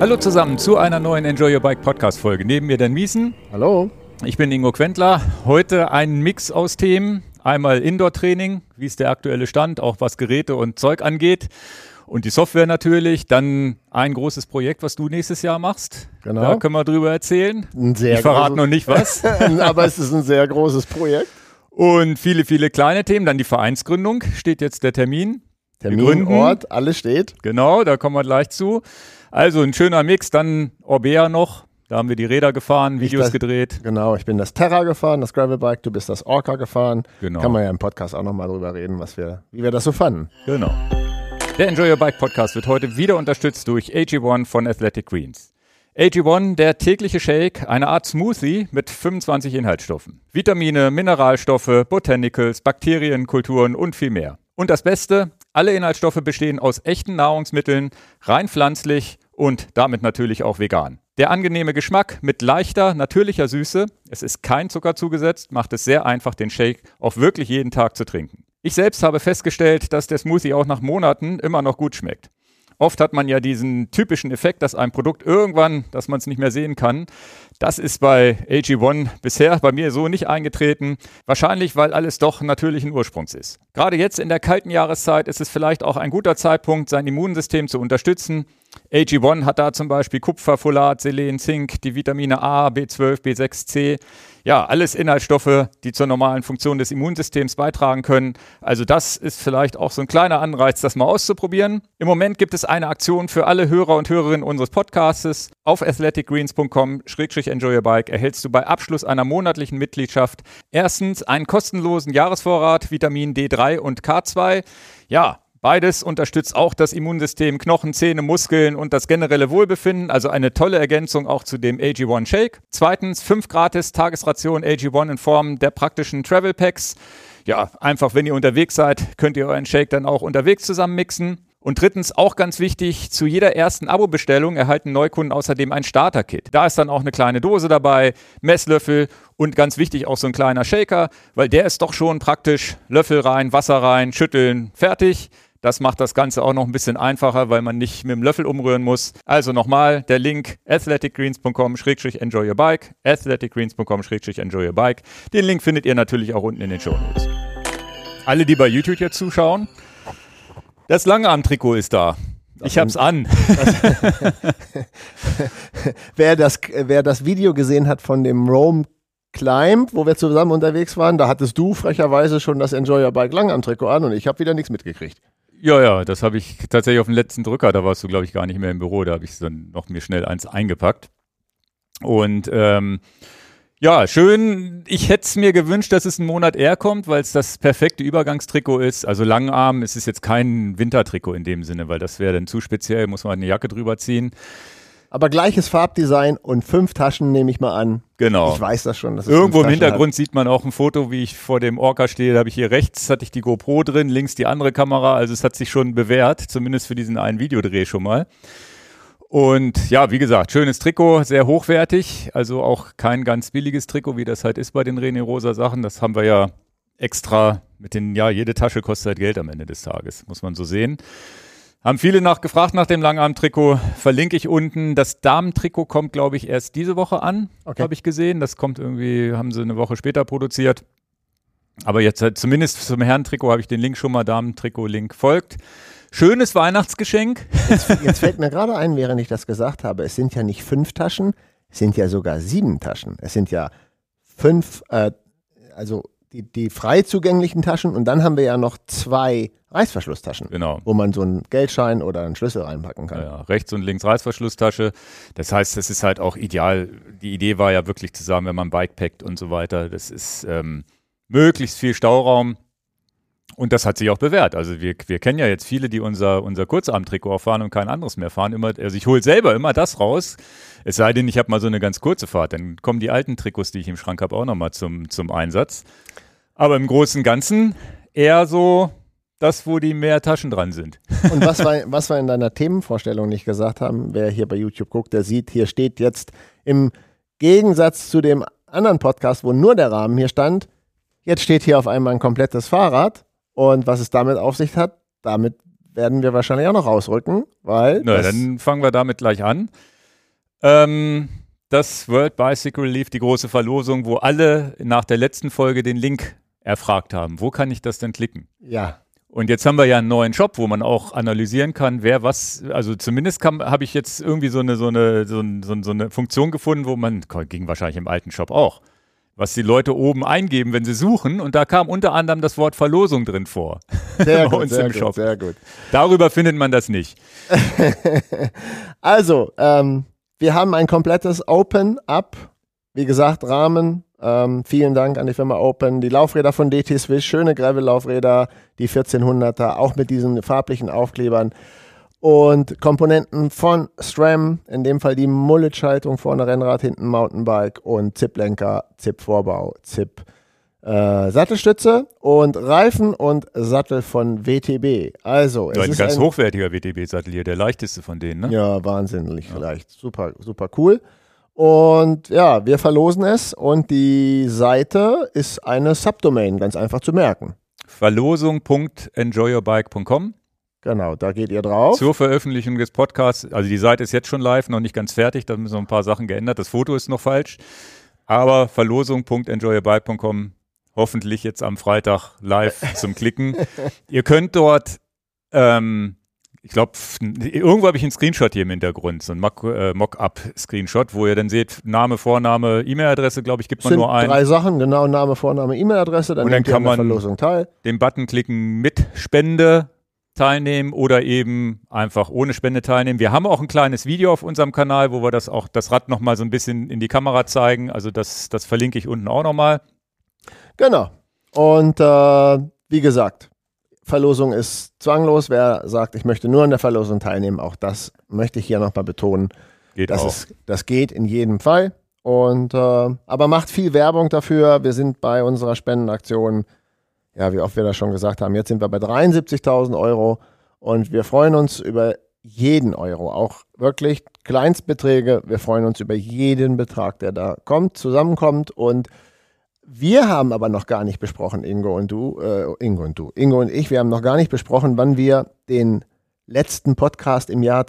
Hallo zusammen zu einer neuen Enjoy Your Bike Podcast Folge. Neben mir Dan Miesen. Hallo. Ich bin Ingo Quentler. Heute ein Mix aus Themen. Einmal Indoor-Training, wie ist der aktuelle Stand, auch was Geräte und Zeug angeht. Und die Software natürlich. Dann ein großes Projekt, was du nächstes Jahr machst. Genau. Da können wir drüber erzählen. Ein sehr ich verrate noch nicht was. Aber es ist ein sehr großes Projekt. Und viele, viele kleine Themen. Dann die Vereinsgründung. Steht jetzt der Termin. Termin. Ort, alles steht. Genau, da kommen wir gleich zu. Also ein schöner Mix. Dann Orbea noch. Da haben wir die Räder gefahren, Videos das- gedreht. Genau, ich bin das Terra gefahren, das Gravelbike, du bist das Orca gefahren. Genau. Kann man ja im Podcast auch nochmal drüber reden, was wir, wie wir das so fanden. Genau. Der Enjoy Your Bike Podcast wird heute wieder unterstützt durch AG1 von Athletic Greens. AG1, der tägliche Shake, eine Art Smoothie mit 25 Inhaltsstoffen. Vitamine, Mineralstoffe, Botanicals, Bakterien, Kulturen und viel mehr. Und das Beste, alle Inhaltsstoffe bestehen aus echten Nahrungsmitteln, rein pflanzlich und damit natürlich auch vegan. Der angenehme Geschmack mit leichter, natürlicher Süße, es ist kein Zucker zugesetzt, macht es sehr einfach, den Shake auch wirklich jeden Tag zu trinken. Ich selbst habe festgestellt, dass der Smoothie auch nach Monaten immer noch gut schmeckt. Oft hat man ja diesen typischen Effekt, dass ein Produkt irgendwann, dass man es nicht mehr sehen kann. Das ist bei AG1 bisher bei mir so nicht eingetreten. Wahrscheinlich, weil alles doch natürlichen Ursprungs ist. Gerade jetzt in der kalten Jahreszeit ist es vielleicht auch ein guter Zeitpunkt, sein Immunsystem zu unterstützen. AG1 hat da zum Beispiel Kupfer, Folat, Selen, Zink, die Vitamine A, B12, B6, C. Ja, alles Inhaltsstoffe, die zur normalen Funktion des Immunsystems beitragen können. Also das ist vielleicht auch so ein kleiner Anreiz, das mal auszuprobieren. Im Moment gibt es eine Aktion für alle Hörer und Hörerinnen unseres Podcastes. Auf athleticgreens.com-enjoyabike erhältst du bei Abschluss einer monatlichen Mitgliedschaft erstens einen kostenlosen Jahresvorrat Vitamin D3 und K2. Ja, Beides unterstützt auch das Immunsystem, Knochen, Zähne, Muskeln und das generelle Wohlbefinden. Also eine tolle Ergänzung auch zu dem AG1 Shake. Zweitens, fünf gratis Tagesrationen AG1 in Form der praktischen Travel Packs. Ja, einfach, wenn ihr unterwegs seid, könnt ihr euren Shake dann auch unterwegs zusammen mixen. Und drittens, auch ganz wichtig, zu jeder ersten Abo-Bestellung erhalten Neukunden außerdem ein Starter-Kit. Da ist dann auch eine kleine Dose dabei, Messlöffel und ganz wichtig auch so ein kleiner Shaker, weil der ist doch schon praktisch Löffel rein, Wasser rein, schütteln, fertig. Das macht das Ganze auch noch ein bisschen einfacher, weil man nicht mit dem Löffel umrühren muss. Also nochmal der Link athleticgreens.com-enjoyyourbike, athleticgreens.com-enjoyyourbike. Den Link findet ihr natürlich auch unten in den Show Notes. Alle, die bei YouTube jetzt zuschauen, das Langarm-Trikot ist da. Ich hab's an. Wer das, wer das Video gesehen hat von dem Rome Climb, wo wir zusammen unterwegs waren, da hattest du frecherweise schon das Enjoy Your Bike lang am Trikot an und ich habe wieder nichts mitgekriegt. Ja, ja, das habe ich tatsächlich auf den letzten Drücker, da warst du, glaube ich, gar nicht mehr im Büro, da habe ich dann noch mir schnell eins eingepackt. Und ähm, ja, schön. Ich hätte es mir gewünscht, dass es einen Monat eher kommt, weil es das perfekte Übergangstrikot ist. Also Langarm, es ist jetzt kein Wintertrikot in dem Sinne, weil das wäre dann zu speziell, muss man eine Jacke drüber ziehen. Aber gleiches Farbdesign und fünf Taschen nehme ich mal an. Genau. Ich weiß das schon. Dass es Irgendwo im Hintergrund sieht man auch ein Foto, wie ich vor dem Orca stehe. Da habe ich hier rechts hatte ich die GoPro drin, links die andere Kamera. Also es hat sich schon bewährt, zumindest für diesen einen Videodreh schon mal. Und ja, wie gesagt, schönes Trikot, sehr hochwertig. Also auch kein ganz billiges Trikot, wie das halt ist bei den René Rosa Sachen. Das haben wir ja extra mit den, ja, jede Tasche kostet halt Geld am Ende des Tages, muss man so sehen. Haben viele nachgefragt nach dem Langarm-Trikot. Verlinke ich unten. Das Damentrikot kommt, glaube ich, erst diese Woche an, Okay. habe ich gesehen. Das kommt irgendwie, haben sie eine Woche später produziert. Aber jetzt halt, zumindest zum Herrentrikot habe ich den Link schon mal, Damentrikot-Link folgt. Schönes Weihnachtsgeschenk. Jetzt, jetzt fällt mir gerade ein, während ich das gesagt habe, es sind ja nicht fünf Taschen, es sind ja sogar sieben Taschen. Es sind ja fünf, äh, also die, die frei zugänglichen Taschen und dann haben wir ja noch zwei Reißverschlusstaschen, Genau. wo man so einen Geldschein oder einen Schlüssel reinpacken kann. Ja, ja, rechts und links Reißverschlusstasche. Das heißt, das ist halt auch ideal. Die Idee war ja wirklich zu sagen, wenn man Bike packt und so weiter, das ist ähm, möglichst viel Stauraum. Und das hat sich auch bewährt. Also wir, wir kennen ja jetzt viele, die unser, unser Kurzarmtrikot auch fahren und kein anderes mehr fahren. Immer, also ich hole selber immer das raus. Es sei denn, ich habe mal so eine ganz kurze Fahrt. Dann kommen die alten Trikots, die ich im Schrank habe, auch nochmal zum, zum Einsatz. Aber im Großen und Ganzen eher so das, wo die mehr Taschen dran sind. Und was wir, was wir in deiner Themenvorstellung nicht gesagt haben, wer hier bei YouTube guckt, der sieht, hier steht jetzt im Gegensatz zu dem anderen Podcast, wo nur der Rahmen hier stand, jetzt steht hier auf einmal ein komplettes Fahrrad. Und was es damit auf sich hat, damit werden wir wahrscheinlich auch noch rausrücken, weil. Na, dann fangen wir damit gleich an. Ähm, das World Bicycle Relief, die große Verlosung, wo alle nach der letzten Folge den Link erfragt haben. Wo kann ich das denn klicken? ja, Und jetzt haben wir ja einen neuen Shop, wo man auch analysieren kann, wer was, also zumindest habe ich jetzt irgendwie so eine, so, eine, so, ein- so, ein- so eine Funktion gefunden, wo man, ging wahrscheinlich im alten Shop auch, was die Leute oben eingeben, wenn sie suchen. Und da kam unter anderem das Wort Verlosung drin vor. sehr Bei gut, uns sehr im gut, sehr gut. Darüber findet man das nicht. Also, ähm, wir haben ein komplettes Open-Up. Wie gesagt, Rahmen. Ähm, vielen Dank an die Firma Open. Die Laufräder von DT Swiss, schöne Gravel-Laufräder, die 1400er, auch mit diesen farblichen Aufklebern. Und Komponenten von SRAM, in dem Fall die Mullet-Schaltung, vorne Rennrad, hinten Mountainbike und Zip-Lenker, Zip-Vorbau, Zip. Äh, Sattelstütze und Reifen und Sattel von WTB. Also, es ein ist ganz ein, hochwertiger WTB-Sattel hier, der leichteste von denen, ne? ja, wahnsinnig vielleicht. Super, super cool. Und ja, wir verlosen es und die Seite ist eine Subdomain, ganz einfach zu merken. Verlosung.enjoyyourbike.com Genau, da geht ihr drauf. zur Veröffentlichung des Podcasts. Also die Seite ist jetzt schon live, noch nicht ganz fertig, da müssen noch ein paar Sachen geändert. Das Foto ist noch falsch. Aber verlosung.enjoyyourbike.com hoffentlich jetzt am Freitag live zum Klicken. Ihr könnt dort, ähm, ich glaube, irgendwo habe ich einen Screenshot hier im Hintergrund, so ein äh, Mock-up-Screenshot, wo ihr dann seht, Name, Vorname, E-Mail-Adresse, glaube ich, gibt man sind nur ein. drei Sachen, genau, Name, Vorname, E-Mail-Adresse, dann, Und dann kann an der man- Verlosung teil. den Button klicken mit Spende teilnehmen oder eben einfach ohne Spende teilnehmen. Wir haben auch ein kleines Video auf unserem Kanal, wo wir das auch das Rad noch mal so ein bisschen in die Kamera zeigen. Also das, das verlinke ich unten auch noch mal. Genau. Und äh, wie gesagt, Verlosung ist zwanglos. Wer sagt, ich möchte nur an der Verlosung teilnehmen, auch das möchte ich hier nochmal betonen. Geht Das, auch. ist, das geht in jedem Fall. Und, äh, aber macht viel Werbung dafür. Wir sind bei unserer Spendenaktion, ja, wie oft wir das schon gesagt haben, jetzt sind wir bei 73.000 Euro und wir freuen uns über jeden Euro, auch wirklich Kleinstbeträge. Wir freuen uns über jeden Betrag, der da kommt, zusammenkommt und wir haben aber noch gar nicht besprochen, Ingo und du, äh, Ingo und du, Ingo und ich, wir haben noch gar nicht besprochen, wann wir den letzten Podcast im Jahr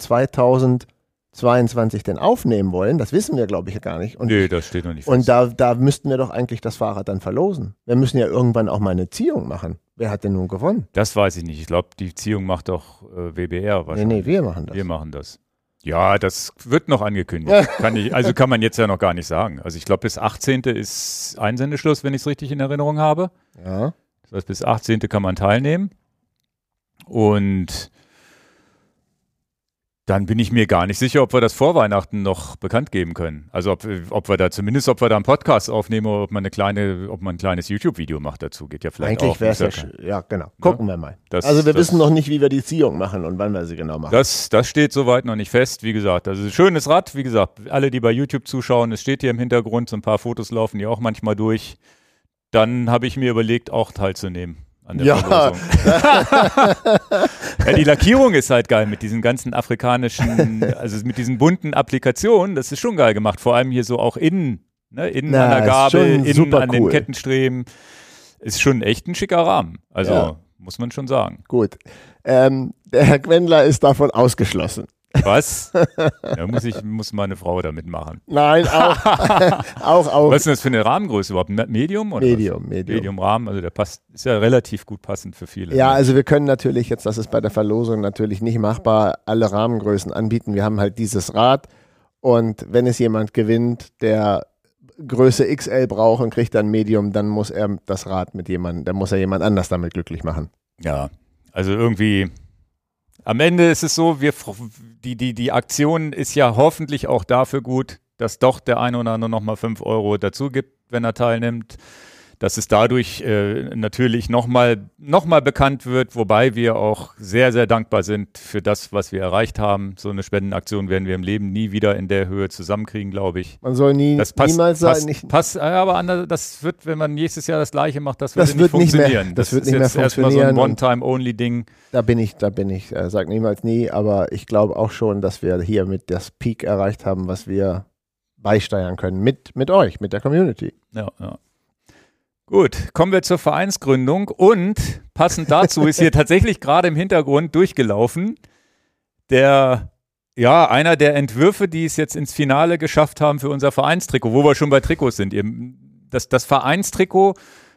2022 denn aufnehmen wollen. Das wissen wir, glaube ich, gar nicht. Und, Nee, das steht noch nicht und fest. da, da müssten wir doch eigentlich das Fahrrad dann verlosen. Wir müssen ja irgendwann auch mal eine Ziehung machen. Wer hat denn nun gewonnen? Das weiß ich nicht. Ich glaube, die Ziehung macht doch äh, WBR Nee, wahrscheinlich. nee, wir machen das. Wir machen das. Ja, das wird noch angekündigt. kann ich, also kann man jetzt ja noch gar nicht sagen. Also ich glaube, bis 18. ist Einsendeschluss, wenn ich es richtig in Erinnerung habe. Ja. Das heißt, bis 18. kann man teilnehmen. Und dann bin ich mir gar nicht sicher, ob wir das vor Weihnachten noch bekannt geben können. Also ob, ob wir da zumindest, ob wir da einen Podcast aufnehmen oder ob man eine kleine, ob man ein kleines YouTube-Video macht dazu. Geht ja vielleicht Eigentlich auch. wäre es ja, ja, genau. Gucken wir mal. Das- also wir das- wissen noch nicht, wie wir die Ziehung machen und wann wir sie genau machen. Das, das steht soweit noch nicht fest. Wie gesagt, also schönes Rad. Wie gesagt, alle, die bei YouTube zuschauen, es steht hier im Hintergrund, so ein paar Fotos laufen die auch manchmal durch. Dann habe ich mir überlegt, auch teilzunehmen an der Ja. Verlosung. ja, die Lackierung ist halt geil mit diesen ganzen afrikanischen, also mit diesen bunten Applikationen. Das ist schon geil gemacht. Vor allem hier so auch innen, ne, innen Na, an der Gabel, innen an den cool. Kettenstreben. Ist schon echt ein schicker Rahmen. Also Ja. muss man schon sagen. Gut. Ähm, der Herr Gwendler ist davon ausgeschlossen. Was? Da muss ich, muss meine Frau da mitmachen. Nein, auch, auch, auch. Was ist denn das für eine Rahmengröße überhaupt? Me- Medium? Oder Medium, was? Medium. Medium Rahmen, also der passt, ist ja relativ gut passend für viele. Ja, ne? also wir können natürlich jetzt, das ist bei der Verlosung natürlich nicht machbar, alle Rahmengrößen anbieten. Wir haben halt dieses Rad und wenn es jemand gewinnt, der Größe XL braucht und kriegt dann Medium, dann muss er das Rad mit jemandem, dann muss er jemand anders damit glücklich machen. ja, also irgendwie. Am Ende ist es so, wir, die, die, die Aktion ist ja hoffentlich auch dafür gut, dass doch der eine oder andere nochmal 5 Euro dazu gibt, wenn er teilnimmt. Dass es dadurch äh, natürlich nochmal noch mal bekannt wird, wobei wir auch sehr, sehr dankbar sind für das, was wir erreicht haben. So eine Spendenaktion werden wir im Leben nie wieder in der Höhe zusammenkriegen, glaube ich. Man soll nie, Das passt, niemals passt, sagen, nicht, passt, ja, aber anders, das wird, wenn man nächstes Jahr das gleiche macht, das, Das würde wird nicht mehr- funktionieren. das wird ist nicht mehr jetzt erstmal so ein funktionieren One-Time-Only-Ding. da bin ich, da bin ich, äh, sag niemals nie, aber ich glaube auch schon, dass wir hier mit das Peak erreicht haben, was wir beisteuern können mit, mit euch, mit der Community. Ja, ja. Gut, kommen wir zur Vereinsgründung und passend dazu ist hier tatsächlich gerade im Hintergrund durchgelaufen der ja, einer der Entwürfe, die es jetzt ins Finale geschafft haben für unser Vereinstrikot, wo wir schon bei Trikots sind. Das, das Vereinstrikot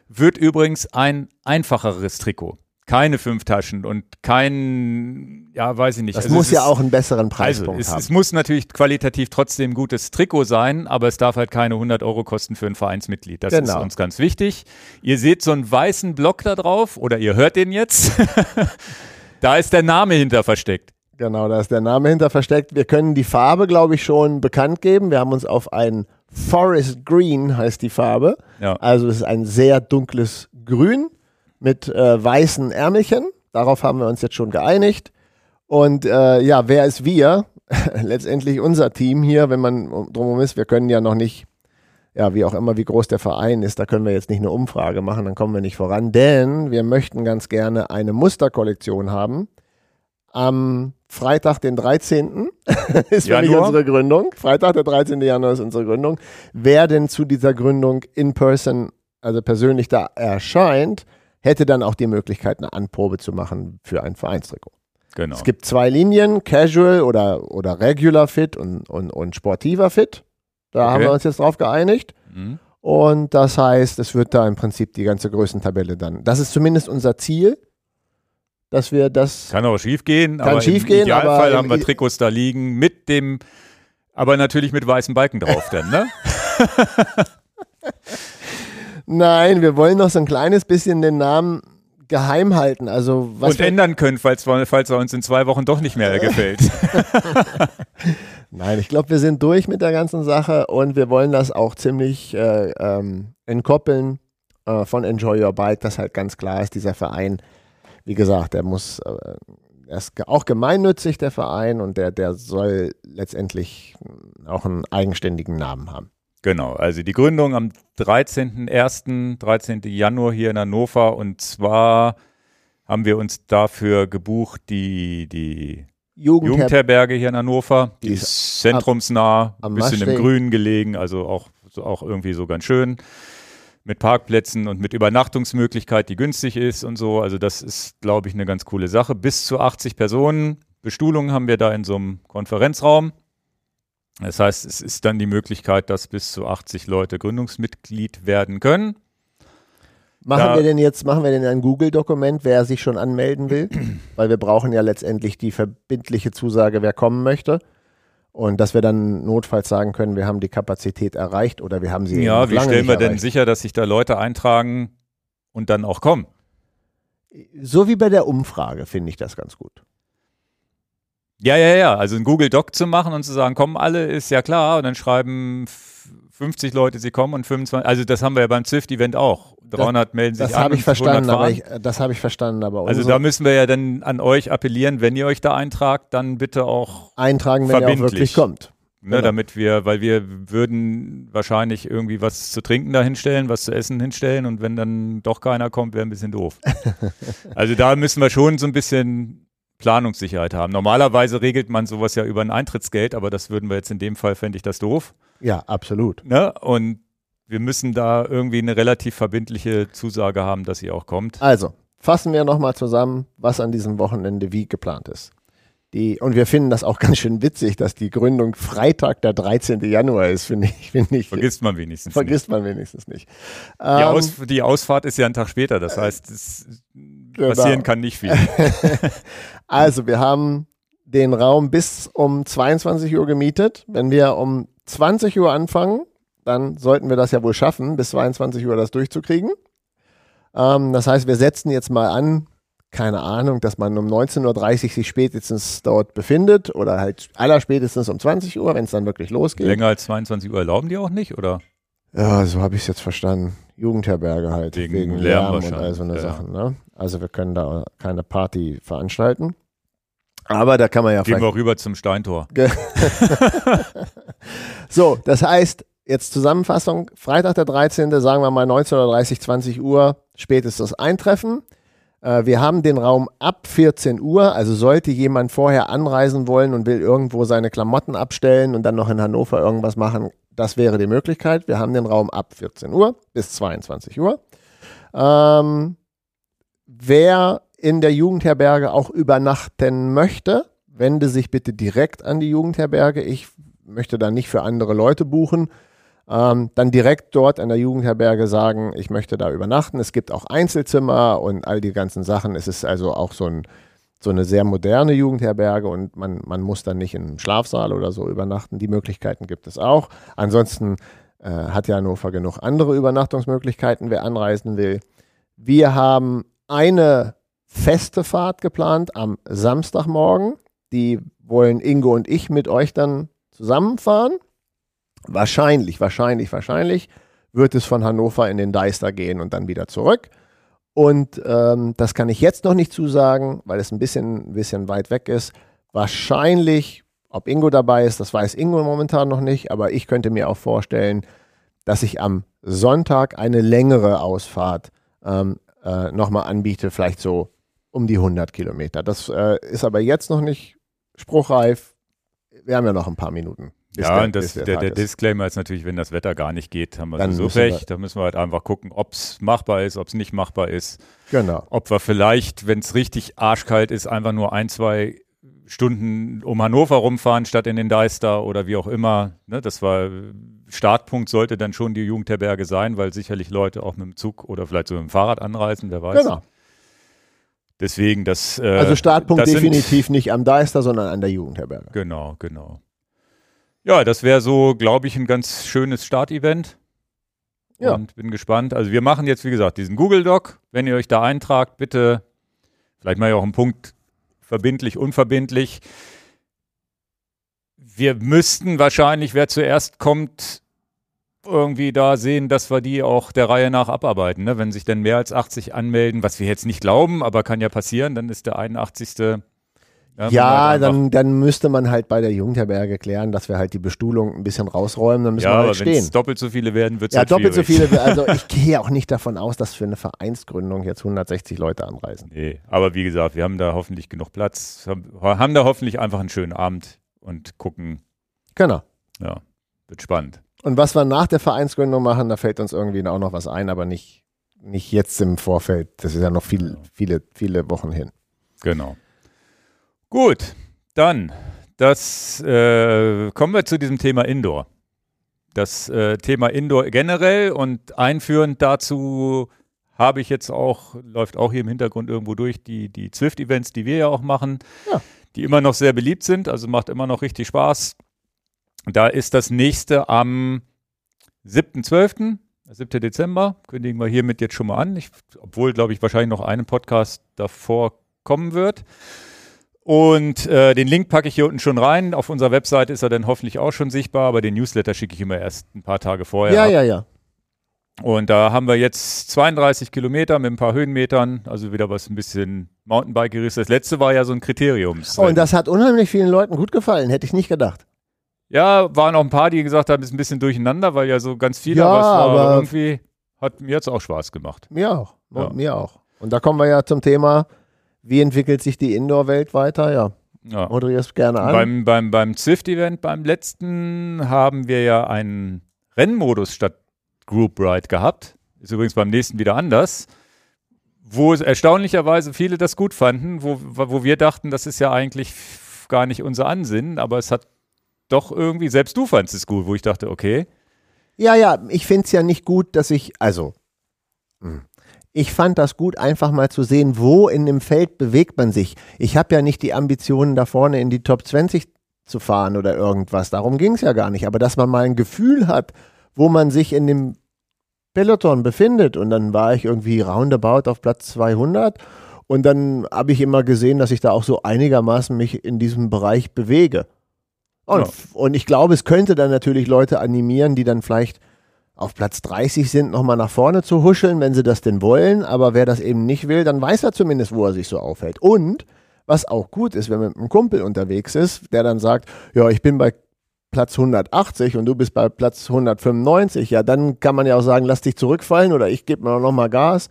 wird übrigens ein einfacheres Trikot. Keine fünf Taschen und kein, ja, weiß ich nicht. Das also muss ja ist, auch einen besseren Preispunkt also es, haben. Es muss natürlich qualitativ trotzdem ein gutes Trikot sein, aber es darf halt keine 100 Euro kosten für ein Vereinsmitglied. Das genau. ist uns ganz wichtig. Ihr seht so einen weißen Block da drauf oder ihr hört den jetzt. da ist der Name hinter versteckt. Genau, da ist der Name hinter versteckt. Wir können die Farbe, glaube ich, schon bekannt geben. Wir haben uns auf ein Forest Green, heißt die Farbe. Ja. Also es ist ein sehr dunkles Grün mit äh, weißen Ärmelchen. Darauf haben wir uns jetzt schon geeinigt. Und äh, ja, wer ist wir? Letztendlich unser Team hier, wenn man drumherum ist. Wir können ja noch nicht, ja, wie auch immer, wie groß der Verein ist, da können wir jetzt nicht eine Umfrage machen, dann kommen wir nicht voran. Denn wir möchten ganz gerne eine Musterkollektion haben. Am Freitag, den 13. ist mich unsere Gründung. Freitag, der 13. Januar ist unsere Gründung. Wer denn zu dieser Gründung in person, also persönlich da erscheint, hätte dann auch die Möglichkeit, eine Anprobe zu machen für ein Vereinstrikot. Genau. Es gibt zwei Linien, Casual oder, oder Regular Fit und, und, und sportiver Fit. Da okay. haben wir uns jetzt drauf geeinigt. Mhm. Und das heißt, es wird da im Prinzip die ganze Größentabelle dann. Das ist zumindest unser Ziel dass wir das. Kann auch schief gehen, kann aber schief im gehen, Idealfall haben wir Trikots da liegen mit dem, aber natürlich mit weißen Balken drauf dann, ne? Nein, wir wollen noch so ein kleines bisschen den Namen geheim halten. Also was und ändern können, falls, falls er uns in zwei Wochen doch nicht mehr gefällt. Nein, ich glaube, wir sind durch mit der ganzen Sache und wir wollen das auch ziemlich äh, ähm, entkoppeln äh, von Enjoy Your Bike, dass halt ganz klar ist, dieser Verein wie gesagt, der muss, äh, er ist auch gemeinnützig, der Verein, und der, der soll letztendlich auch einen eigenständigen Namen haben. Genau, also die Gründung am 13.01., 13. Januar hier in Hannover und zwar haben wir uns dafür gebucht, die, die Jugendher Jugendherberge hier in Hannover, die, die ist zentrumsnah, ein bisschen im Grünen gelegen, also auch, auch irgendwie so ganz schön mit Parkplätzen und mit Übernachtungsmöglichkeit, die günstig ist und so. Also das ist, glaube ich, eine ganz coole Sache. Bis zu 80 Personen. Bestuhlung haben wir da in so einem Konferenzraum. Das heißt, es ist dann die Möglichkeit, dass bis zu 80 Leute Gründungsmitglied werden können. Machen da, wir denn jetzt, machen wir denn ein Google-Dokument, wer sich schon anmelden will? Weil wir brauchen ja letztendlich die verbindliche Zusage, wer kommen möchte. Und dass wir dann notfalls sagen können, wir haben die Kapazität erreicht oder wir haben sie Ja, wie stellen wir denn sicher, dass sich da Leute eintragen und dann auch kommen? So wie bei der Umfrage finde ich das ganz gut. Ja, ja, ja. Also ein Google Doc zu machen und zu sagen, kommen alle, ist ja klar. Und dann schreiben 50 Leute, sie kommen und 25. Also das haben wir ja beim Zwift-Event auch. 300 das, melden sich das an. Habe ich verstanden, aber ich, das habe ich verstanden, aber Also da müssen wir ja dann an euch appellieren, wenn ihr euch da eintragt, dann bitte auch eintragen, wenn ihr auch wirklich kommt. Ne, genau. Damit wir, weil wir würden wahrscheinlich irgendwie was zu trinken da hinstellen, was zu essen hinstellen und wenn dann doch keiner kommt, wäre ein bisschen doof. also da müssen wir schon so ein bisschen Planungssicherheit haben. Normalerweise regelt man sowas ja über ein Eintrittsgeld, aber das würden wir jetzt in dem Fall, fände ich das doof. Ja, absolut. Ne? Und wir müssen da irgendwie eine relativ verbindliche Zusage haben, dass sie auch kommt. Also, fassen wir nochmal zusammen, was an diesem Wochenende wie geplant ist. Die, und wir finden das auch ganz schön witzig, dass die Gründung Freitag, der 13. Januar ist, finde ich, finde ich. Vergisst man wenigstens Vergisst nicht. man wenigstens nicht. Die, ähm, Aus, die, Ausfahrt ist ja ein Tag später, das heißt, es genau. passieren kann nicht viel. also, wir haben den Raum bis um 22 Uhr gemietet. Wenn wir um 20 Uhr anfangen, dann sollten wir das ja wohl schaffen, bis 22 Uhr das durchzukriegen. Ähm, das heißt, wir setzen jetzt mal an, keine Ahnung, dass man um 19.30 Uhr sich spätestens dort befindet oder halt allerspätestens um 20 Uhr, wenn es dann wirklich losgeht. Länger als 22 Uhr erlauben die auch nicht, oder? Ja, so habe ich es jetzt verstanden. Jugendherberge halt. Wegen, wegen Lärm, Lärm und all so eine ja. Sachen. Ne? Also wir können da keine Party veranstalten. Aber da kann man ja Gehen wir rüber zum Steintor. so, das heißt, jetzt Zusammenfassung, Freitag der 13., sagen wir mal 19.30 20 Uhr spätestens eintreffen. Äh, wir haben den Raum ab 14 Uhr, also sollte jemand vorher anreisen wollen und will irgendwo seine Klamotten abstellen und dann noch in Hannover irgendwas machen, das wäre die Möglichkeit. Wir haben den Raum ab 14 Uhr bis 22 Uhr. Ähm, wer in der Jugendherberge auch übernachten möchte, wende sich bitte direkt an die Jugendherberge. Ich möchte da nicht für andere Leute buchen. Ähm, dann direkt dort an der Jugendherberge sagen, ich möchte da übernachten. Es gibt auch Einzelzimmer und all die ganzen Sachen. Es ist also auch so, ein, so eine sehr moderne Jugendherberge und man, man muss dann nicht im Schlafsaal oder so übernachten. Die Möglichkeiten gibt es auch. Ansonsten äh, hat ja Hannover genug andere Übernachtungsmöglichkeiten, wer anreisen will. Wir haben eine feste Fahrt geplant am Samstagmorgen. Die wollen Ingo und ich mit euch dann zusammenfahren. Wahrscheinlich, wahrscheinlich, wahrscheinlich wird es von Hannover in den Deister gehen und dann wieder zurück. Und ähm, das kann ich jetzt noch nicht zusagen, weil es ein bisschen, ein bisschen weit weg ist. Wahrscheinlich, ob Ingo dabei ist, das weiß Ingo momentan noch nicht, aber ich könnte mir auch vorstellen, dass ich am Sonntag eine längere Ausfahrt ähm, äh, nochmal anbiete, vielleicht so um die 100 Kilometer. Das äh, ist aber jetzt noch nicht spruchreif. Wir haben ja noch ein paar Minuten. Ja, der, und das, der, der, der, Disclaimer ist natürlich, wenn das Wetter gar nicht geht, haben wir dann so Pech. Da müssen wir halt einfach gucken, ob es machbar ist, ob es nicht machbar ist. Genau. Ob wir vielleicht, wenn es richtig arschkalt ist, einfach nur ein, zwei Stunden um Hannover rumfahren statt in den Deister oder wie auch immer. Ne, das war Startpunkt sollte dann schon die Jugendherberge sein, weil sicherlich Leute auch mit dem Zug oder vielleicht so mit dem Fahrrad anreisen, wer weiß. Genau. Deswegen das. Äh, also Startpunkt das definitiv sind, nicht am Deister, sondern an der Jugendherberge. Genau, genau. Ja, das wäre so, glaube ich, ein ganz schönes Startevent. Ja. Und bin gespannt. Also wir machen jetzt, wie gesagt, diesen Google Doc. Wenn ihr euch da eintragt, bitte, vielleicht mal ja auch einen Punkt verbindlich, unverbindlich. Wir müssten wahrscheinlich, wer zuerst kommt, irgendwie da sehen, dass wir die auch der Reihe nach abarbeiten. Ne? Wenn sich denn mehr als 80 anmelden, was wir jetzt nicht glauben, aber kann ja passieren, dann ist der 81. Ja, ja halt dann, dann müsste man halt bei der Jugendherberge klären, dass wir halt die Bestuhlung ein bisschen rausräumen, dann müssen ja, wir halt stehen. Wenn doppelt so viele werden, wird es Ja, halt doppelt schwierig. so viele. Also ich gehe auch nicht davon aus, dass für eine Vereinsgründung jetzt 160 Leute anreisen. Nee, aber wie gesagt, wir haben da hoffentlich genug Platz, haben da hoffentlich einfach einen schönen Abend und gucken. Genau. Ja, wird spannend. Und was wir nach der Vereinsgründung machen, da fällt uns irgendwie auch noch was ein, aber nicht, nicht jetzt im Vorfeld. Das ist ja noch viel, viele, viele Wochen hin. Genau. Gut, dann das äh, kommen wir zu diesem Thema Indoor. Das äh, Thema Indoor generell und einführend dazu habe ich jetzt auch, läuft auch hier im Hintergrund irgendwo durch, die, die Zwift-Events, die wir ja auch machen, ja. die immer noch sehr beliebt sind, also macht immer noch richtig Spaß. Da ist das nächste am 7.12., 7. Dezember, kündigen wir hiermit jetzt schon mal an, ich, obwohl, glaube ich, wahrscheinlich noch einen Podcast davor kommen wird. Und äh, den Link packe ich hier unten schon rein. Auf unserer Webseite ist er dann hoffentlich auch schon sichtbar, aber den Newsletter schicke ich immer erst ein paar Tage vorher. Ja, ab. ja, ja. Und da haben wir jetzt 32 Kilometer mit ein paar Höhenmetern, also wieder was ein bisschen Mountainbike-Geriss. Das letzte war ja so ein Kriterium. Oh, und das hat unheimlich vielen Leuten gut gefallen, hätte ich nicht gedacht. Ja, waren auch ein paar, die gesagt haben, es ist ein bisschen durcheinander, weil ja so ganz viele, ja, aber, aber irgendwie hat mir jetzt auch Spaß gemacht. Mir auch. Ja. Mir auch. Und da kommen wir ja zum Thema, wie entwickelt sich die Indoor-Welt weiter? Ja. Ja. Moderierst gerne an. Beim, beim, beim Zwift-Event, beim letzten, haben wir ja einen Rennmodus statt Group Ride gehabt. Ist übrigens beim nächsten wieder anders. Wo erstaunlicherweise viele das gut fanden, wo, wo wir dachten, das ist ja eigentlich gar nicht unser Ansinnen, aber es hat doch irgendwie, selbst du fandest es gut, wo ich dachte, okay. Ja, ja, ich finde es ja nicht gut, dass ich, also, hm, ich fand das gut, einfach mal zu sehen, wo in dem Feld bewegt man sich. Ich habe ja nicht die Ambitionen, da vorne in die Top 20 zu fahren oder irgendwas. Darum ging es ja gar nicht. Aber dass man mal ein Gefühl hat, wo man sich in dem Peloton befindet. Und dann war ich irgendwie roundabout auf Platz 200. Und dann habe ich immer gesehen, dass ich da auch so einigermaßen mich in diesem Bereich bewege. Und, ja. und ich glaube, es könnte dann natürlich Leute animieren, die dann vielleicht auf Platz 30 sind, nochmal nach vorne zu huscheln, wenn sie das denn wollen. Aber wer das eben nicht will, dann weiß er zumindest, wo er sich so aufhält. Und was auch gut ist, wenn man mit einem Kumpel unterwegs ist, der dann sagt, ja, ich bin bei Platz 180 und du bist bei Platz 195, ja, dann kann man ja auch sagen, lass dich zurückfallen oder ich gebe mir nochmal Gas.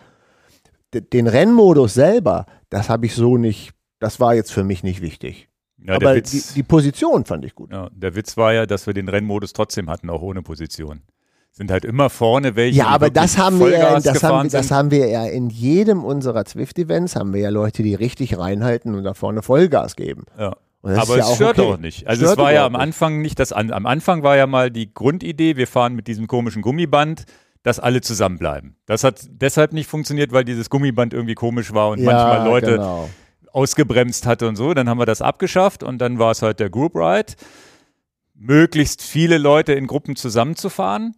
Den Rennmodus selber, das habe ich so nicht, das war jetzt für mich nicht wichtig. Ja, Aber Witz, die, die, Position fand ich gut. Ja, der Witz war ja, dass wir den Rennmodus trotzdem hatten, auch ohne Position. Sind halt immer vorne welche. Ja, aber das haben wir ja, das haben, das haben wir ja in jedem unserer Zwift-Events haben wir ja Leute, die richtig reinhalten und da vorne Vollgas geben. Ja. Aber ja es stört okay. auch nicht. Also Stört es war ja am. Anfang nicht das am Anfang war ja mal die Grundidee, wir fahren mit diesem komischen Gummiband, dass alle zusammenbleiben. Das hat deshalb nicht funktioniert, weil dieses Gummiband irgendwie komisch war und Ja, manchmal Leute Genau. ausgebremst hatte und so. Dann haben wir das abgeschafft und dann war es halt der Group Ride. Möglichst viele Leute in Gruppen zusammenzufahren.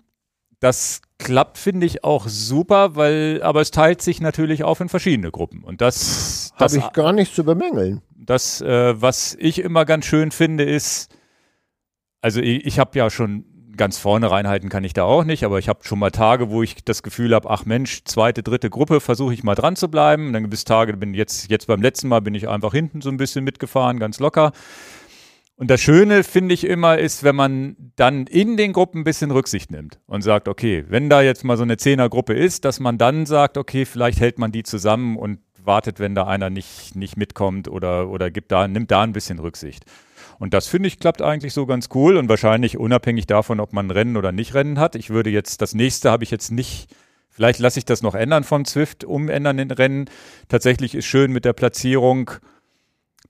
Das klappt, finde ich, auch super, weil, aber es teilt sich natürlich auf in verschiedene Gruppen. Und das, das Habe ich gar nichts zu bemängeln. das, äh, was ich immer ganz schön finde, ist, also ich, ich habe ja schon ganz vorne reinhalten kann ich da auch nicht, aber ich habe schon mal Tage, wo ich das Gefühl habe, ach Mensch, zweite, dritte Gruppe, versuche ich mal dran zu bleiben. Und dann gibt es Tage, bin jetzt, jetzt beim letzten Mal bin ich einfach hinten so ein bisschen mitgefahren, ganz locker. Und das Schöne, finde ich immer, ist, wenn man dann in den Gruppen ein bisschen Rücksicht nimmt und sagt, okay, wenn da jetzt mal so eine Zehnergruppe ist, dass man dann sagt, okay, vielleicht hält man die zusammen und wartet, wenn da einer nicht, nicht mitkommt oder, oder gibt da, nimmt da ein bisschen Rücksicht. Und das finde ich klappt eigentlich so ganz cool und wahrscheinlich unabhängig davon, ob man Rennen oder nicht Rennen hat. Ich würde jetzt, das nächste habe ich jetzt nicht, vielleicht lasse ich das noch ändern von Zwift, umändern in Rennen. Tatsächlich ist schön mit der Platzierung,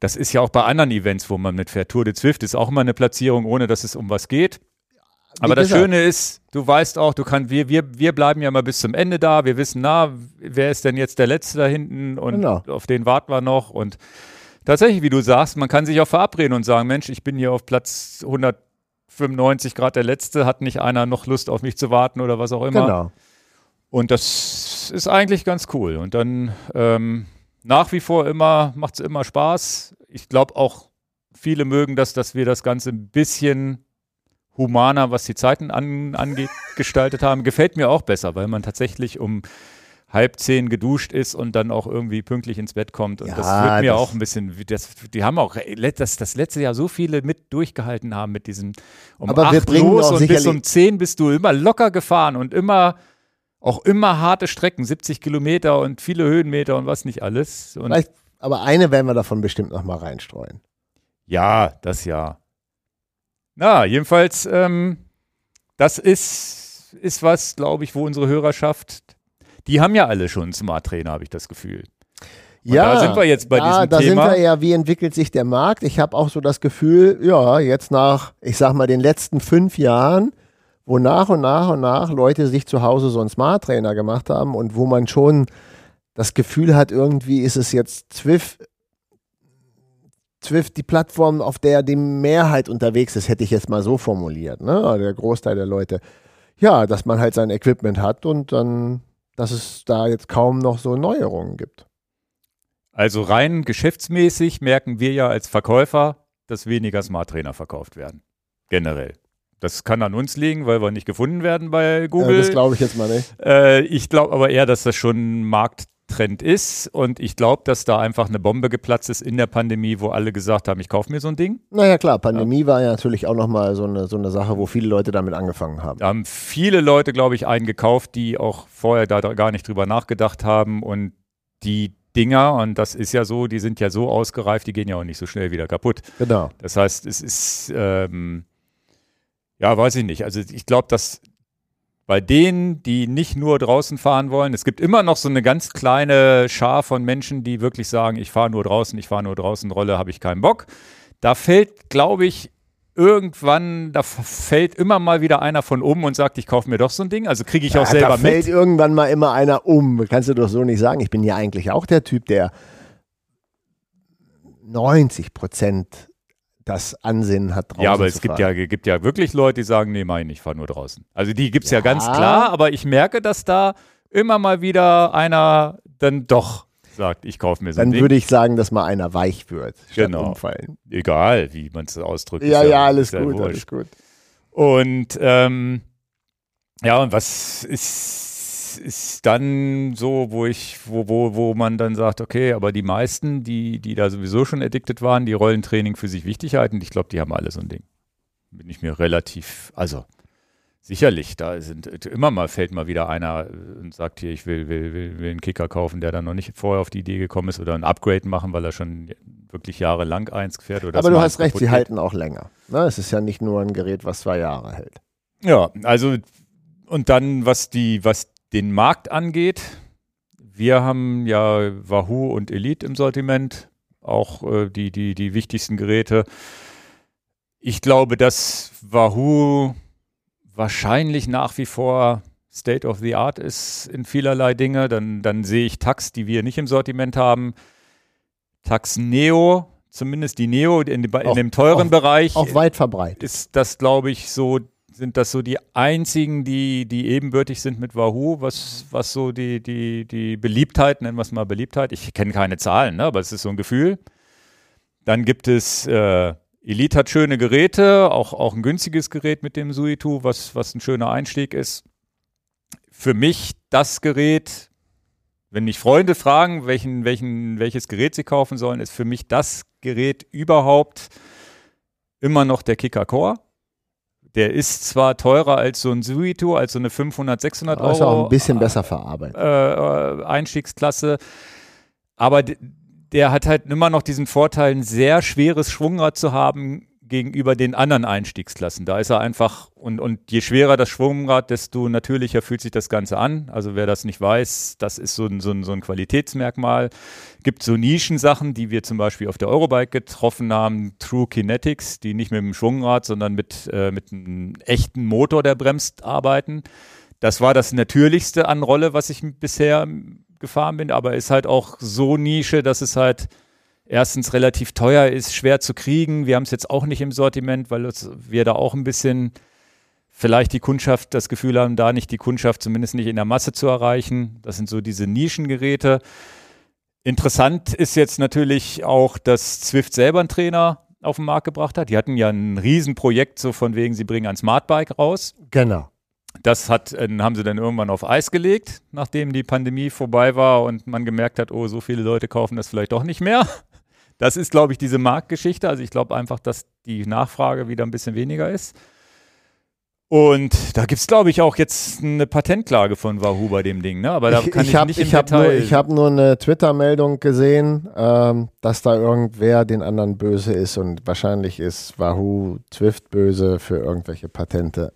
das ist ja auch bei anderen Events, wo man mitfährt. Tour de Zwift ist auch immer eine Platzierung, ohne dass es um was geht. Aber das gesagt. Schöne ist, du weißt auch, du kannst, wir, wir, wir bleiben ja mal bis zum Ende da. Wir wissen, na, wer ist denn jetzt der Letzte da hinten und Genau. auf den warten wir noch. Und tatsächlich, wie du sagst, man kann sich auch verabreden und sagen, Mensch, ich bin hier auf Platz 195 Grad der Letzte, hat nicht einer noch Lust auf mich zu warten oder was auch immer. Genau. Und das ist eigentlich ganz cool. Und dann ähm, nach wie vor immer, macht es immer Spaß. Ich glaube auch, viele mögen das, dass wir das Ganze ein bisschen humaner, was die Zeiten an, angeht, gestaltet haben. Gefällt mir auch besser, weil man tatsächlich um halb zehn geduscht ist und dann auch irgendwie pünktlich ins Bett kommt. Und Ja, das wird mir das- auch ein bisschen, das, die haben auch das, das letzte Jahr so viele mit durchgehalten haben mit diesem um Aber acht wir bringen los und bis um zehn bist du immer locker gefahren und immer auch immer harte Strecken, 70 Kilometer und viele Höhenmeter und was nicht alles. Und Vielleicht, aber eine werden wir davon bestimmt noch mal reinstreuen. ja, das ja. Na, jedenfalls, ähm, das ist, ist was, glaube ich, wo unsere Hörerschaft, die haben ja alle schon einen Smart Trainer, habe ich das Gefühl. Und da sind wir jetzt bei ja, diesem da Thema. sind wir ja, wie entwickelt sich der Markt? Ich habe auch so das Gefühl, ja, jetzt nach, ich sag mal, den letzten fünf Jahren, wo nach und nach und nach Leute sich zu Hause so einen Smart Trainer gemacht haben und wo man schon das Gefühl hat, irgendwie ist es jetzt Zwift, Zwift die Plattform, auf der die Mehrheit unterwegs ist, hätte ich jetzt mal so formuliert, ne? Der Großteil der Leute. Ja, dass man halt sein Equipment hat und dann, dass es da jetzt kaum noch so Neuerungen gibt. Also rein geschäftsmäßig merken wir ja als Verkäufer, dass weniger Smart Trainer verkauft werden. Generell. Das kann an uns liegen, weil wir nicht gefunden werden bei Ja, Google. das glaube ich jetzt mal nicht. Äh, ich glaube aber eher, dass das schon ein Markttrend ist und ich glaube, dass da einfach eine Bombe geplatzt ist in der Pandemie, wo alle gesagt haben, ich kaufe mir so ein Ding. Naja, klar, Pandemie war ja natürlich auch nochmal so eine, so eine Sache, wo viele Leute damit angefangen haben. Da haben viele Leute, glaube ich, einen gekauft, die auch vorher da gar nicht drüber nachgedacht haben und die Dinger, und das ist ja so, die sind ja so ausgereift, die gehen ja auch nicht so schnell wieder kaputt. Genau. Das heißt, es ist, ähm, ja, weiß ich nicht. Also ich glaube, dass bei denen, die nicht nur draußen fahren wollen, es gibt immer noch so eine ganz kleine Schar von Menschen, die wirklich sagen, ich fahre nur draußen, ich fahre nur draußen, Rolle habe ich keinen Bock. Da fällt, glaube ich, irgendwann, da fällt immer mal wieder einer von um und sagt, ich kaufe mir doch so ein Ding. Also kriege ich auch Ja, selber da fällt mit. irgendwann mal immer einer um. Kannst du doch so nicht sagen. Ich bin ja eigentlich auch der Typ, der 90 Prozent das Ansinnen hat, draußen Ja, aber es gibt fahren. ja, gibt ja wirklich Leute, die sagen, nee, mein, ich fahre nur draußen. Also die gibt es ja. Ja. ganz klar, aber ich merke, dass da immer mal wieder einer dann doch sagt, ich kaufe mir so ein Dann Ding. würde ich sagen, dass mal einer weich wird, statt Genau. umfallen. Egal, wie man es ausdrückt. Ja, ist ja, alles ja gut, alles gut. Und ähm, ja, und was ist, ist dann so, wo ich, wo, wo, wo man dann sagt, okay, aber die meisten, die, die da sowieso schon addicted waren, die Rollentraining für sich wichtig halten, ich glaube, die haben alle so ein Ding. Bin ich mir relativ, also sicherlich, da sind immer mal fällt mal wieder einer und sagt hier, ich will, will, will, will einen Kicker kaufen, der dann noch nicht vorher auf die Idee gekommen ist oder ein Upgrade machen, weil er schon wirklich jahrelang eins fährt. Oder Aber du hast recht, sie geht. halten auch länger. Ne? Es ist ja nicht nur ein Gerät, was zwei Jahre hält. Ja, also und dann, was die, was den Markt angeht, wir haben ja Wahoo und Elite im Sortiment, auch äh, die, die, die wichtigsten Geräte. Ich glaube, dass Wahoo wahrscheinlich nach wie vor State of the Art ist in vielerlei Dinge. Dann, dann sehe ich Tax, die wir nicht im Sortiment haben. Tax Neo, zumindest die Neo in, in Auch- dem teuren auch- Bereich, Auch weit verbreitet. ist das, glaube ich, so, sind das so die einzigen, die, die ebenbürtig sind mit Wahoo, was, was so die, die, die Beliebtheit, nennen wir es mal Beliebtheit. Ich kenne keine Zahlen, ne, aber es ist so ein Gefühl. Dann gibt es, äh, Elite hat schöne Geräte, auch, auch ein günstiges Gerät mit dem Suitu, was, was ein schöner Einstieg ist. Für mich das Gerät, wenn mich Freunde fragen, welchen, welchen, welches Gerät sie kaufen sollen, ist für mich das Gerät überhaupt immer noch der Kicker Core. Der ist zwar teurer als so ein Suito, als so eine 500, 600 Aber ist auch Euro ein bisschen besser verarbeitet. äh, äh, Einstiegsklasse, aber der hat halt immer noch diesen Vorteil, ein sehr schweres Schwungrad zu haben gegenüber den anderen Einstiegsklassen. Da ist er einfach, und, und je schwerer das Schwungrad, desto natürlicher fühlt sich das Ganze an. Also wer das nicht weiß, das ist so ein, so ein, so ein Qualitätsmerkmal. Gibt so Nischensachen, die wir zum Beispiel auf der Eurobike getroffen haben, True Kinetics, die nicht mit dem Schwungrad, sondern mit, äh, mit einem echten Motor, der bremst, arbeiten. Das war das Natürlichste an Rolle, was ich bisher gefahren bin, aber ist halt auch so Nische, dass es halt erstens relativ teuer ist, schwer zu kriegen. Wir haben es jetzt auch nicht im Sortiment, weil es, wir da auch ein bisschen vielleicht die Kundschaft das Gefühl haben, da nicht die Kundschaft zumindest nicht in der Masse zu erreichen. Das sind so diese Nischengeräte. Interessant ist jetzt natürlich auch, dass Zwift selber einen Trainer auf den Markt gebracht hat. Die hatten ja ein Riesenprojekt, so von wegen, sie bringen ein Smartbike raus. Genau. Das hat, haben sie dann irgendwann auf Eis gelegt, nachdem die Pandemie vorbei war und man gemerkt hat, oh, so viele Leute kaufen das vielleicht doch nicht mehr. Das ist, glaube ich, diese Marktgeschichte. Also ich glaube einfach, dass die Nachfrage wieder ein bisschen weniger ist. Und da gibt es, glaube ich, auch jetzt eine Patentklage von Wahoo bei dem Ding, ne? Aber da ich kann ich, ich habe nicht im ich hab Detail. nur, ich hab nur eine Twitter-Meldung gesehen, ähm, dass da irgendwer den anderen böse ist und wahrscheinlich ist Wahoo Zwift böse für irgendwelche Patente.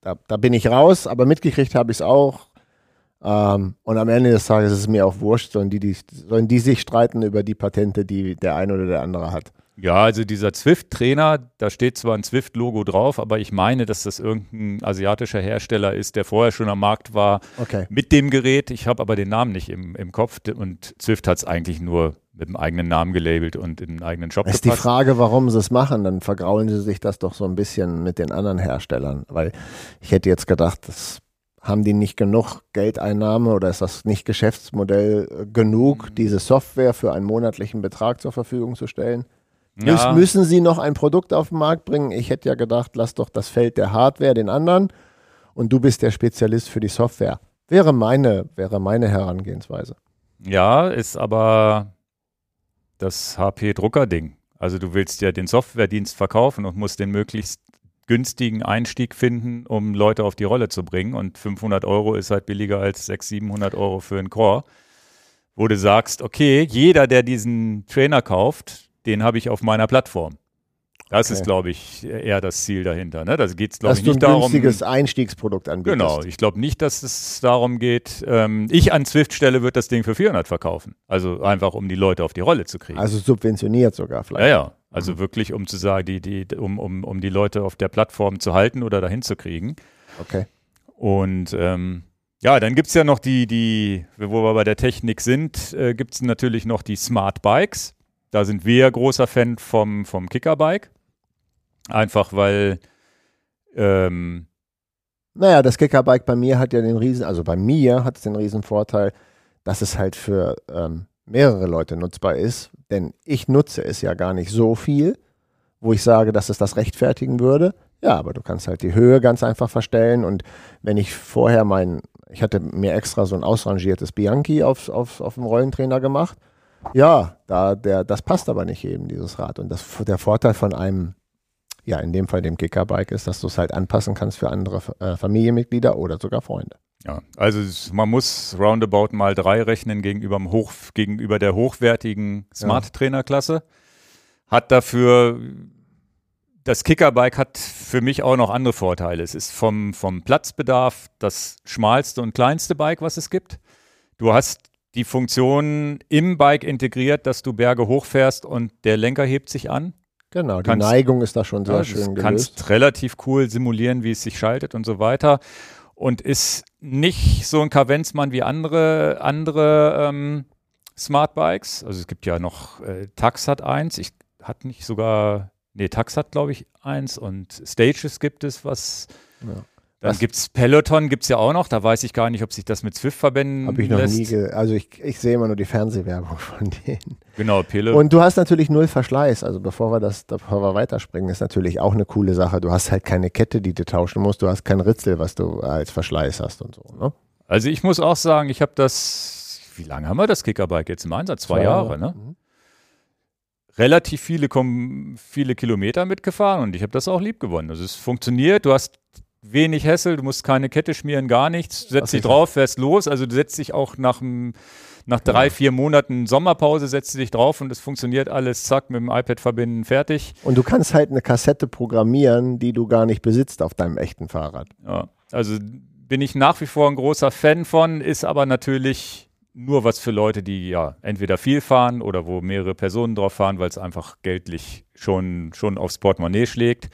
Da, da bin ich raus, aber mitgekriegt habe ich es auch. Ähm, und am Ende des Tages ist es mir auch wurscht, sollen die, die, sollen die sich streiten über die Patente, die der eine oder der andere hat. Ja, also dieser Zwift-Trainer, da steht zwar ein Zwift-Logo drauf, aber ich meine, dass das irgendein asiatischer Hersteller ist, der vorher schon am Markt war Okay. mit dem Gerät. Ich habe aber den Namen nicht im, im Kopf und Zwift hat es eigentlich nur mit dem eigenen Namen gelabelt und in den eigenen Shop Das ist die. Frage, warum sie es machen. Dann vergraulen sie sich das doch so ein bisschen mit den anderen Herstellern. Weil ich hätte jetzt gedacht, das haben die nicht genug Geldeinnahme oder ist das nicht Geschäftsmodell äh, genug, Mhm. diese Software für einen monatlichen Betrag zur Verfügung zu stellen? Ja, Müssen sie noch ein Produkt auf den Markt bringen? Ich hätte ja gedacht, lass doch das Feld der Hardware den anderen und du bist der Spezialist für die Software. Wäre meine, wäre meine Herangehensweise. ja, ist aber das HP-Drucker-Ding. Also du willst ja den Softwaredienst verkaufen und musst den möglichst günstigen Einstieg finden, um Leute auf die Rolle zu bringen. Und 500 Euro ist halt billiger als 600, 700 Euro für einen Core. Wo du sagst, okay, jeder, der diesen Trainer kauft, den habe ich auf meiner Plattform. Das Okay. ist, glaube ich, eher das Ziel dahinter. Ne? Da geht es, glaube Dass ich, du ein nicht darum. günstiges Einstiegsprodukt anbietest. Genau, ich glaube nicht, dass es darum geht, ähm, ich an Zwift-Stelle würde das Ding für 400 verkaufen. Also einfach, um die Leute auf die Rolle zu kriegen. Also subventioniert sogar vielleicht. ja, ja. Also wirklich, um zu sagen, die, die, um, um, um die Leute auf der Plattform zu halten oder dahin zu kriegen. Okay. Und ähm, ja, dann gibt es ja noch die, die, wo wir bei der Technik sind, äh, gibt es natürlich noch die Smart Bikes. Da sind wir großer Fan vom, vom Kickerbike. Einfach weil ähm, Naja, das Kickerbike bei mir hat ja den riesen, also bei mir hat es den riesen Vorteil, dass es halt für ähm, mehrere Leute nutzbar ist, denn ich nutze es ja gar nicht so viel, wo ich sage, dass es das rechtfertigen würde. Ja, aber du kannst halt die Höhe ganz einfach verstellen und wenn ich vorher mein, ich hatte mir extra so ein ausrangiertes Bianchi auf, auf, auf dem Rollentrainer gemacht. Ja, da, der, das passt aber nicht jedem, dieses Rad. Und das, der Vorteil von einem ja, in dem Fall dem Kickerbike ist, dass du es halt anpassen kannst für andere äh, Familienmitglieder oder sogar Freunde. Ja, also man muss roundabout mal drei rechnen gegenüber, dem Hoch, gegenüber der hochwertigen Smart-Trainer-Klasse. Hat dafür das Kickerbike hat für mich auch noch andere Vorteile. Es ist vom, vom Platzbedarf das schmalste und kleinste Bike, was es gibt. Du hast die Funktion im Bike integriert, dass du Berge hochfährst und der Lenker hebt sich an. Genau, die Kannst- Neigung ist da schon sehr Ja, schön du gelöst. kannst relativ cool simulieren, wie es sich schaltet und so weiter. Und ist nicht so ein Kavenzmann wie andere, andere ähm, Smart Bikes. Also es gibt ja noch äh, Tax hat eins. Ich hat nicht sogar, nee, Tax hat glaube ich eins und Stages gibt es, was. Ja. Dann gibt es Peloton, gibt es ja auch noch. Da weiß ich gar nicht, ob sich das mit Swift verbinden Habe ich noch lässt. nie, ge also ich, ich sehe immer nur die Fernsehwerbung von denen. Genau, Peloton. Und du hast natürlich null Verschleiß. Also bevor wir das, bevor wir weiterspringen, ist natürlich auch eine coole Sache. Du hast halt keine Kette, die du tauschen musst. Du hast kein Ritzel, was du als Verschleiß hast und so. Ne? Also ich muss auch sagen, ich habe das, wie lange haben wir das Kickerbike jetzt im Einsatz? Zwei, Jahre, ne? Mhm. relativ viele, viele Kilometer mitgefahren und ich habe das auch lieb gewonnen. Also es funktioniert, du hast wenig Hassel, du musst keine Kette schmieren, gar nichts, du setzt dich ich- drauf, fährst los, also du setzt dich auch nach, nach drei, vier Monaten Sommerpause, setzt du dich drauf und es funktioniert alles, zack, mit dem iPad verbinden, fertig. Und du kannst halt eine Kassette programmieren, die du gar nicht besitzt auf deinem echten Fahrrad. Ja. Also bin ich nach wie vor ein großer Fan von, ist aber natürlich nur was für Leute, die ja entweder viel fahren oder wo mehrere Personen drauf fahren, weil es einfach geldlich schon, schon aufs Portemonnaie schlägt.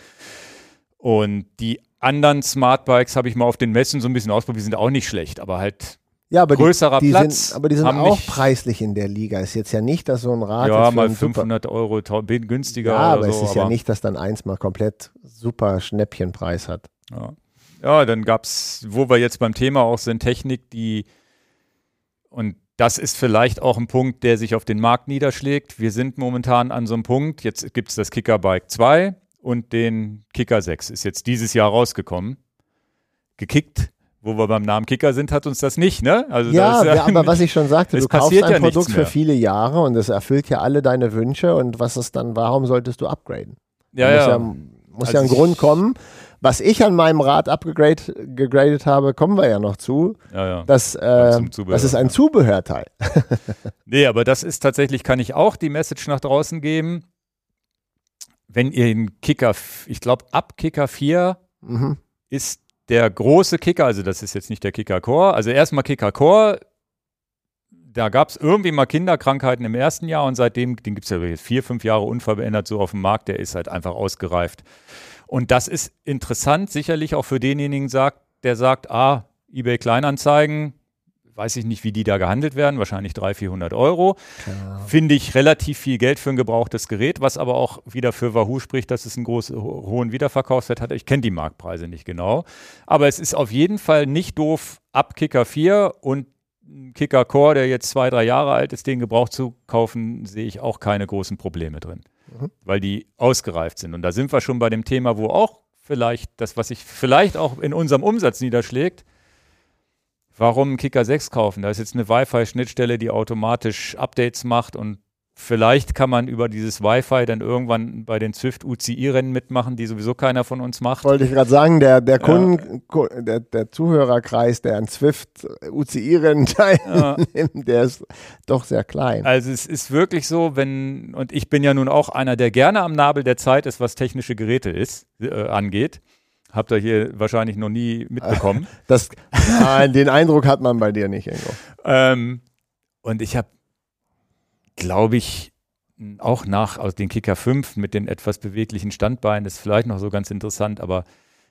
Und die anderen Smartbikes habe ich mal auf den Messen so ein bisschen ausprobiert, die sind auch nicht schlecht, aber halt Ja, aber Größerer die, die Platz, Sind, aber die sind auch nicht- preislich in der Liga. Ist jetzt ja nicht, dass so ein Rad ja mal einen super, 500 Euro günstiger Ja, aber oder es so. ist ja nicht, dass dann eins mal komplett super Schnäppchenpreis hat. Ja, ja dann gab es, wo wir jetzt beim Thema auch sind, Technik, die, und das ist vielleicht auch ein Punkt, der sich auf den Markt niederschlägt. Wir sind momentan an so einem Punkt, jetzt gibt es das Kickerbike 2 und den Kicker 6, ist jetzt dieses Jahr rausgekommen. Gekickt, wo wir beim Namen Kicker sind, hat uns das nicht, ne? Also Ja, da ist ja, aber was ich schon sagte, du kaufst ein ja Produkt für viele Jahre und es erfüllt ja alle deine Wünsche und was ist dann, warum solltest du upgraden? ja, ja. ja, muss Also ja ein ich- Grund kommen. Was ich an meinem Rad abgegradet gegradet habe, kommen wir ja noch zu. ja, ja. Das, äh, das ist ein. Zubehörteil. Nee, aber das ist tatsächlich, kann ich auch die Message nach draußen geben. Wenn ihr den Kicker, ich glaube, ab Kicker 4 Mhm. ist der große Kicker, also das ist jetzt nicht der Kicker Core, also erstmal Kicker Core, da gab es irgendwie mal Kinderkrankheiten im ersten Jahr und seitdem, den gibt es ja vier, fünf Jahre unverändert so auf dem Markt, der ist halt einfach ausgereift. Und das ist interessant, sicherlich auch für denjenigen, sagt, der sagt, ah, eBay Kleinanzeigen, weiß ich nicht, wie die da gehandelt werden, wahrscheinlich 300, 400 Euro. Finde ich relativ viel Geld für ein gebrauchtes Gerät, was aber auch wieder für Wahoo spricht, dass es einen großen, ho- hohen Wiederverkaufswert hat. Ich kenne die Marktpreise nicht genau. Aber es ist auf jeden Fall nicht doof, ab Kicker 4 und Kicker Core, der jetzt zwei, drei Jahre alt ist, den gebraucht zu kaufen, sehe ich auch keine großen Probleme drin, Mhm. weil die ausgereift sind. Und da sind wir schon bei dem Thema, wo auch vielleicht das, was sich vielleicht auch in unserem Umsatz niederschlägt, Warum einen Kicker 6 kaufen? Da ist jetzt eine Wi-Fi-Schnittstelle, die automatisch Updates macht und vielleicht kann man über dieses Wi-Fi dann irgendwann bei den Swift UCI-Rennen mitmachen, die sowieso keiner von uns macht. Wollte ich gerade sagen, der, der Kunden, Ku- der, der Zuhörerkreis, der an Zwift UCI-Rennen teilnimmt, der ist doch sehr klein. Also es ist wirklich so, wenn, und ich bin ja nun auch einer, der gerne am Nabel der Zeit ist, was technische Geräte ist, äh, angeht. Habt ihr hier wahrscheinlich noch nie mitbekommen. Das, den Eindruck hat man bei dir nicht, Ingo. Ähm, und ich habe, glaube ich, auch nach aus den Kicker 5 mit den etwas beweglichen Standbeinen, das ist vielleicht noch so ganz interessant, aber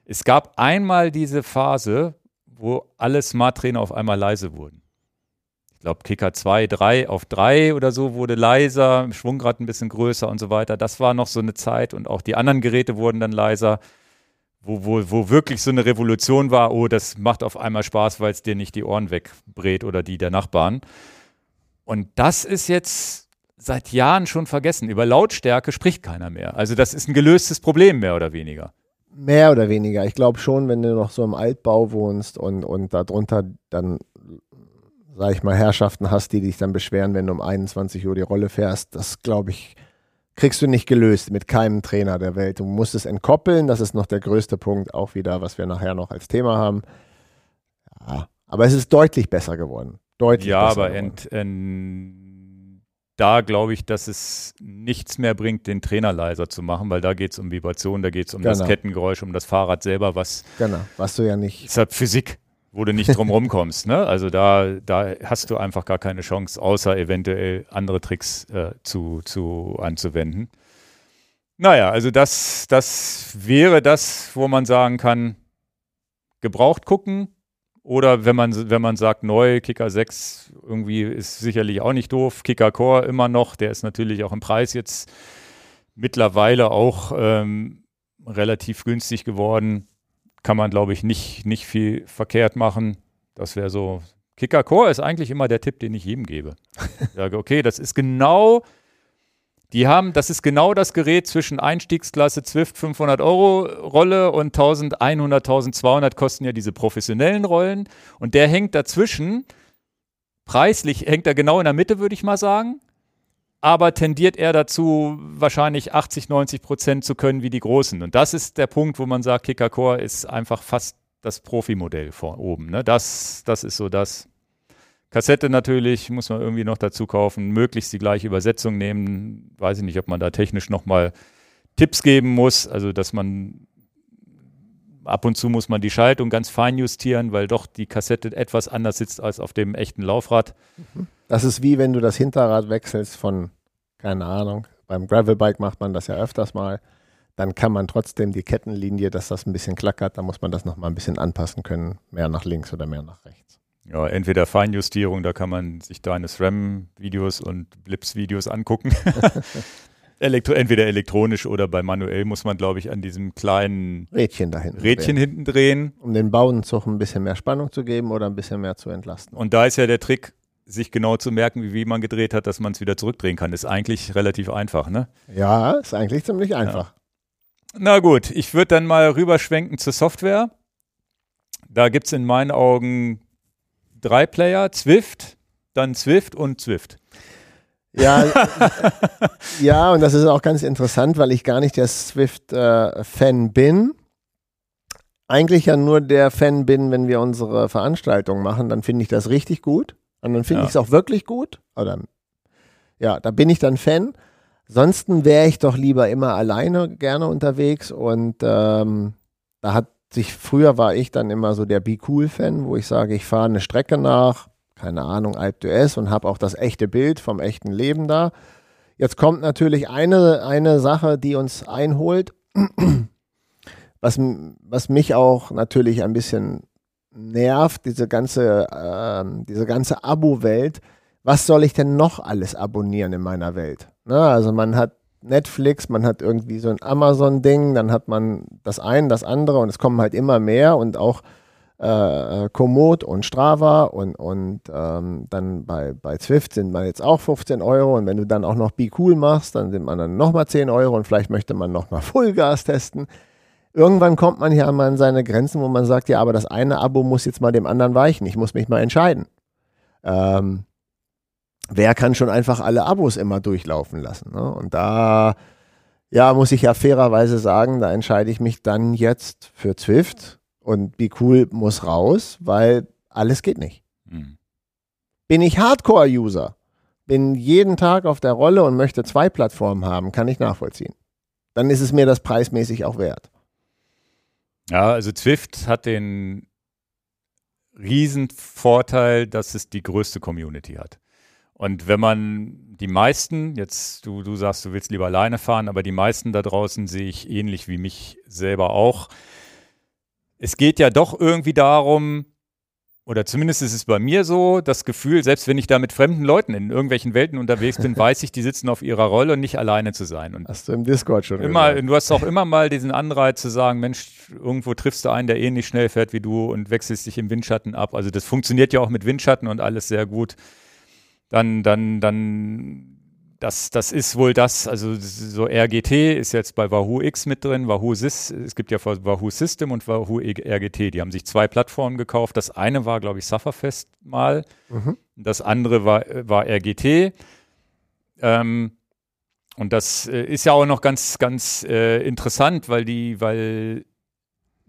es gab einmal diese Phase, wo alle Smart-Trainer auf einmal leise wurden. Ich glaube, Kicker 2, 3 auf 3 oder so wurde leiser, Schwungrad ein bisschen größer und so weiter. Das war noch so eine Zeit und auch die anderen Geräte wurden dann leiser, wo, wo, wo wirklich so eine Revolution war, oh, das macht auf einmal Spaß, weil es dir nicht die Ohren wegbrät oder die der Nachbarn. Und das ist jetzt seit Jahren schon vergessen. Über Lautstärke spricht keiner mehr. Also das ist ein gelöstes Problem, mehr oder weniger. Mehr oder weniger. Ich glaube schon, wenn du noch so im Altbau wohnst und, und darunter dann, sag ich mal, Herrschaften hast, die dich dann beschweren, wenn du um 21 Uhr die Rolle fährst, das glaube ich, kriegst du nicht gelöst mit keinem Trainer der Welt. Du musst es entkoppeln, das ist noch der größte Punkt, auch wieder, was wir nachher noch als Thema haben. Ja, aber es ist deutlich besser geworden. Deutlich Ja, besser aber geworden. ent, ent, da glaube ich, dass es nichts mehr bringt, den Trainer leiser zu machen, weil da geht es um Vibration, da geht es um genau. das Kettengeräusch, um das Fahrrad selber, was. Genau, was du ja nicht. Ist halt Physik, wo du nicht drum rumkommst. Ne? Also da, da hast du einfach gar keine Chance, außer eventuell andere Tricks äh, zu, zu anzuwenden. Naja, also das, das wäre das, wo man sagen kann, gebraucht gucken, oder wenn man, wenn man sagt, neu, Kicker 6 irgendwie ist sicherlich auch nicht doof. Kicker Core immer noch, der ist natürlich auch im Preis jetzt mittlerweile auch ähm, relativ günstig geworden. Kann man, glaube ich, nicht, nicht viel verkehrt machen. Das wäre so. Kicker Core ist eigentlich immer der Tipp, den ich jedem gebe. Ich sage, okay, das ist genau die haben, das ist genau das Gerät zwischen Einstiegsklasse Zwift 500 Euro Rolle und 1100, 1200 kosten ja diese professionellen Rollen. Und der hängt dazwischen, preislich hängt er genau in der Mitte, würde ich mal sagen. Aber tendiert er dazu, wahrscheinlich 80, 90 Prozent zu können wie die Großen. Und das ist der Punkt, wo man sagt, Kicker Core ist einfach fast das Profimodell vor oben. Ne? Das, das ist so das. Kassette natürlich, muss man irgendwie noch dazu kaufen, möglichst die gleiche Übersetzung nehmen. Weiß ich nicht, ob man da technisch nochmal Tipps geben muss, also dass man ab und zu muss man die Schaltung ganz fein justieren, weil doch die Kassette etwas anders sitzt als auf dem echten Laufrad. Das ist wie wenn du das Hinterrad wechselst von, keine Ahnung, beim Gravelbike macht man das ja öfters mal. Dann kann man trotzdem die Kettenlinie, dass das ein bisschen klackert, da muss man das nochmal ein bisschen anpassen können, mehr nach links oder mehr nach rechts ja, entweder Feinjustierung, da kann man sich deine SRAM-Videos und Blips-Videos angucken. Elektro entweder elektronisch oder bei manuell muss man, glaube ich, an diesem kleinen Rädchen da hinten Rädchen drehen. hinten drehen. Um den Bauenzug ein bisschen mehr Spannung zu geben oder ein bisschen mehr zu entlasten. Und da ist ja der Trick, sich genau zu merken, wie, wie man gedreht hat, dass man es wieder zurückdrehen kann. Ist eigentlich relativ einfach, ne? Ja, ist eigentlich ziemlich einfach. Ja. Na gut, ich würde dann mal rüberschwenken zur Software. Da gibt es in meinen Augen drei Player, Zwift, dann Zwift und Zwift. Ja, ja, und das ist auch ganz interessant, weil ich gar nicht der Swift-Fan äh, bin. Eigentlich ja nur der Fan bin, wenn wir unsere Veranstaltungen machen, dann finde ich das richtig gut. Und dann finde ja. ich es auch wirklich gut. Oder ja, da bin ich dann Fan. Ansonsten wäre ich doch lieber immer alleine gerne unterwegs und ähm, da hat sich, früher war ich dann immer so der Be Cool-Fan, wo ich sage, ich fahre eine Strecke nach, keine Ahnung, Alp d'Huez und habe auch das echte Bild vom echten Leben da. Jetzt kommt natürlich eine, eine Sache, die uns einholt, was, was mich auch natürlich ein bisschen nervt, diese ganze, äh, diese ganze Abo-Welt. Was soll ich denn noch alles abonnieren in meiner Welt? Na, also man hat Netflix, man hat irgendwie so ein Amazon-Ding, dann hat man das eine, das andere und es kommen halt immer mehr und auch äh, Komoot und Strava und, und ähm, dann bei, bei Zwift sind man jetzt auch 15 Euro und wenn du dann auch noch Be Cool machst, dann sind man dann nochmal 10 Euro und vielleicht möchte man nochmal Fullgas testen. Irgendwann kommt man ja mal an seine Grenzen, wo man sagt, ja, aber das eine Abo muss jetzt mal dem anderen weichen, ich muss mich mal entscheiden. Ähm, wer kann schon einfach alle Abos immer durchlaufen lassen? Ne? Und da, ja, muss ich ja fairerweise sagen, da entscheide ich mich dann jetzt für Zwift und Be Cool muss raus, weil alles geht nicht. Mhm. Bin ich Hardcore-User, bin jeden Tag auf der Rolle und möchte zwei Plattformen haben, kann ich nachvollziehen. Dann ist es mir das preismäßig auch wert. Ja, also Zwift hat den Riesenvorteil, dass es die größte Community hat. Und wenn man die meisten, jetzt du, du sagst, du willst lieber alleine fahren, aber die meisten da draußen sehe ich ähnlich wie mich selber auch. Es geht ja doch irgendwie darum, oder zumindest ist es bei mir so, das Gefühl, selbst wenn ich da mit fremden Leuten in irgendwelchen Welten unterwegs bin, weiß ich, die sitzen auf ihrer Rolle und nicht alleine zu sein. Und hast du im Discord schon immer, gesagt. Du hast auch immer mal diesen Anreiz zu sagen, Mensch, irgendwo triffst du einen, der ähnlich schnell fährt wie du und wechselst dich im Windschatten ab. Also das funktioniert ja auch mit Windschatten und alles sehr gut dann, dann, dann, das, das ist wohl das, also so RGT ist jetzt bei Wahoo X mit drin, Wahoo Sys, es gibt ja Wahoo System und Wahoo RGT, die haben sich zwei Plattformen gekauft. Das eine war, glaube ich, Sufferfest mal, mhm. das andere war, war RGT. Ähm, und das äh, ist ja auch noch ganz, ganz äh, interessant, weil die, weil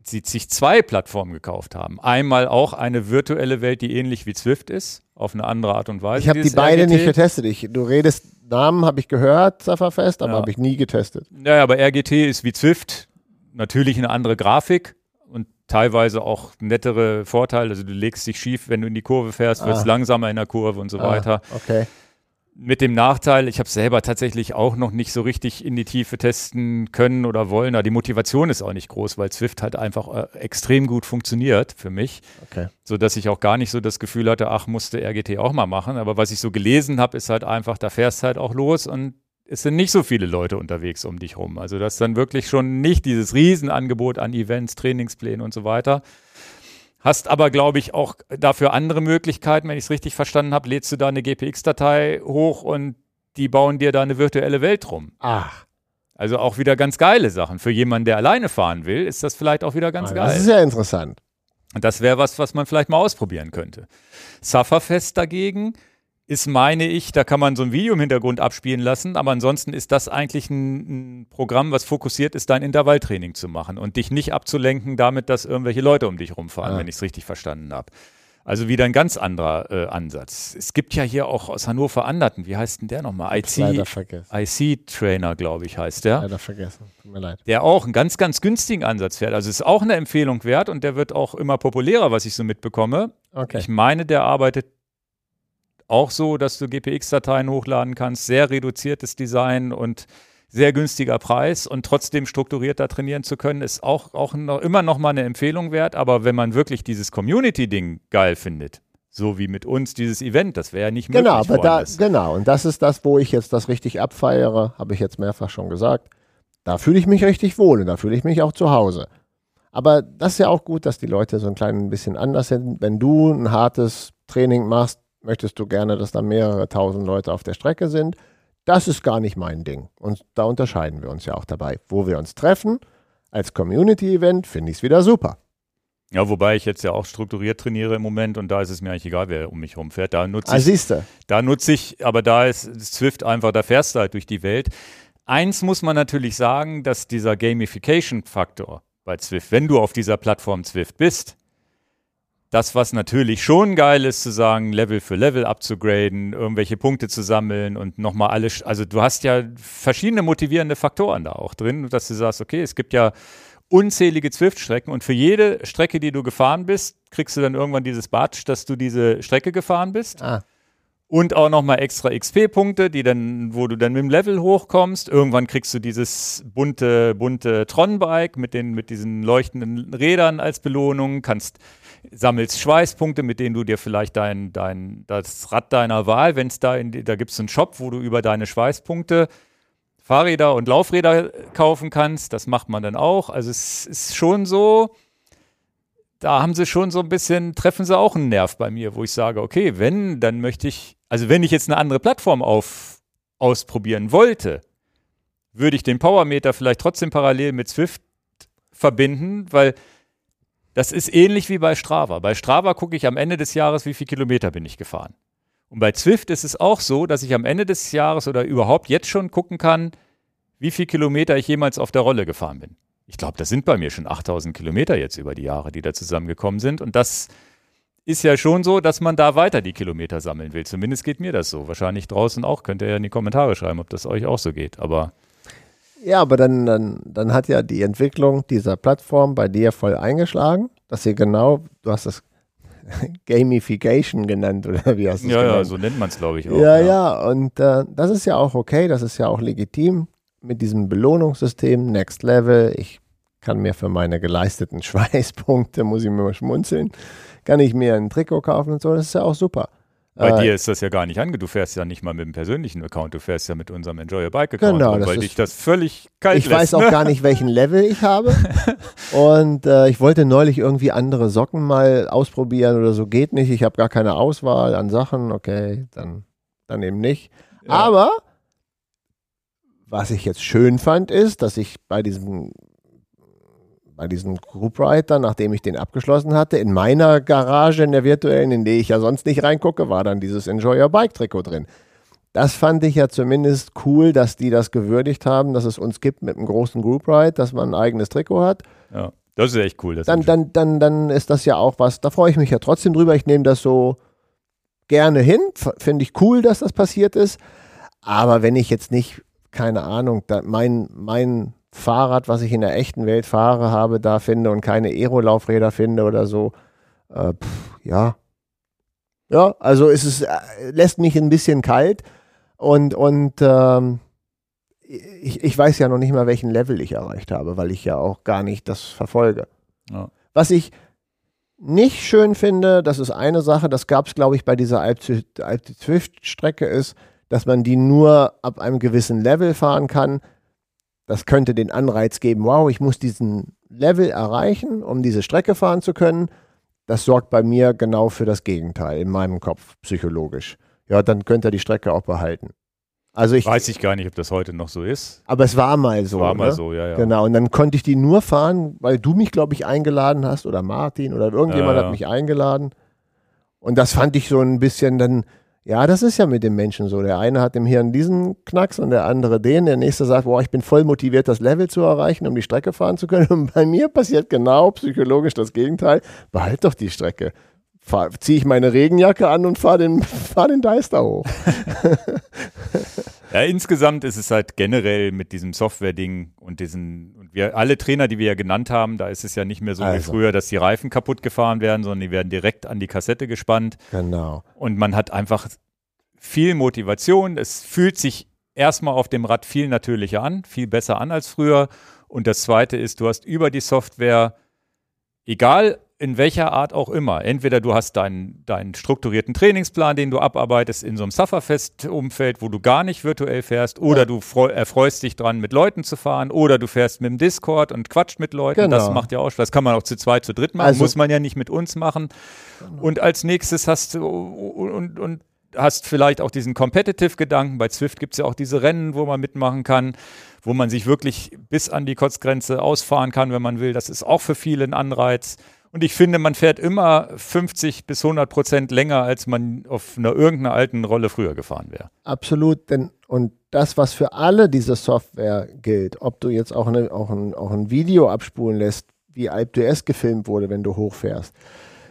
sie sich zwei Plattformen gekauft haben. Einmal auch eine virtuelle Welt, die ähnlich wie Zwift ist, auf eine andere Art und Weise. Ich habe die beide RGT. nicht getestet. Ich, du redest, Namen habe ich gehört, Sufferfest, aber ja. habe ich nie getestet. Naja, aber RGT ist wie Zwift, natürlich eine andere Grafik und teilweise auch nettere Vorteile. Also du legst dich schief, wenn du in die Kurve fährst, wirst ah. langsamer in der Kurve und so ah, weiter. Okay. Mit dem Nachteil, ich habe selber tatsächlich auch noch nicht so richtig in die Tiefe testen können oder wollen. Aber die Motivation ist auch nicht groß, weil Swift halt einfach äh, extrem gut funktioniert für mich. Okay. So dass ich auch gar nicht so das Gefühl hatte, ach, musste RGT auch mal machen. Aber was ich so gelesen habe, ist halt einfach, da fährst halt auch los und es sind nicht so viele Leute unterwegs um dich rum. Also das ist dann wirklich schon nicht dieses Riesenangebot an Events, Trainingsplänen und so weiter. Hast aber, glaube ich, auch dafür andere Möglichkeiten. Wenn ich es richtig verstanden habe, lädst du da eine GPX-Datei hoch und die bauen dir da eine virtuelle Welt rum. Ach. Also auch wieder ganz geile Sachen. Für jemanden, der alleine fahren will, ist das vielleicht auch wieder ganz ah, geil. Das ist ja interessant. Und das wäre was, was man vielleicht mal ausprobieren könnte. Sufferfest dagegen ist, meine ich, da kann man so ein Video im Hintergrund abspielen lassen, aber ansonsten ist das eigentlich ein, ein, Programm, was fokussiert ist, dein Intervalltraining zu machen und dich nicht abzulenken damit, dass irgendwelche Leute um dich rumfahren, ja. wenn ich es richtig verstanden habe. Also wieder ein ganz anderer äh, Ansatz. Es gibt ja hier auch aus Hannover Anderten, wie heißt denn der nochmal? IC, IC Trainer, glaube ich, heißt der. Leider vergessen, tut mir leid. Der auch einen ganz, ganz günstigen Ansatz fährt. Also ist auch eine Empfehlung wert und der wird auch immer populärer, was ich so mitbekomme. Okay. Ich meine, der arbeitet auch so, dass du GPX-Dateien hochladen kannst, sehr reduziertes Design und sehr günstiger Preis und trotzdem strukturierter trainieren zu können, ist auch, auch noch, immer noch mal eine Empfehlung wert. Aber wenn man wirklich dieses Community-Ding geil findet, so wie mit uns dieses Event, das wäre ja nicht genau, möglich. Aber da, genau, und das ist das, wo ich jetzt das richtig abfeiere, habe ich jetzt mehrfach schon gesagt. Da fühle ich mich richtig wohl und da fühle ich mich auch zu Hause. Aber das ist ja auch gut, dass die Leute so ein klein bisschen anders sind. Wenn du ein hartes Training machst, möchtest du gerne, dass da mehrere tausend Leute auf der Strecke sind. Das ist gar nicht mein Ding. Und da unterscheiden wir uns ja auch dabei. Wo wir uns treffen, als Community-Event, finde ich es wieder super. Ja, wobei ich jetzt ja auch strukturiert trainiere im Moment und da ist es mir eigentlich egal, wer um mich rumfährt. Da nutze ah, ich, siehste. da nutze ich, aber da ist Zwift einfach, da fährst du halt durch die Welt. Eins muss man natürlich sagen, dass dieser Gamification-Faktor bei Zwift, wenn du auf dieser Plattform Zwift bist, das, was natürlich schon geil ist, zu sagen, Level für Level abzugraden, irgendwelche Punkte zu sammeln und nochmal alle, also du hast ja verschiedene motivierende Faktoren da auch drin, dass du sagst, okay, es gibt ja unzählige Zwift-Strecken und für jede Strecke, die du gefahren bist, kriegst du dann irgendwann dieses Badge, dass du diese Strecke gefahren bist. Ah. Und auch nochmal extra XP-Punkte, die dann, wo du dann mit dem Level hochkommst. Irgendwann kriegst du dieses bunte, bunte Tron-Bike mit den, mit diesen leuchtenden Rädern als Belohnung, kannst sammelst Schweißpunkte, mit denen du dir vielleicht dein, dein, das Rad deiner Wahl, wenn es da in, da gibt es einen Shop, wo du über deine Schweißpunkte Fahrräder und Laufräder kaufen kannst. Das macht man dann auch. Also es ist schon so, da haben sie schon so ein bisschen, treffen sie auch einen Nerv bei mir, wo ich sage, okay, wenn, dann möchte ich, also wenn ich jetzt eine andere Plattform auf, ausprobieren wollte, würde ich den Powermeter vielleicht trotzdem parallel mit Swift verbinden, weil das ist ähnlich wie bei Strava. Bei Strava gucke ich am Ende des Jahres, wie viele Kilometer bin ich gefahren. Und bei Zwift ist es auch so, dass ich am Ende des Jahres oder überhaupt jetzt schon gucken kann, wie viele Kilometer ich jemals auf der Rolle gefahren bin. Ich glaube, das sind bei mir schon 8000 Kilometer jetzt über die Jahre, die da zusammengekommen sind. Und das ist ja schon so, dass man da weiter die Kilometer sammeln will. Zumindest geht mir das so. Wahrscheinlich draußen auch. Könnt ihr ja in die Kommentare schreiben, ob das euch auch so geht. Aber ja, aber dann, dann, dann hat ja die Entwicklung dieser Plattform bei dir voll eingeschlagen, dass ihr genau, du hast das Gamification genannt oder wie hast du es ja, genannt? Ja, so nennt man es, glaube ich, auch. Ja, ja, ja. und äh, das ist ja auch okay, das ist ja auch legitim mit diesem Belohnungssystem, Next Level. Ich kann mir für meine geleisteten Schweißpunkte, muss ich mir mal schmunzeln, kann ich mir ein Trikot kaufen und so, das ist ja auch super. Bei äh, dir ist das ja gar nicht ange. Du fährst ja nicht mal mit dem persönlichen Account, du fährst ja mit unserem Enjoy Your Bike Account, genau, rum, weil dich das völlig kalt Ich lässt, weiß auch ne? gar nicht, welchen Level ich habe. Und äh, ich wollte neulich irgendwie andere Socken mal ausprobieren oder so. Geht nicht. Ich habe gar keine Auswahl an Sachen. Okay, dann, dann eben nicht. Ja. Aber was ich jetzt schön fand, ist, dass ich bei diesem bei diesem Group Ride nachdem ich den abgeschlossen hatte, in meiner Garage, in der virtuellen, in die ich ja sonst nicht reingucke, war dann dieses Enjoy Your Bike Trikot drin. Das fand ich ja zumindest cool, dass die das gewürdigt haben, dass es uns gibt mit einem großen Group Ride, dass man ein eigenes Trikot hat. Ja. Das ist echt cool. dann, dann, dann, dann ist das ja auch was, da freue ich mich ja trotzdem drüber. Ich nehme das so gerne hin. Finde ich cool, dass das passiert ist. Aber wenn ich jetzt nicht, keine Ahnung, mein, mein Fahrrad, was ich in der echten Welt fahre, habe, da finde und keine Aero-Laufräder finde oder so, äh, pff, ja. Ja, also es ist, äh, lässt mich ein bisschen kalt und, und ähm, ich, ich weiß ja noch nicht mal, welchen Level ich erreicht habe, weil ich ja auch gar nicht das verfolge. Ja. Was ich nicht schön finde, das ist eine Sache, das gab es, glaube ich, bei dieser Alp-Zwift-Strecke ist, dass man die nur ab einem gewissen Level fahren kann. Das könnte den Anreiz geben, wow, ich muss diesen Level erreichen, um diese Strecke fahren zu können. Das sorgt bei mir genau für das Gegenteil in meinem Kopf psychologisch. Ja, dann könnte er die Strecke auch behalten. Also ich weiß ich gar nicht, ob das heute noch so ist. Aber es war mal so. War ne? mal so, ja, ja. Genau. Und dann konnte ich die nur fahren, weil du mich, glaube ich, eingeladen hast oder Martin oder irgendjemand ja, ja. hat mich eingeladen. Und das fand ich so ein bisschen dann, ja, das ist ja mit dem Menschen so. Der eine hat im Hirn diesen Knacks und der andere den. Der nächste sagt, boah, ich bin voll motiviert, das Level zu erreichen, um die Strecke fahren zu können. Und bei mir passiert genau psychologisch das Gegenteil. Behalt doch die Strecke ziehe ich meine Regenjacke an und fahre den, fahr den Deister hoch. ja, insgesamt ist es halt generell mit diesem Software-Ding und diesen, wir, alle Trainer, die wir ja genannt haben, da ist es ja nicht mehr so also. wie früher, dass die Reifen kaputt gefahren werden, sondern die werden direkt an die Kassette gespannt. Genau. Und man hat einfach viel Motivation. Es fühlt sich erstmal auf dem Rad viel natürlicher an, viel besser an als früher. Und das zweite ist, du hast über die Software, egal in welcher Art auch immer. Entweder du hast deinen, deinen strukturierten Trainingsplan, den du abarbeitest in so einem Sufferfest-Umfeld, wo du gar nicht virtuell fährst, oder ja. du erfreust dich dran, mit Leuten zu fahren, oder du fährst mit dem Discord und quatscht mit Leuten. Genau. Das macht ja auch Spaß. Das kann man auch zu zweit, zu dritt machen. Also, Muss man ja nicht mit uns machen. Genau. Und als nächstes hast du und, und hast vielleicht auch diesen Competitive-Gedanken. Bei Zwift gibt es ja auch diese Rennen, wo man mitmachen kann, wo man sich wirklich bis an die Kotzgrenze ausfahren kann, wenn man will. Das ist auch für viele ein Anreiz. Und ich finde, man fährt immer 50 bis 100 Prozent länger, als man auf einer irgendeiner alten Rolle früher gefahren wäre. Absolut, denn und das, was für alle diese Software gilt, ob du jetzt auch, eine, auch, ein, auch ein Video abspulen lässt, wie AlpDS gefilmt wurde, wenn du hochfährst.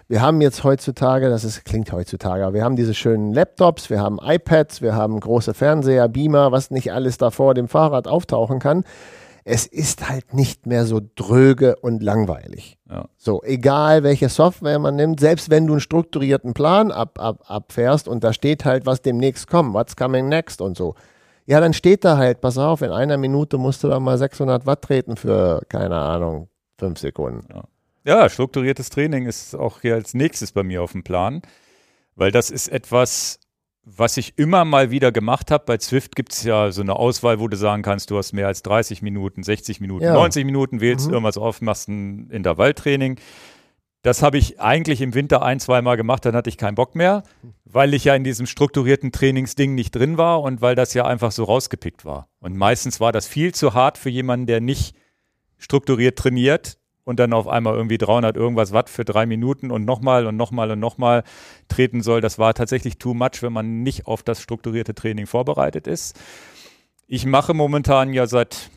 Wir haben jetzt heutzutage, das ist, klingt heutzutage, aber wir haben diese schönen Laptops, wir haben iPads, wir haben große Fernseher, Beamer, was nicht alles da vor dem Fahrrad auftauchen kann es ist halt nicht mehr so dröge und langweilig. Ja. So, egal welche Software man nimmt, selbst wenn du einen strukturierten Plan ab, ab, abfährst und da steht halt, was demnächst kommt, what's coming next und so. Ja, dann steht da halt, pass auf, in einer Minute musst du da mal 600 Watt treten für, keine Ahnung, fünf Sekunden. Ja. ja, strukturiertes Training ist auch hier als nächstes bei mir auf dem Plan, weil das ist etwas, was ich immer mal wieder gemacht habe, bei Zwift gibt es ja so eine Auswahl, wo du sagen kannst, du hast mehr als 30 Minuten, 60 Minuten, ja. 90 Minuten, wählst mhm. irgendwas auf, machst ein Intervalltraining. Das habe ich eigentlich im Winter ein, zwei Mal gemacht, dann hatte ich keinen Bock mehr, weil ich ja in diesem strukturierten Trainingsding nicht drin war und weil das ja einfach so rausgepickt war. Und meistens war das viel zu hart für jemanden, der nicht strukturiert trainiert, und dann auf einmal irgendwie 300 irgendwas Watt für drei Minuten und nochmal und nochmal und nochmal treten soll. Das war tatsächlich too much, wenn man nicht auf das strukturierte Training vorbereitet ist. Ich mache momentan ja seit,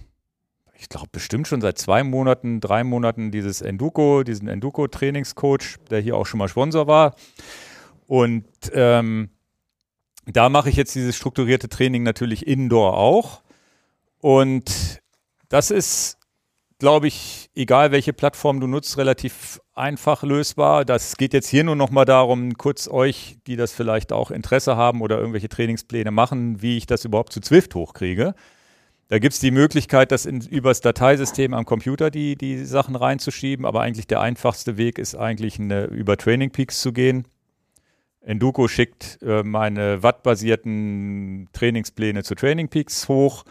ich glaube bestimmt schon seit zwei Monaten, drei Monaten dieses Enduko, diesen Enduko-Trainingscoach, der hier auch schon mal Sponsor war. Und ähm, da mache ich jetzt dieses strukturierte Training natürlich indoor auch. Und das ist glaube ich, egal welche Plattform du nutzt, relativ einfach lösbar. Das geht jetzt hier nur noch mal darum, kurz euch, die das vielleicht auch Interesse haben oder irgendwelche Trainingspläne machen, wie ich das überhaupt zu Zwift hochkriege. Da gibt es die Möglichkeit, das in, übers Dateisystem am Computer die, die Sachen reinzuschieben, aber eigentlich der einfachste Weg ist eigentlich eine, über Training Peaks zu gehen. Enduko schickt äh, meine wattbasierten Trainingspläne zu Training Peaks hoch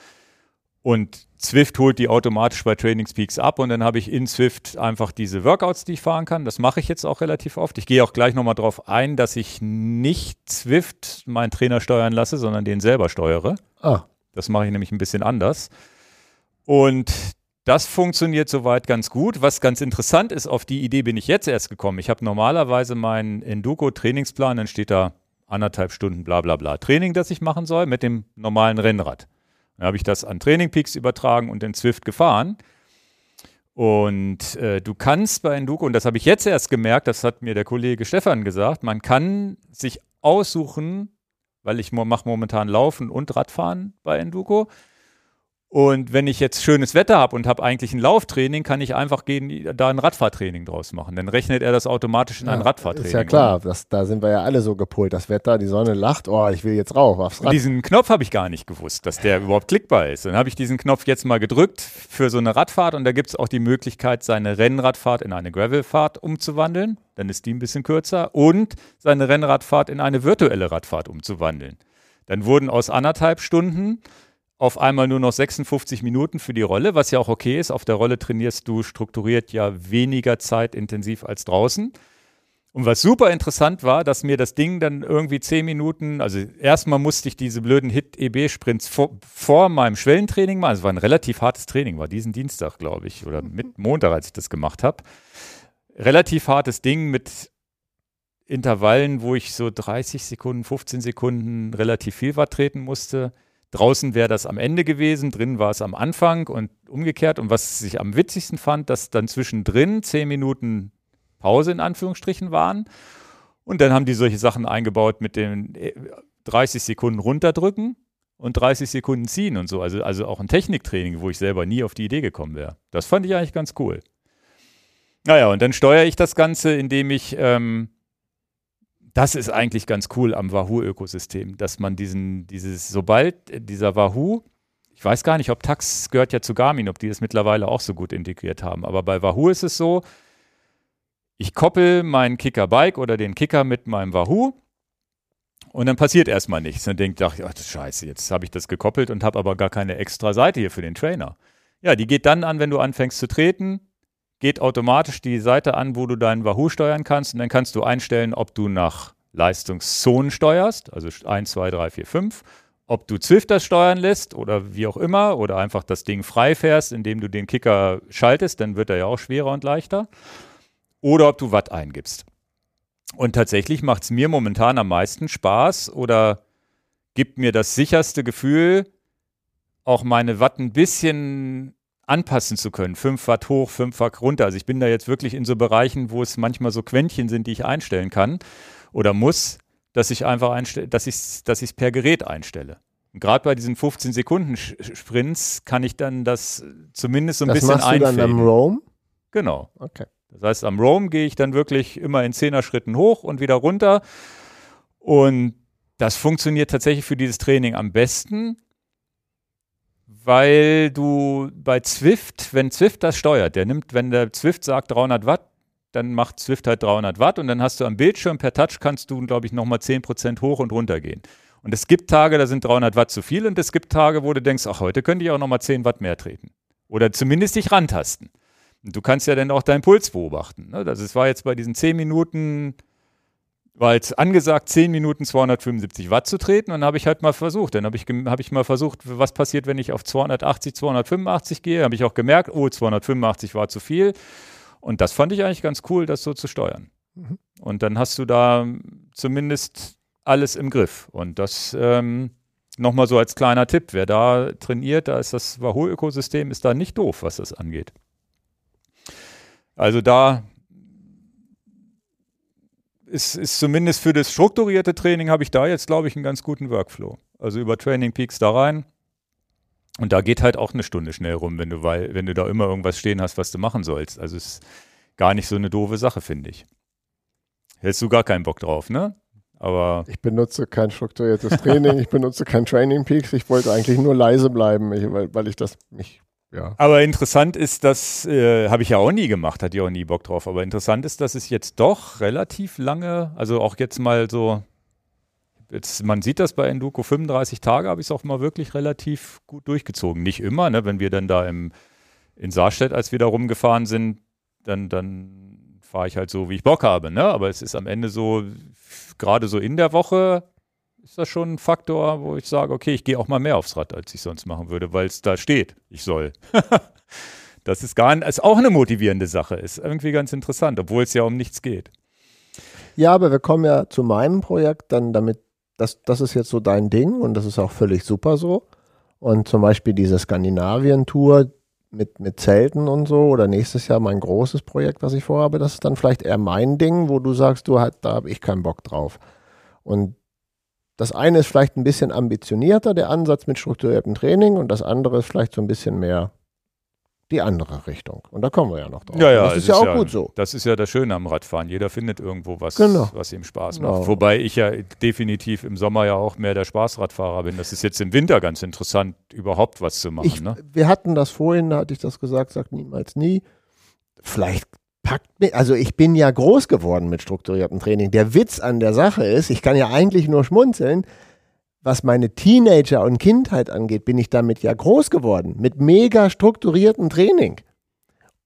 und Zwift holt die automatisch bei Trainingspeaks ab und dann habe ich in Zwift einfach diese Workouts, die ich fahren kann. Das mache ich jetzt auch relativ oft. Ich gehe auch gleich nochmal darauf ein, dass ich nicht Zwift meinen Trainer steuern lasse, sondern den selber steuere. Ah. Das mache ich nämlich ein bisschen anders. Und das funktioniert soweit ganz gut. Was ganz interessant ist, auf die Idee bin ich jetzt erst gekommen. Ich habe normalerweise meinen Enduko-Trainingsplan, dann steht da anderthalb Stunden bla bla bla Training, das ich machen soll, mit dem normalen Rennrad. Dann habe ich das an Training Peaks übertragen und in Zwift gefahren. Und äh, du kannst bei Enduko, und das habe ich jetzt erst gemerkt, das hat mir der Kollege Stefan gesagt, man kann sich aussuchen, weil ich mache momentan Laufen und Radfahren bei Enduko. Und wenn ich jetzt schönes Wetter habe und habe eigentlich ein Lauftraining, kann ich einfach gehen, da ein Radfahrtraining draus machen. Dann rechnet er das automatisch in ja, ein Radfahrtraining. Ist ja klar, das, da sind wir ja alle so gepolt. Das Wetter, die Sonne lacht, oh, ich will jetzt rauf aufs Rad. Diesen Knopf habe ich gar nicht gewusst, dass der überhaupt klickbar ist. Dann habe ich diesen Knopf jetzt mal gedrückt für so eine Radfahrt und da gibt es auch die Möglichkeit, seine Rennradfahrt in eine Gravelfahrt umzuwandeln. Dann ist die ein bisschen kürzer. Und seine Rennradfahrt in eine virtuelle Radfahrt umzuwandeln. Dann wurden aus anderthalb Stunden auf einmal nur noch 56 Minuten für die Rolle, was ja auch okay ist. Auf der Rolle trainierst du strukturiert ja weniger zeitintensiv als draußen. Und was super interessant war, dass mir das Ding dann irgendwie 10 Minuten, also erstmal musste ich diese blöden Hit-EB-Sprints vor, vor, meinem Schwellentraining machen. Also es war ein relativ hartes Training, war diesen Dienstag, glaube ich, oder mit Montag, als ich das gemacht habe. Relativ hartes Ding mit Intervallen, wo ich so 30 Sekunden, 15 Sekunden relativ viel Watt treten musste. Draußen wäre das am Ende gewesen, drin war es am Anfang und umgekehrt. Und was ich am witzigsten fand, dass dann zwischendrin zehn Minuten Pause in Anführungsstrichen waren. Und dann haben die solche Sachen eingebaut mit den 30 äh, Sekunden runterdrücken und 30 Sekunden ziehen und so. Also, also auch ein Techniktraining, wo ich selber nie auf die Idee gekommen wäre. Das fand ich eigentlich ganz cool. Naja, und dann steuere ich das Ganze, indem ich ähm, das ist eigentlich ganz cool am Wahoo-Ökosystem, dass man diesen, dieses, sobald dieser Wahoo, ich weiß gar nicht, ob Tax gehört ja zu Garmin, ob die das mittlerweile auch so gut integriert haben, aber bei Wahoo ist es so, ich koppel meinen Kicker-Bike oder den Kicker mit meinem Wahoo und dann passiert erstmal nichts. Dann denkt, ach, ach scheiße, jetzt habe ich das gekoppelt und habe aber gar keine extra Seite hier für den Trainer. Ja, die geht dann an, wenn du anfängst zu treten geht automatisch die Seite an, wo du deinen Wahoo steuern kannst. Und dann kannst du einstellen, ob du nach Leistungszonen steuerst, also 1, 2, 3, 4, 5, ob du Zwift das steuern lässt oder wie auch immer oder einfach das Ding frei fährst, indem du den Kicker schaltest, dann wird er ja auch schwerer und leichter. Oder ob du Watt eingibst. Und tatsächlich macht es mir momentan am meisten Spaß oder gibt mir das sicherste Gefühl, auch meine Watt ein bisschen anpassen zu können. 5 Watt hoch, 5 Watt runter. Also ich bin da jetzt wirklich in so Bereichen, wo es manchmal so Quäntchen sind, die ich einstellen kann oder muss, dass ich einfach einstelle, dass ich es dass per Gerät einstelle. Gerade bei diesen 15 Sekunden Sprints kann ich dann das zumindest so ein das bisschen einfällen. Das machst du dann am Roam? Genau. Okay. Das heißt, am Roam gehe ich dann wirklich immer in 10er Schritten hoch und wieder runter. Und das funktioniert tatsächlich für dieses Training am besten, weil du bei Zwift, wenn Zwift das steuert, der nimmt, wenn der Zwift sagt 300 Watt, dann macht Zwift halt 300 Watt und dann hast du am Bildschirm per Touch kannst du, glaube ich, nochmal 10% hoch und runter gehen. Und es gibt Tage, da sind 300 Watt zu viel und es gibt Tage, wo du denkst, ach, heute könnte ich auch nochmal 10 Watt mehr treten. Oder zumindest dich rantasten. Und du kannst ja dann auch deinen Puls beobachten. Ne? Das war jetzt bei diesen 10 Minuten war jetzt angesagt, 10 Minuten 275 Watt zu treten und dann habe ich halt mal versucht. Dann habe ich, hab ich mal versucht, was passiert, wenn ich auf 280, 285 gehe. Habe ich auch gemerkt, oh, 285 war zu viel. Und das fand ich eigentlich ganz cool, das so zu steuern. Mhm. Und dann hast du da zumindest alles im Griff. Und das ähm, nochmal so als kleiner Tipp, wer da trainiert, da ist das Wahoo-Ökosystem, ist da nicht doof, was das angeht. Also da ist, ist zumindest für das strukturierte Training habe ich da jetzt, glaube ich, einen ganz guten Workflow. Also über Training Peaks da rein. Und da geht halt auch eine Stunde schnell rum, wenn du, weil, wenn du da immer irgendwas stehen hast, was du machen sollst. Also ist gar nicht so eine doofe Sache, finde ich. Hättest du gar keinen Bock drauf, ne? Aber ich benutze kein strukturiertes Training, ich benutze kein Training Peaks. Ich wollte eigentlich nur leise bleiben, weil, weil ich das mich ja. Aber interessant ist, das äh, habe ich ja auch nie gemacht, hatte ich auch nie Bock drauf. Aber interessant ist, dass es jetzt doch relativ lange, also auch jetzt mal so, jetzt, man sieht das bei Enduko, 35 Tage habe ich es auch mal wirklich relativ gut durchgezogen. Nicht immer, ne? wenn wir dann da im, in Saarstedt, als wir da rumgefahren sind, dann, dann fahre ich halt so, wie ich Bock habe. Ne? Aber es ist am Ende so, gerade so in der Woche ist das schon ein Faktor, wo ich sage, okay, ich gehe auch mal mehr aufs Rad, als ich sonst machen würde, weil es da steht, ich soll. das ist gar ist auch eine motivierende Sache, ist irgendwie ganz interessant, obwohl es ja um nichts geht. Ja, aber wir kommen ja zu meinem Projekt dann damit, das, das ist jetzt so dein Ding und das ist auch völlig super so. Und zum Beispiel diese Skandinavien-Tour, mit, mit Zelten und so oder nächstes Jahr mein großes Projekt, was ich vorhabe, das ist dann vielleicht eher mein Ding, wo du sagst, du da habe ich keinen Bock drauf. Und das eine ist vielleicht ein bisschen ambitionierter, der Ansatz mit strukturiertem Training, und das andere ist vielleicht so ein bisschen mehr die andere Richtung. Und da kommen wir ja noch drauf. Ja, ja, das ist ja auch ja, gut so. Das ist ja das Schöne am Radfahren. Jeder findet irgendwo was, genau. was ihm Spaß macht. Genau. Wobei ich ja definitiv im Sommer ja auch mehr der Spaßradfahrer bin. Das ist jetzt im Winter ganz interessant, überhaupt was zu machen. Ich, ne? Wir hatten das vorhin, da hatte ich das gesagt, sagt niemals nie. Vielleicht packt mich, also ich bin ja groß geworden mit strukturiertem Training. Der Witz an der Sache ist, ich kann ja eigentlich nur schmunzeln, was meine Teenager und Kindheit angeht, bin ich damit ja groß geworden. Mit mega strukturiertem Training.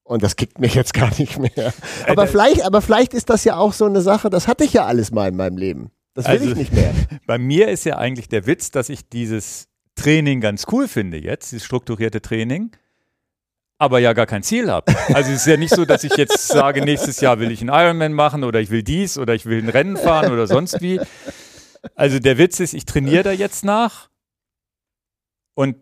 Und das kickt mich jetzt gar nicht mehr. Aber, äh, vielleicht, aber vielleicht ist das ja auch so eine Sache, das hatte ich ja alles mal in meinem Leben. Das will also, ich nicht mehr. Bei mir ist ja eigentlich der Witz, dass ich dieses Training ganz cool finde jetzt, dieses strukturierte Training, aber ja gar kein Ziel habe. Also es ist ja nicht so, dass ich jetzt sage, nächstes Jahr will ich einen Ironman machen oder ich will dies oder ich will ein Rennen fahren oder sonst wie, also der Witz ist, ich trainiere da jetzt nach und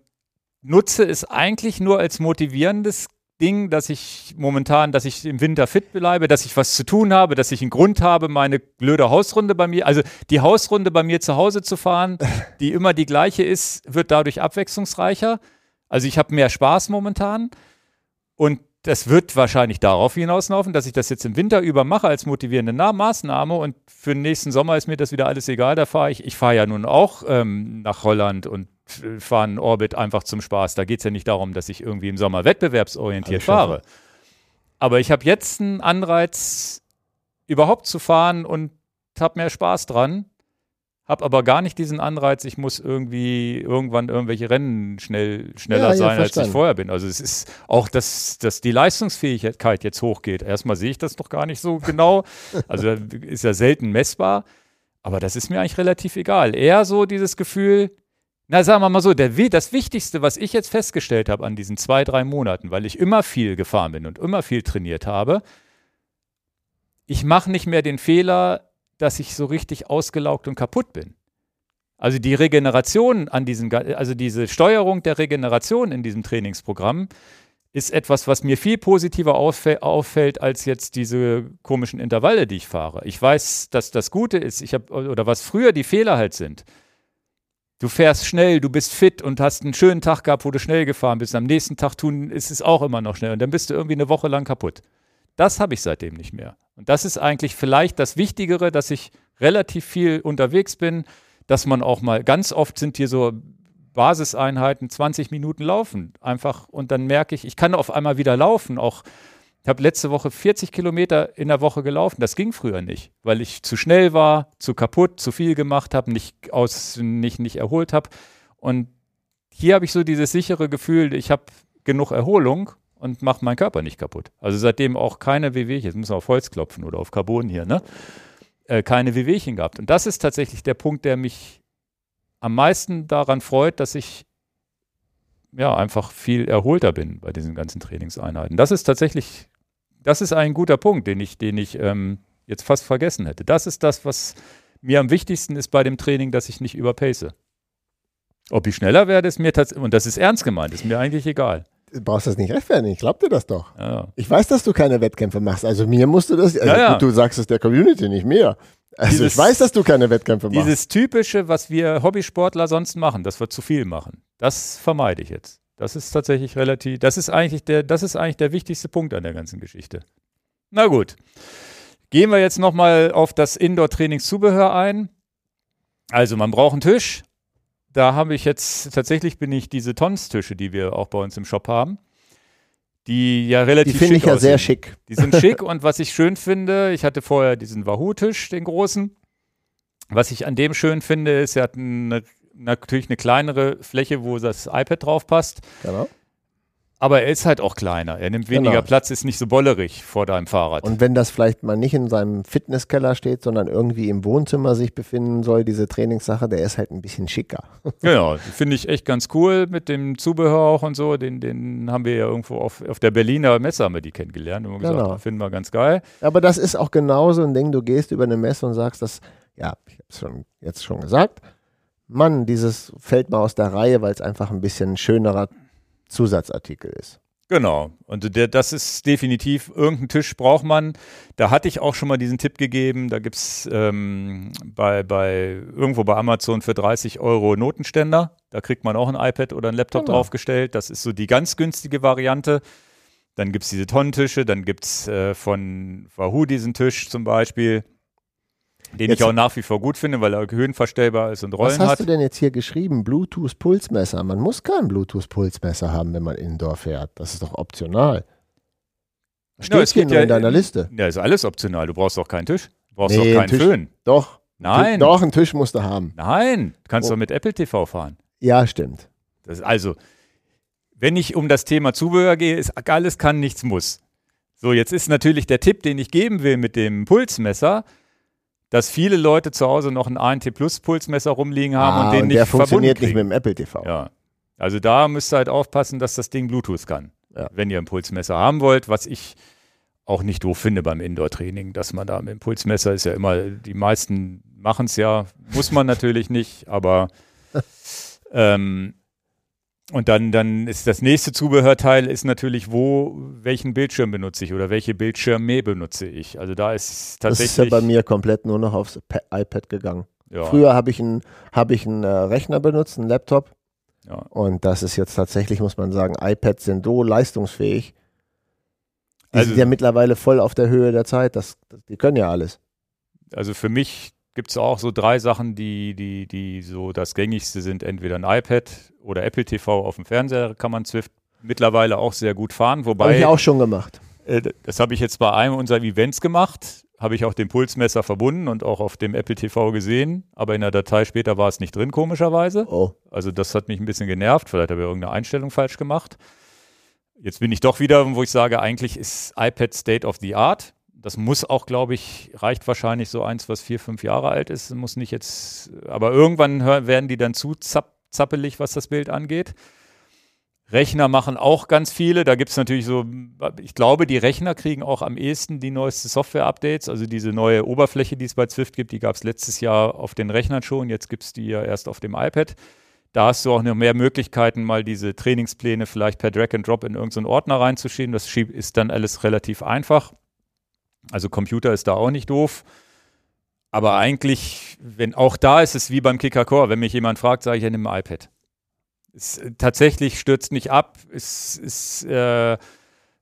nutze es eigentlich nur als motivierendes Ding, dass ich momentan, dass ich im Winter fit bleibe, dass ich was zu tun habe, dass ich einen Grund habe, meine blöde Hausrunde bei mir, also die Hausrunde bei mir zu Hause zu fahren, die immer die gleiche ist, wird dadurch abwechslungsreicher. Also ich habe mehr Spaß momentan und das wird wahrscheinlich darauf hinauslaufen, dass ich das jetzt im Winter über mache als motivierende Maßnahme und für den nächsten Sommer ist mir das wieder alles egal. Da fahre ich, ich fahre ja nun auch ähm, nach Holland und fahre einen Orbit einfach zum Spaß. Da geht es ja nicht darum, dass ich irgendwie im Sommer wettbewerbsorientiert fahre. Aber ich habe jetzt einen Anreiz, überhaupt zu fahren und habe mehr Spaß dran habe aber gar nicht diesen Anreiz, ich muss irgendwie irgendwann irgendwelche Rennen schnell, schneller ja, sein, als ich vorher bin. Also es ist auch, dass, dass die Leistungsfähigkeit jetzt hochgeht. Erstmal sehe ich das doch gar nicht so genau. Also ist ja selten messbar. Aber das ist mir eigentlich relativ egal. Eher so dieses Gefühl, na, sagen wir mal so, der, das Wichtigste, was ich jetzt festgestellt habe an diesen zwei, drei Monaten, weil ich immer viel gefahren bin und immer viel trainiert habe, ich mache nicht mehr den Fehler, dass ich so richtig ausgelaugt und kaputt bin. Also die Regeneration an diesen, also diese Steuerung der Regeneration in diesem Trainingsprogramm ist etwas, was mir viel positiver auffällt als jetzt diese komischen Intervalle, die ich fahre. Ich weiß, dass das Gute ist, ich habe oder was früher die Fehler halt sind. Du fährst schnell, du bist fit und hast einen schönen Tag gehabt, wo du schnell gefahren bist. Am nächsten Tag tun ist es auch immer noch schnell und dann bist du irgendwie eine Woche lang kaputt. Das habe ich seitdem nicht mehr. Und das ist eigentlich vielleicht das Wichtigere, dass ich relativ viel unterwegs bin, dass man auch mal, ganz oft sind hier so Basiseinheiten 20 Minuten laufen. Einfach und dann merke ich, ich kann auf einmal wieder laufen. Auch ich habe letzte Woche 40 Kilometer in der Woche gelaufen. Das ging früher nicht, weil ich zu schnell war, zu kaputt, zu viel gemacht habe, nicht, nicht, nicht erholt habe. Und hier habe ich so dieses sichere Gefühl, ich habe genug Erholung und macht meinen Körper nicht kaputt. Also seitdem auch keine Wehwehchen, jetzt müssen wir auf Holz klopfen oder auf Carbon hier, ne? Äh, keine Wehwehchen gehabt. Und das ist tatsächlich der Punkt, der mich am meisten daran freut, dass ich ja einfach viel erholter bin bei diesen ganzen Trainingseinheiten. Das ist tatsächlich, das ist ein guter Punkt, den ich, den ich ähm, jetzt fast vergessen hätte. Das ist das, was mir am wichtigsten ist bei dem Training, dass ich nicht überpace. Ob ich schneller werde, ist mir tatsächlich, und das ist ernst gemeint, ist mir eigentlich egal brauchst das nicht rechtfertigen. Ich glaub dir das doch. Ja. Ich weiß, dass du keine Wettkämpfe machst. Also mir musst du das. Also ja, ja. Gut, du sagst es der Community, nicht mir. Also dieses, ich weiß, dass du keine Wettkämpfe machst. Dieses typische, was wir Hobbysportler sonst machen, dass wir zu viel machen, das vermeide ich jetzt. Das ist tatsächlich relativ. Das ist eigentlich der. Das ist eigentlich der wichtigste Punkt an der ganzen Geschichte. Na gut. Gehen wir jetzt nochmal auf das Indoor-Trainingszubehör ein. Also man braucht einen Tisch, da habe ich jetzt, tatsächlich bin ich diese Tonstische, die wir auch bei uns im Shop haben, die ja relativ Die finde ich ja aussehen. sehr schick. Die sind schick und was ich schön finde, ich hatte vorher diesen Wahoo-Tisch, den großen. Was ich an dem schön finde, ist, er hat eine, natürlich eine kleinere Fläche, wo das iPad drauf passt. Genau. Aber er ist halt auch kleiner. Er nimmt weniger genau. Platz, ist nicht so bollerig vor deinem Fahrrad. Und wenn das vielleicht mal nicht in seinem Fitnesskeller steht, sondern irgendwie im Wohnzimmer sich befinden soll, diese Trainingssache, der ist halt ein bisschen schicker. Genau, finde ich echt ganz cool mit dem Zubehör auch und so. Den, den haben wir ja irgendwo auf, auf der Berliner Messe haben wir die kennengelernt und gesagt, genau. finden wir ganz geil. Aber das ist auch genauso ein Ding, du gehst über eine Messe und sagst, das, ja, ich habe es schon jetzt schon gesagt, Mann, dieses fällt mal aus der Reihe, weil es einfach ein bisschen schönerer Zusatzartikel ist. Genau. Und der, das ist definitiv, irgendeinen Tisch braucht man. Da hatte ich auch schon mal diesen Tipp gegeben. Da gibt es ähm, bei, bei, irgendwo bei Amazon für 30 Euro Notenständer. Da kriegt man auch ein iPad oder ein Laptop Genau. draufgestellt. Das ist so die ganz günstige Variante. Dann gibt es diese Tonnentische. Dann gibt es äh, von Wahoo diesen Tisch zum Beispiel, den Jetzt- ich auch nach wie vor gut finde, weil er höhenverstellbar ist und Was Rollen hast hat. du denn jetzt hier geschrieben? Bluetooth-Pulsmesser. Man muss kein Bluetooth-Pulsmesser haben, wenn man Indoor fährt. Das ist doch optional. Steht Ja, es hier nur ja in deiner in- Liste. Ja, ist alles optional. Du brauchst doch keinen Tisch. Du brauchst Nee, doch ein keinen Tisch- Föhn. Doch. Nein. Doch, einen Tisch musst du haben. Nein, du kannst Oh. doch mit Apple TV fahren. Ja, stimmt. Das, also, wenn ich um das Thema Zubehör gehe, ist alles kann, nichts muss. So, jetzt ist natürlich der Tipp, den ich geben will mit dem Pulsmesser, dass viele Leute zu Hause noch ein ANT Plus Pulsmesser rumliegen haben Ah, und den und nicht der funktioniert nicht mit dem Apple TV. Ja. Also da müsst ihr halt aufpassen, dass das Ding Bluetooth kann, Ja. wenn ihr ein Pulsmesser haben wollt, was ich auch nicht doof finde beim Indoor-Training, dass man da mit dem Pulsmesser ist ja immer, die meisten machen es ja, muss man natürlich nicht, aber ähm, und dann, dann ist das nächste Zubehörteil ist natürlich, wo, welchen Bildschirm benutze ich oder welche Bildschirme benutze ich. Also da ist Das tatsächlich. ist ja bei mir komplett nur noch aufs Pa- iPad gegangen. ja, Früher habe ich einen hab ich einen, äh, Rechner benutzt, einen Laptop. ja. Und das ist jetzt tatsächlich, muss man sagen, iPads sind so leistungsfähig. Die Also- sind ja mittlerweile voll auf der Höhe der Zeit. Das, die können ja alles. Also für mich gibt es auch so drei Sachen, die, die, die so das gängigste sind. Entweder ein iPad oder Apple TV auf dem Fernseher kann man Swift mittlerweile auch sehr gut fahren. Habe ich auch schon gemacht. äh, das habe ich jetzt bei einem unserer Events gemacht, habe ich auch den Pulsmesser verbunden und auch auf dem Apple TV gesehen. Aber in der Datei später war es nicht drin, komischerweise. Oh. Also das hat mich ein bisschen genervt. Vielleicht habe ich irgendeine Einstellung falsch gemacht. Jetzt bin ich doch wieder, wo ich sage, eigentlich ist iPad State of the Art. Das muss auch, glaube ich, reicht wahrscheinlich so eins, was vier, fünf Jahre alt ist. Muss nicht jetzt, aber irgendwann werden die dann zu zapp, zappelig, was das Bild angeht. Rechner machen auch ganz viele. Da gibt es natürlich so, ich glaube, die Rechner kriegen auch am ehesten die neueste Software-Updates. Also diese neue Oberfläche, die es bei Zwift gibt, die gab es letztes Jahr auf den Rechnern schon. Jetzt gibt es die ja erst auf dem iPad. Da hast du auch noch mehr Möglichkeiten, mal diese Trainingspläne vielleicht per Drag and Drop in irgendeinen Ordner reinzuschieben. Das ist dann alles relativ einfach. Also Computer ist da auch nicht doof. Aber eigentlich, wenn auch da ist es wie beim Kicker Core, wenn mich jemand fragt, sage ich ja, nimm ein iPad. Es, äh, tatsächlich stürzt nicht ab. Es ist, äh,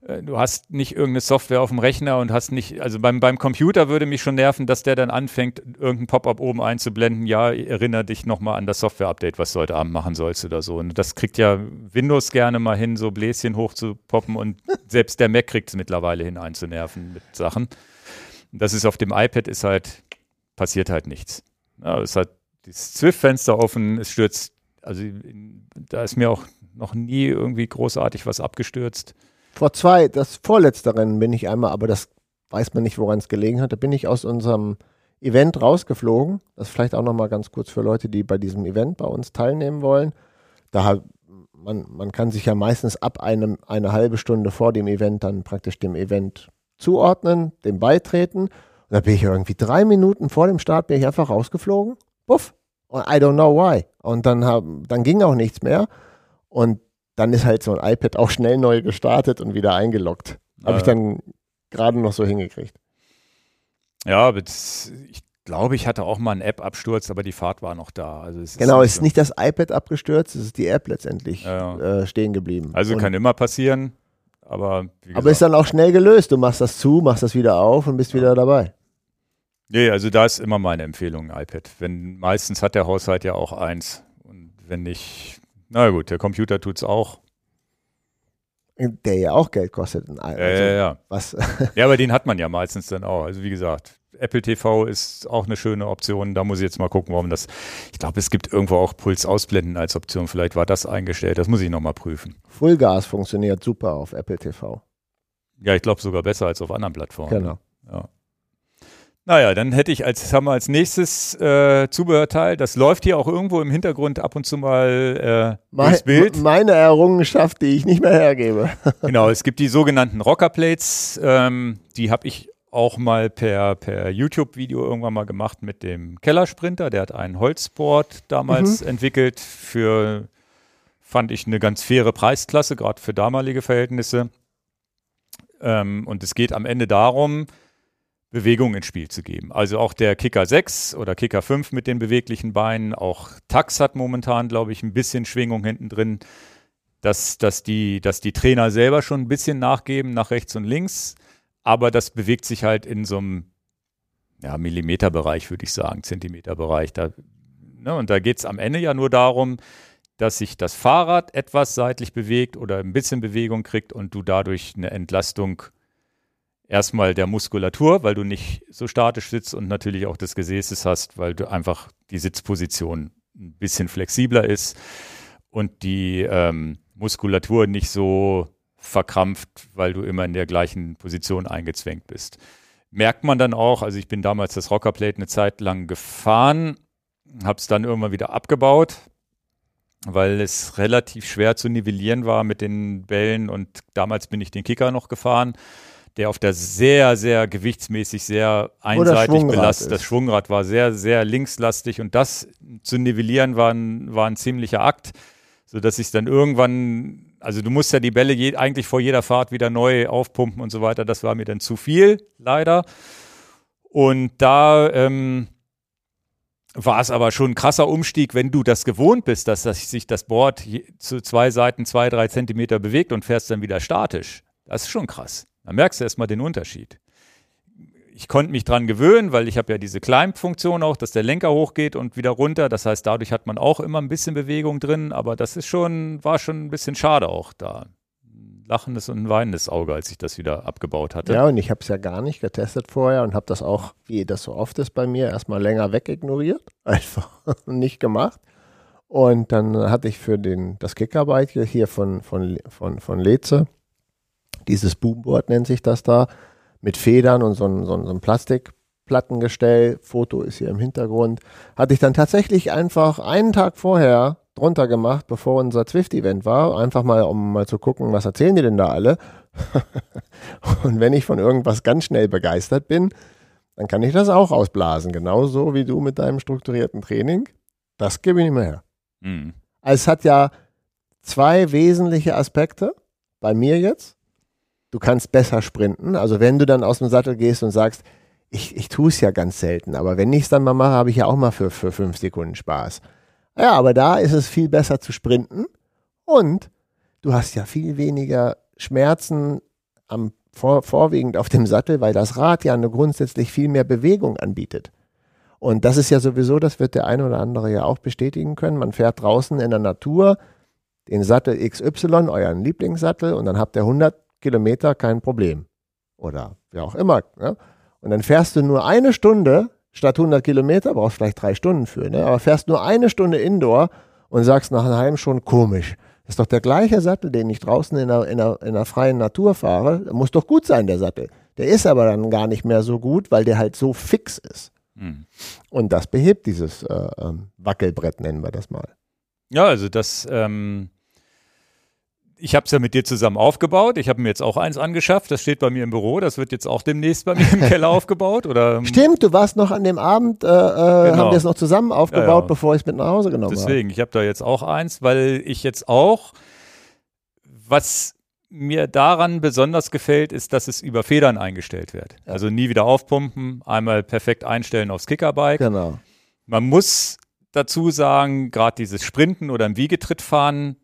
du hast nicht irgendeine Software auf dem Rechner und hast nicht, also beim, beim Computer würde mich schon nerven, dass der dann anfängt, irgendein Pop-up oben einzublenden, ja, erinnere dich nochmal an das Software-Update, was du heute Abend machen sollst oder so. Und das kriegt ja Windows gerne mal hin, so Bläschen hochzupoppen und selbst der Mac kriegt es mittlerweile hin, einzunerven mit Sachen. Das ist auf dem iPad ist halt, passiert halt nichts. Ja, es hat das Swift-Fenster offen, es stürzt, also da ist mir auch noch nie irgendwie großartig was abgestürzt. Vor zwei, das vorletzte Rennen bin ich einmal, aber das weiß man nicht, woran es gelegen hat. Da bin ich aus unserem Event rausgeflogen. Das vielleicht auch nochmal ganz kurz für Leute, die bei diesem Event bei uns teilnehmen wollen. Da man, man kann sich ja meistens ab einem, eine halbe Stunde vor dem Event dann praktisch dem Event zuordnen, dem beitreten. Und da bin ich irgendwie drei Minuten vor dem Start bin ich einfach rausgeflogen. Puff. Und I don't know why. Und dann, hab, dann ging auch nichts mehr. Und dann ist halt so ein iPad auch schnell neu gestartet und wieder eingeloggt. Habe ich Ja. dann gerade noch so hingekriegt. Ja, ich glaube, ich hatte auch mal einen App-Absturz, aber die Fahrt war noch da. Also es Genau, es ist nicht das iPad abgestürzt, es ist die App letztendlich Ja, äh, stehen geblieben. Also und, kann immer passieren, aber wie aber ist gesagt, dann auch schnell gelöst. Du machst das zu, machst das wieder auf und bist wieder dabei. nee, also da ist immer meine Empfehlung ein iPad. Wenn meistens hat der Haushalt ja auch eins und wenn nicht, na gut, der Computer tut's auch. Der ja auch Geld kostet. Also, Ja, ja, ja. Was, Ja, aber den hat man ja meistens dann auch. Also wie gesagt, Apple TV ist auch eine schöne Option. Da muss ich jetzt mal gucken, warum das. Ich glaube, es gibt irgendwo auch Puls ausblenden als Option. Vielleicht war das eingestellt. Das muss ich nochmal prüfen. Fullgas funktioniert super auf Apple TV. Ja, ich glaube sogar besser als auf anderen Plattformen. Genau. Ja. Naja, dann hätte ich als, haben wir als nächstes äh, Zubehörteil, das läuft hier auch irgendwo im Hintergrund ab und zu mal äh, Mein, durchs Bild. Meine Errungenschaft, die ich nicht mehr hergebe. Genau, es gibt die sogenannten Rockerplates, ähm, die habe ich auch mal per, per YouTube-Video irgendwann mal gemacht mit dem Kellersprinter. Der hat einen Holzboard damals entwickelt für fand ich eine ganz faire Preisklasse, gerade für damalige Verhältnisse. Ähm, und es geht am Ende darum, Bewegung ins Spiel zu geben. Also auch der Kicker 6 oder Kicker 5 mit den beweglichen Beinen, auch Tax hat momentan, glaube ich, ein bisschen Schwingung hinten drin, dass, dass, die, dass die Trainer selber schon ein bisschen nachgeben nach rechts und links, aber das bewegt sich halt in so einem ja, Millimeterbereich, würde ich sagen, Zentimeterbereich. Da, ne, und da geht es am Ende ja nur darum, dass sich das Fahrrad etwas seitlich bewegt oder ein bisschen Bewegung kriegt und du dadurch eine Entlastung erstmal der Muskulatur, weil du nicht so statisch sitzt und natürlich auch des Gesäßes hast, weil du einfach die Sitzposition ein bisschen flexibler ist und die ähm, Muskulatur nicht so verkrampft, weil du immer in der gleichen Position eingezwängt bist. Merkt man dann auch, also ich bin damals das Rockerplate eine Zeit lang gefahren, habe es dann irgendwann wieder abgebaut, weil es relativ schwer zu nivellieren war mit den Bällen und damals bin ich den Kicker noch gefahren der auf der sehr, sehr gewichtsmäßig sehr einseitig belastet. Das Schwungrad war sehr, sehr linkslastig und das zu nivellieren war ein, war ein ziemlicher Akt, sodass ich dann irgendwann, also du musst ja die Bälle je, eigentlich vor jeder Fahrt wieder neu aufpumpen und so weiter. Das war mir dann zu viel, leider. Und da ähm, war es aber schon ein krasser Umstieg, wenn du das gewohnt bist, dass, dass sich das Board zu zwei Seiten zwei, drei Zentimeter bewegt und fährst dann wieder statisch. Das ist schon krass. Da merkst du erstmal den Unterschied. Ich konnte mich dran gewöhnen, weil ich habe ja diese Climb-Funktion auch, dass der Lenker hochgeht und wieder runter. Das heißt, dadurch hat man auch immer ein bisschen Bewegung drin, aber das ist schon, war schon ein bisschen schade auch da. Lachendes und ein weinendes Auge, als ich das wieder abgebaut hatte. Ja, und ich habe es ja gar nicht getestet vorher und habe das auch, wie das so oft ist bei mir, erstmal länger wegignoriert. Einfach nicht gemacht. Und dann hatte ich für den, das Kickarbeit hier von, von, von, von Leze dieses Boomboard nennt sich das da, mit Federn und so ein, so so ein Plastikplattengestell. Foto ist hier im Hintergrund. Hatte ich dann tatsächlich einfach einen Tag vorher drunter gemacht, bevor unser Zwift-Event war. Einfach mal, um mal zu gucken, was erzählen die denn da alle. und wenn ich von irgendwas ganz schnell begeistert bin, dann kann ich das auch ausblasen. Genauso wie du mit deinem strukturierten Training. Das gebe ich nicht mehr her. Mhm. Also es hat ja zwei wesentliche Aspekte. Bei mir jetzt du kannst besser sprinten. Also wenn du dann aus dem Sattel gehst und sagst, ich, ich tue es ja ganz selten, aber wenn ich es dann mal mache, habe ich ja auch mal für, für fünf Sekunden Spaß. Ja, aber da ist es viel besser zu sprinten und du hast ja viel weniger Schmerzen am vor, vorwiegend auf dem Sattel, weil das Rad ja eine grundsätzlich viel mehr Bewegung anbietet. Und das ist ja sowieso, das wird der eine oder andere ja auch bestätigen können. Man fährt draußen in der Natur den Sattel XY, euren Lieblingssattel, und dann habt ihr 100 Kilometer kein Problem. Oder wie auch immer. Ne? Und dann fährst du nur eine Stunde statt 100 Kilometer, brauchst vielleicht drei Stunden für, ne? aber fährst nur eine Stunde Indoor und sagst nach einem schon komisch. Das ist doch der gleiche Sattel, den ich draußen in der, in der, in der freien Natur fahre. Der muss doch gut sein, der Sattel. Der ist aber dann gar nicht mehr so gut, weil der halt so fix ist. Mhm. Und das behebt dieses äh, ähm, Wackelbrett, nennen wir das mal. Ja, also das ähm, ich habe es ja mit dir zusammen aufgebaut. Ich habe mir jetzt auch eins angeschafft. Das steht bei mir im Büro. Das wird jetzt auch demnächst bei mir im Keller aufgebaut. Oder, Stimmt, du warst noch an dem Abend, äh, äh genau. haben wir es noch zusammen aufgebaut, ja, ja. bevor ich es mit nach Hause genommen habe. Deswegen, ich habe da jetzt auch eins, weil ich jetzt auch, was mir daran besonders gefällt, ist, dass es über Federn eingestellt wird. Ja. Also nie wieder aufpumpen, einmal perfekt einstellen aufs Kickerbike. Genau. Man muss dazu sagen, gerade dieses Sprinten oder im Wiegetritt fahren,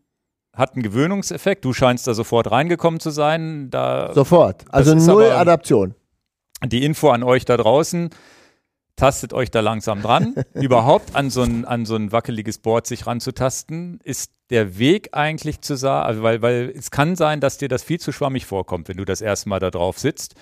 hat einen Gewöhnungseffekt. Du scheinst da sofort reingekommen zu sein. Da, sofort. Also null Adaption. Die Info an euch da draußen. Tastet euch da langsam dran. Überhaupt an so, ein, an so ein wackeliges Board sich ranzutasten, ist der Weg eigentlich zu sagen, also weil, weil es kann sein, dass dir das viel zu schwammig vorkommt, wenn du das erste Mal da drauf sitzt.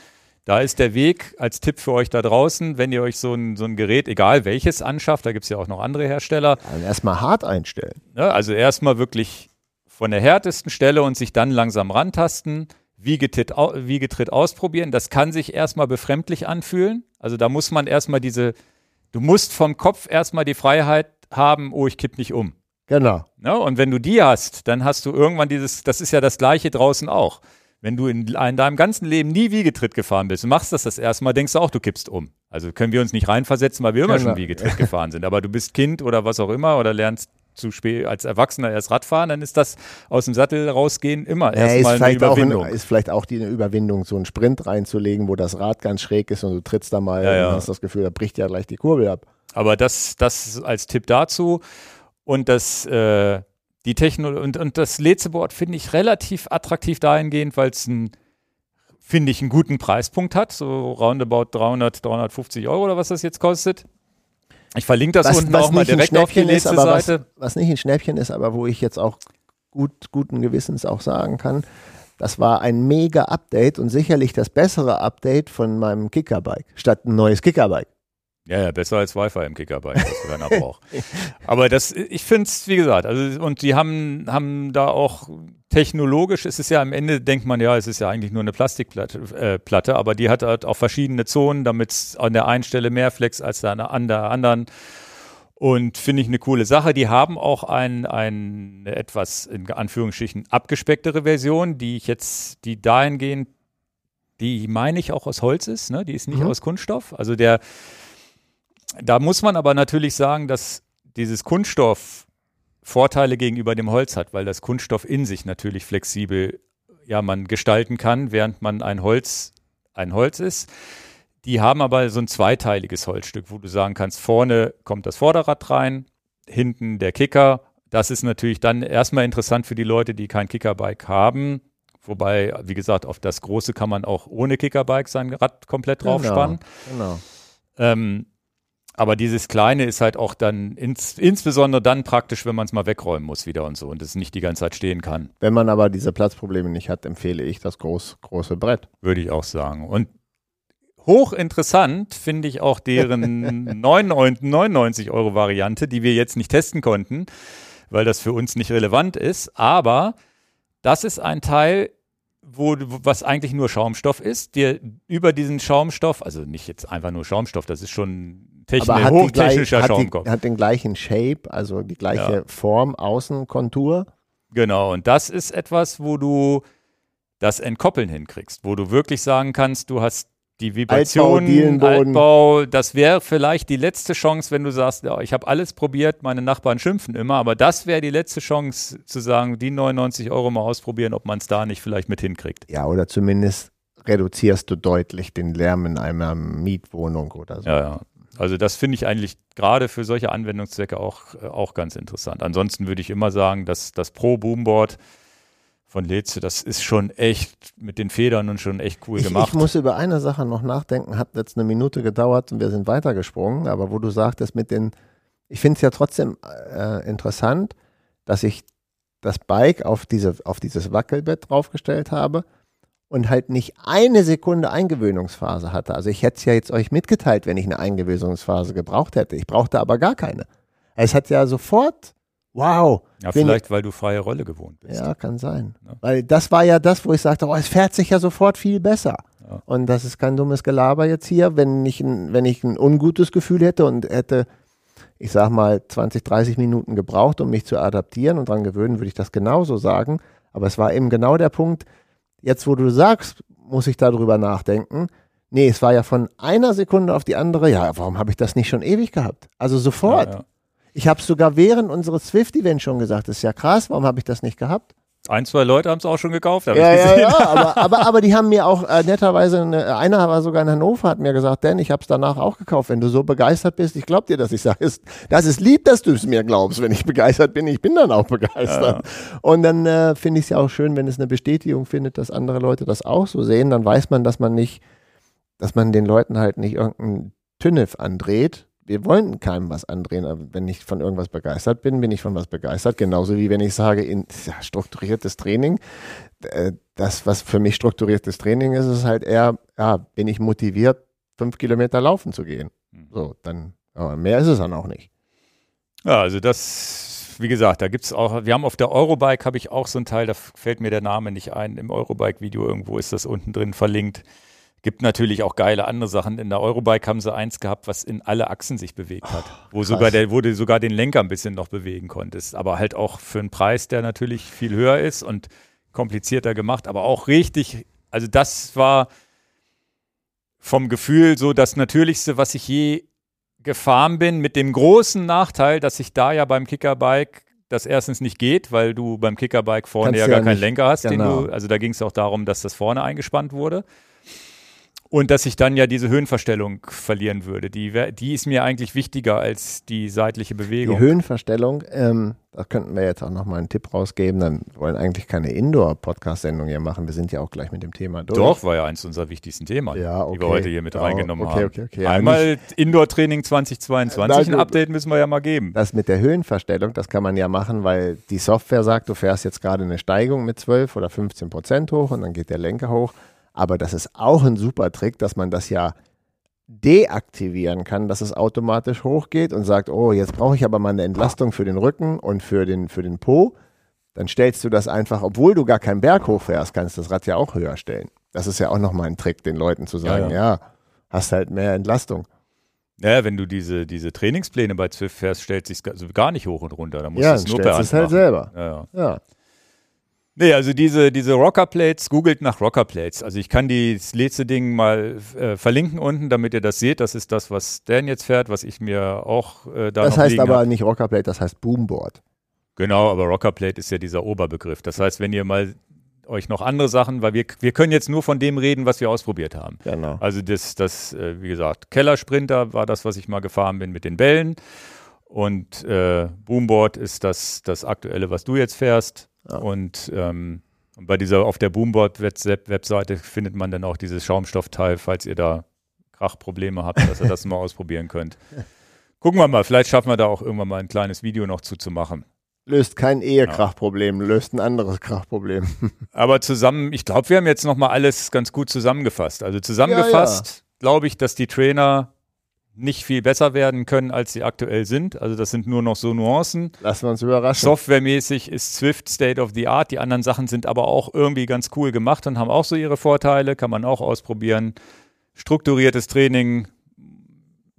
Da ist der Weg als Tipp für euch da draußen, wenn ihr euch so ein, so ein Gerät, egal welches, anschafft, da gibt es ja auch noch andere Hersteller. Also erstmal hart einstellen. Ja, also erstmal wirklich von der härtesten Stelle und sich dann langsam rantasten, Wiegetritt, Wiegetritt ausprobieren. Das kann sich erstmal befremdlich anfühlen. Also da muss man erstmal diese, du musst vom Kopf erstmal die Freiheit haben, oh, ich kipp nicht um. Genau. Ja, und wenn du die hast, dann hast du irgendwann dieses, das ist ja das gleiche draußen auch. Wenn du in, in deinem ganzen Leben nie Wiegetritt gefahren bist machst das das erste Mal, denkst du auch, du kippst um. Also können wir uns nicht reinversetzen, weil wir immer genau. schon Wiegetritt gefahren sind. Aber du bist Kind oder was auch immer oder lernst zu spät als Erwachsener erst Radfahren, dann ist das aus dem Sattel rausgehen immer Ja, erstmal eine Überwindung. ein, ist vielleicht auch die Überwindung, so einen Sprint reinzulegen, wo das Rad ganz schräg ist und du trittst da mal Ja, ja. und hast das Gefühl, da bricht ja gleich die Kurbel ab. Aber das, das als Tipp dazu. Und das, äh, die Techno und, und das Lezeboard finde ich relativ attraktiv dahingehend, weil es ein, finde ich, einen guten Preispunkt hat. So roundabout 300, 350 Euro oder was das jetzt kostet. Ich verlinke das unten auch mal direkt auf die Schnäppchen ist, aber was, was nicht ein Schnäppchen ist, aber wo ich jetzt auch gut, guten Gewissens auch sagen kann, das war ein mega Update und sicherlich das bessere Update von meinem Kickerbike, statt ein neues Kickerbike. Ja, ja, besser als Wi-Fi im Kickerbike, was keiner braucht. Aber das, ich finde es, wie gesagt, also, und die haben, haben da auch technologisch, es ist ja am Ende, denkt man, ja, es ist ja eigentlich nur eine Plastikplatte, äh, Platte, aber die hat halt auch verschiedene Zonen, damit es an der einen Stelle mehr flex als an der, an der anderen. Und finde ich eine coole Sache. Die haben auch ein, ein, eine etwas in Anführungsstrichen abgespecktere Version, die ich jetzt, die dahingehend, die meine ich auch aus Holz ist, ne? die ist nicht Mhm. aus Kunststoff. Also der, da muss man aber natürlich sagen, dass dieses Kunststoff Vorteile gegenüber dem Holz hat, weil das Kunststoff in sich natürlich flexibel ja man gestalten kann, während man ein Holz ein Holz ist. Die haben aber so ein zweiteiliges Holzstück, wo du sagen kannst, vorne kommt das Vorderrad rein, hinten der Kicker. Das ist natürlich dann erstmal interessant für die Leute, die kein Kickerbike haben. Wobei, wie gesagt, auf das große kann man auch ohne Kickerbike sein Rad komplett draufspannen. Genau. Ähm, aber dieses Kleine ist halt auch dann ins, insbesondere dann praktisch, wenn man es mal wegräumen muss wieder und so und es nicht die ganze Zeit stehen kann, Wenn man aber diese Platzprobleme nicht hat, empfehle ich das groß, große Brett. würde ich auch sagen. Und hochinteressant finde ich auch deren 99 99 Euro Variante, die wir jetzt nicht testen konnten, weil das für uns nicht relevant ist. Aber das ist ein Teil, wo, was eigentlich nur Schaumstoff ist, der über diesen Schaumstoff, also nicht jetzt einfach nur Schaumstoff, das ist schon technisch, aber hat, die gleich, hochtechnischer hat, die, hat den gleichen Shape, also die gleiche Ja. Form, Außenkontur. Genau, und das ist etwas, wo du das Entkoppeln hinkriegst, wo du wirklich sagen kannst, du hast die Vibration, Dielenboden. Altbau, das wäre vielleicht die letzte Chance, wenn du sagst, ja, ich habe alles probiert, meine Nachbarn schimpfen immer, aber das wäre die letzte Chance zu sagen, die 99 Euro mal ausprobieren, ob man es da nicht vielleicht mit hinkriegt. Ja, oder zumindest reduzierst du deutlich den Lärm in einer Mietwohnung oder so. Ja, ja. Also das finde ich eigentlich gerade für solche Anwendungszwecke auch, äh, auch ganz interessant. Ansonsten würde ich immer sagen, dass das Pro Boomboard von Leze, das ist schon echt mit den Federn und schon echt cool Ich, gemacht. ich muss über eine Sache noch nachdenken, hat jetzt eine Minute gedauert und wir sind weitergesprungen, aber wo du sagtest mit den, ich finde es ja trotzdem äh, interessant, dass ich das Bike auf, diese, auf dieses Wackelbett draufgestellt habe und halt nicht eine Sekunde Eingewöhnungsphase hatte. Also ich hätte es ja jetzt euch mitgeteilt, wenn ich eine Eingewöhnungsphase gebraucht hätte. Ich brauchte aber gar keine. Es hat ja sofort, wow. ja, vielleicht, weil du freie Rolle gewohnt bist. Ja, kann sein. Ja. Weil das war ja das, wo ich sagte, oh, es fährt sich ja sofort viel besser. Ja. Und das ist kein dummes Gelaber jetzt hier. Wenn ich, ein, wenn ich ein ungutes Gefühl hätte und hätte, ich sag mal, 20, 30 Minuten gebraucht, um mich zu adaptieren und dran gewöhnen, würde ich das genauso sagen. Aber es war eben genau der Punkt, jetzt wo du sagst, muss ich darüber nachdenken. Nee, es war ja von einer Sekunde auf die andere, ja, warum habe ich das nicht schon ewig gehabt? Also sofort. Ja, ja. Ich habe sogar während unseres Swift-Events schon gesagt, das ist ja krass, warum habe ich das nicht gehabt? Ein, zwei Leute haben es auch schon gekauft, habe Ja, ich ja, gesehen. ja, aber, aber, aber die haben mir auch äh, netterweise, eine, einer war sogar in Hannover, hat mir gesagt, Dan, ich habe es danach auch gekauft. Wenn du so begeistert bist, ich glaube dir, dass ich sage, das ist lieb, dass du es mir glaubst. Wenn ich begeistert bin, ich bin dann auch begeistert. Und dann äh, finde ich es ja auch schön, wenn es eine Bestätigung findet, dass andere Leute das auch so sehen, dann weiß man, dass man nicht, dass man den Leuten halt nicht irgendeinen Tünnef andreht. Wir wollen keinem was andrehen. aber Wenn ich von irgendwas begeistert bin, bin ich von was begeistert. Genauso wie wenn ich sage, in, ja, strukturiertes Training, äh, das, was für mich strukturiertes Training ist, ist halt eher, ja, bin ich motiviert, fünf Kilometer laufen zu gehen. Mhm. So, dann, aber mehr ist es dann auch nicht. Ja, also das, wie gesagt, da gibt es auch, wir haben auf der Eurobike, habe ich auch so ein Teil, da fällt mir der Name nicht ein, im Eurobike-Video irgendwo ist das unten drin verlinkt. Gibt natürlich auch geile andere Sachen. In der Eurobike haben sie eins gehabt, was in alle Achsen sich bewegt hat. wo sogar der, wo du sogar den Lenker ein bisschen noch bewegen konntest. Aber halt auch für einen Preis, der natürlich viel höher ist und komplizierter gemacht, aber auch richtig, also das war vom Gefühl so das Natürlichste, was ich je gefahren bin, mit dem großen Nachteil, dass ich da ja beim Kickerbike das erstens nicht geht, weil du beim Kickerbike vorne Kannst ja gar ja keinen Lenker hast. genau. Den du, also da ging es auch darum, dass das vorne eingespannt wurde. Und dass ich dann ja diese Höhenverstellung verlieren würde. Die, die ist mir eigentlich wichtiger als die seitliche Bewegung. Die Höhenverstellung, ähm, da könnten wir jetzt auch nochmal einen Tipp rausgeben. Dann wollen eigentlich keine Indoor-Podcast-Sendung hier machen. Wir sind ja auch gleich mit dem Thema durch. Doch, war ja eins unserer wichtigsten Themen, Ja, die wir okay. heute hier mit Ja, reingenommen okay, haben. okay, okay. Ja, Einmal Indoor-Training 2022, Na ein. Update müssen wir ja mal geben. Das mit der Höhenverstellung, das kann man ja machen, weil die Software sagt, du fährst jetzt gerade eine Steigung mit 12 oder 15 Prozent hoch und dann geht der Lenker hoch. Aber das ist auch ein super Trick, dass man das ja deaktivieren kann, dass es automatisch hochgeht und sagt, oh, jetzt brauche ich aber mal eine Entlastung für den Rücken und für den, für den Po. Dann stellst du das einfach, obwohl du gar keinen Berg hochfährst, kannst du das Rad ja auch höher stellen. Das ist ja auch nochmal ein Trick, den Leuten zu sagen, Ja, ja, hast halt mehr Entlastung. Ja, wenn du diese, diese Trainingspläne bei Zwift fährst, stellt sich also gar nicht hoch und runter. Da musst ja, du es nur per Hand es halt selber. Ja, ja. Ja. Nee, also diese, diese Rockerplates, googelt nach Rockerplates. Also ich kann die- das letzte Ding mal äh, verlinken unten, damit ihr das seht. Das ist das, was Dan jetzt fährt, was ich mir auch äh, da Das heißt aber hab. nicht Rockerplate, das heißt Boomboard. Genau, aber Rockerplate ist ja dieser Oberbegriff. Das heißt, wenn ihr mal euch noch andere Sachen, weil wir, wir können jetzt nur von dem reden, was wir ausprobiert haben. Genau. Also das, das äh, wie gesagt, Kellersprinter war das, was ich mal gefahren bin mit den Bällen. Und äh, Boomboard ist das, das aktuelle, was du jetzt fährst. Ja. Und ähm, bei dieser, auf der Boomboard-Webseite findet man dann auch dieses Schaumstoffteil, falls ihr da Krachprobleme habt, dass ihr das mal ausprobieren könnt. Gucken wir mal, vielleicht schaffen wir da auch irgendwann mal ein kleines Video noch zuzumachen. Löst kein Ehekrachproblem, löst ein anderes Krachproblem. Aber zusammen, ich glaube, wir haben jetzt nochmal alles ganz gut zusammengefasst. Also zusammengefasst, glaube ich, dass die Trainer nicht viel besser werden können, als sie aktuell sind. Also das sind nur noch so Nuancen. Lassen wir uns überraschen. Softwaremäßig ist Swift State of the Art. Die anderen Sachen sind aber auch irgendwie ganz cool gemacht und haben auch so ihre Vorteile, kann man auch ausprobieren. Strukturiertes Training,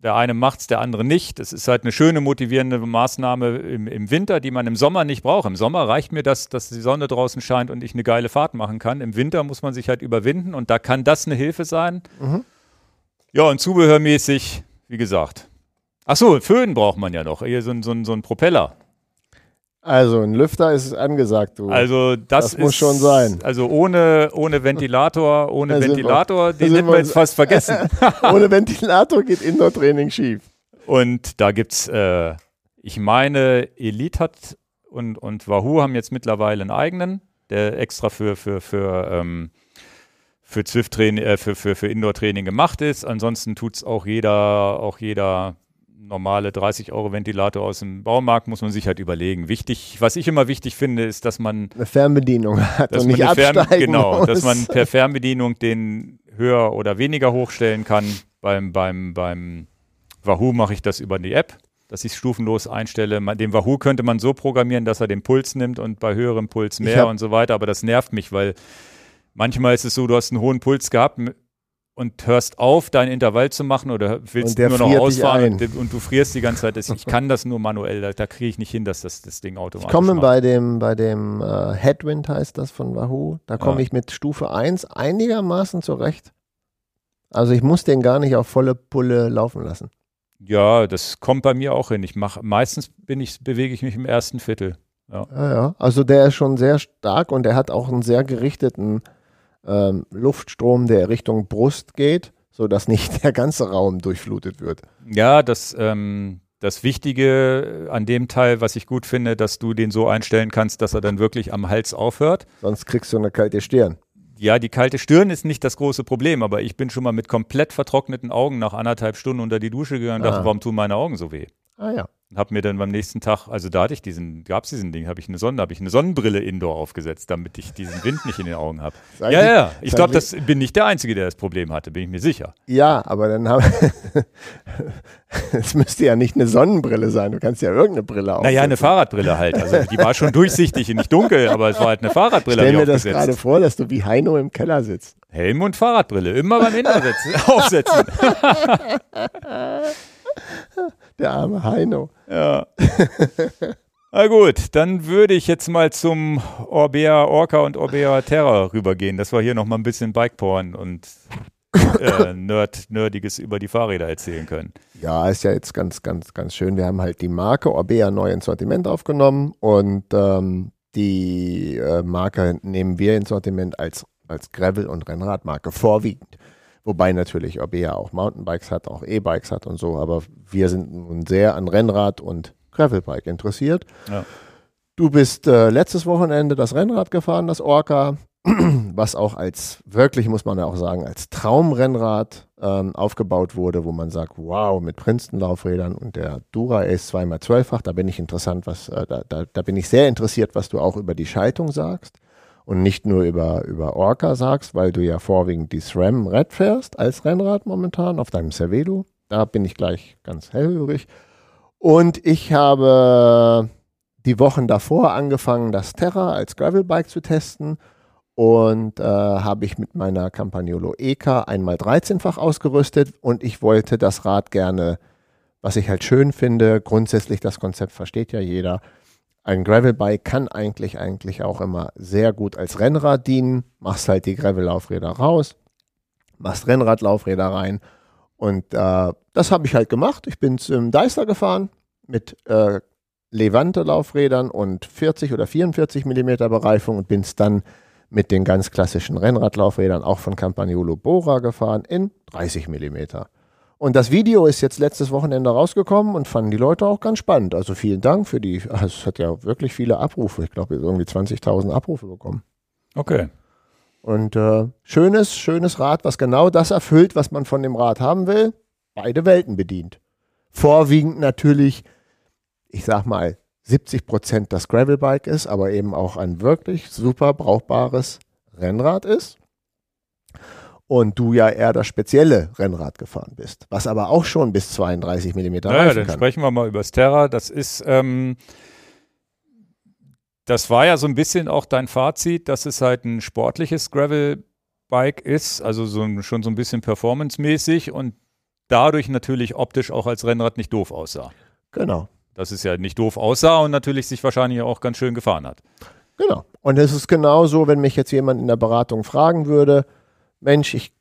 der eine macht's, der andere nicht. Das ist halt eine schöne motivierende Maßnahme im, im Winter, die man im Sommer nicht braucht. Im Sommer reicht mir das, dass die Sonne draußen scheint und ich eine geile Fahrt machen kann. Im Winter muss man sich halt überwinden und da kann das eine Hilfe sein. Mhm. Ja, und zubehörmäßig, wie gesagt. Ach so, Föhn braucht man ja noch. Hier so ein, so ein, so ein Propeller. Also ein Lüfter ist angesagt, du. Also das, Das muss ist, schon sein. Also ohne, ohne Ventilator, ohne wir- Ventilator, da den sind hätten wir wir jetzt fast vergessen. Ohne Ventilator geht Indoor-Training schief. Und da gibt's, äh, ich meine, Elite hat und, und Wahoo haben jetzt mittlerweile einen eigenen, der extra für, für, für, ähm, für Zwift-Training, äh, für, für, für Indoor-Training gemacht ist. Ansonsten tut's auch jeder, auch jeder normale 30 Euro Ventilator aus dem Baumarkt, muss man sich halt überlegen. Wichtig, was ich immer wichtig finde, ist, dass man Eine Fernbedienung hat dass und nicht eine Fern- absteigen genau, muss. dass man per Fernbedienung den höher oder weniger hochstellen kann. Beim, beim, beim Wahoo mache ich das über die App, dass ich es stufenlos einstelle. Den Wahoo könnte man so programmieren, dass er den Puls nimmt und bei höherem Puls mehr und so weiter, aber das nervt mich, weil manchmal ist es so, du hast einen hohen Puls gehabt und hörst auf, dein Intervall zu machen oder willst nur noch ausfahren und, und du frierst die ganze Zeit. Ich kann das nur manuell, da, da kriege ich nicht hin, dass das, das Ding automatisch ich komme bei dem, bei dem äh, Headwind heißt das von Wahoo, da komme Ja. ich mit Stufe 1 einigermaßen zurecht. Also ich muss den gar nicht auf volle Pulle laufen lassen. Ja, das kommt bei mir auch hin. Ich mache meistens bin ich, bewege ich mich im ersten Viertel. Ja, ja. Also der ist schon sehr stark und er hat auch einen sehr gerichteten ähm, Luftstrom, der Richtung Brust geht, sodass nicht der ganze Raum durchflutet wird. Ja, das, ähm, das Wichtige an dem Teil, was ich gut finde, dass du den so einstellen kannst, dass er dann wirklich am Hals aufhört. Sonst kriegst du eine kalte Stirn. Ja, die kalte Stirn ist nicht das große Problem, aber ich bin schon mal mit komplett vertrockneten Augen nach anderthalb Stunden unter die Dusche gegangen und dachte, warum tun meine Augen so weh? Ah ja. Und habe mir dann beim nächsten Tag, also da hatte ich diesen, gab es diesen Ding, habe ich eine Sonne, habe ich eine Sonnenbrille indoor aufgesetzt, damit ich diesen Wind nicht in den Augen habe. Ja, ja, ich glaube, das bin nicht der Einzige, der das Problem hatte, bin ich mir sicher. Ja, aber dann haben. Es müsste ja nicht eine Sonnenbrille sein. Du kannst ja irgendeine Brille aufsetzen. Naja, eine Fahrradbrille halt. Also die war schon durchsichtig und nicht dunkel, aber es war halt eine Fahrradbrille. Stell mir das gerade vor, dass du wie Heino im Keller sitzt. Helm und Fahrradbrille, immer beim Innensetzen, aufsetzen. Der arme Heino. Ja. Na gut, dann würde ich jetzt mal zum Orbea Orca und Orbea Terra rübergehen, dass wir hier noch mal ein bisschen Bikeporn und äh, Nerd, Nerdiges über die Fahrräder erzählen können. Ja, ist ja jetzt ganz, ganz, ganz schön. Wir haben halt die Marke Orbea neu ins Sortiment aufgenommen und ähm, die äh, Marke nehmen wir ins Sortiment als, als Gravel- und Rennradmarke vorwiegend. Wobei natürlich Orbea auch Mountainbikes hat, auch E-Bikes hat und so, aber wir sind nun sehr an Rennrad und Gravelbike interessiert. Ja. Du bist äh, letztes Wochenende das Rennrad gefahren, das Orca, was auch als wirklich, muss man ja auch sagen, als Traumrennrad ähm, aufgebaut wurde, wo man sagt, wow, mit Princeton-Laufrädern und der Dura Ace 2x12-fach, da bin ich interessant, was, äh, da, da, da bin ich sehr interessiert, was du auch über die Schaltung sagst und nicht nur über, über Orca sagst, weil du ja vorwiegend die SRAM Red fährst als Rennrad momentan auf deinem Cervelo. Da bin ich gleich ganz hellhörig. Und ich habe die Wochen davor angefangen, das Terra als Gravelbike zu testen und äh, habe ich mit meiner Campagnolo EK einmal 13-fach ausgerüstet und ich wollte das Rad gerne, was ich halt schön finde, grundsätzlich das Konzept versteht ja jeder, ein Gravelbike kann eigentlich eigentlich auch immer sehr gut als Rennrad dienen. Machst halt die Gravel-Laufräder raus, machst Rennradlaufräder rein und äh, das habe ich halt gemacht. Ich bin zum Deister gefahren mit äh, Levante-Laufrädern und 40 oder 44 Millimeter Bereifung und bin es dann mit den ganz klassischen Rennradlaufrädern auch von Campagnolo Bora gefahren in 30 Millimeter. Und das Video ist jetzt letztes Wochenende rausgekommen und fanden die Leute auch ganz spannend. Also vielen Dank für die, also es hat ja wirklich viele Abrufe. Ich glaube, irgendwie 20.000 Abrufe bekommen. Okay. Und äh, schönes, schönes Rad, was genau das erfüllt, was man von dem Rad haben will. Beide Welten bedient. Vorwiegend natürlich, ich sag mal, 70 Prozent das Gravelbike ist, aber eben auch ein wirklich super brauchbares Rennrad ist und du ja eher das spezielle Rennrad gefahren bist, was aber auch schon bis 32 mm naja, dann kann. sprechen wir mal über das Terra. Das ist, ähm, das war ja so ein bisschen auch dein Fazit, dass es halt ein sportliches Gravelbike ist, also so, schon so ein bisschen performancemäßig und dadurch natürlich optisch auch als Rennrad nicht doof aussah. Genau. Dass es ja nicht doof aussah und natürlich sich wahrscheinlich auch ganz schön gefahren hat. Genau. Und es ist genauso, wenn mich jetzt jemand in der Beratung fragen würde, Mensch, ich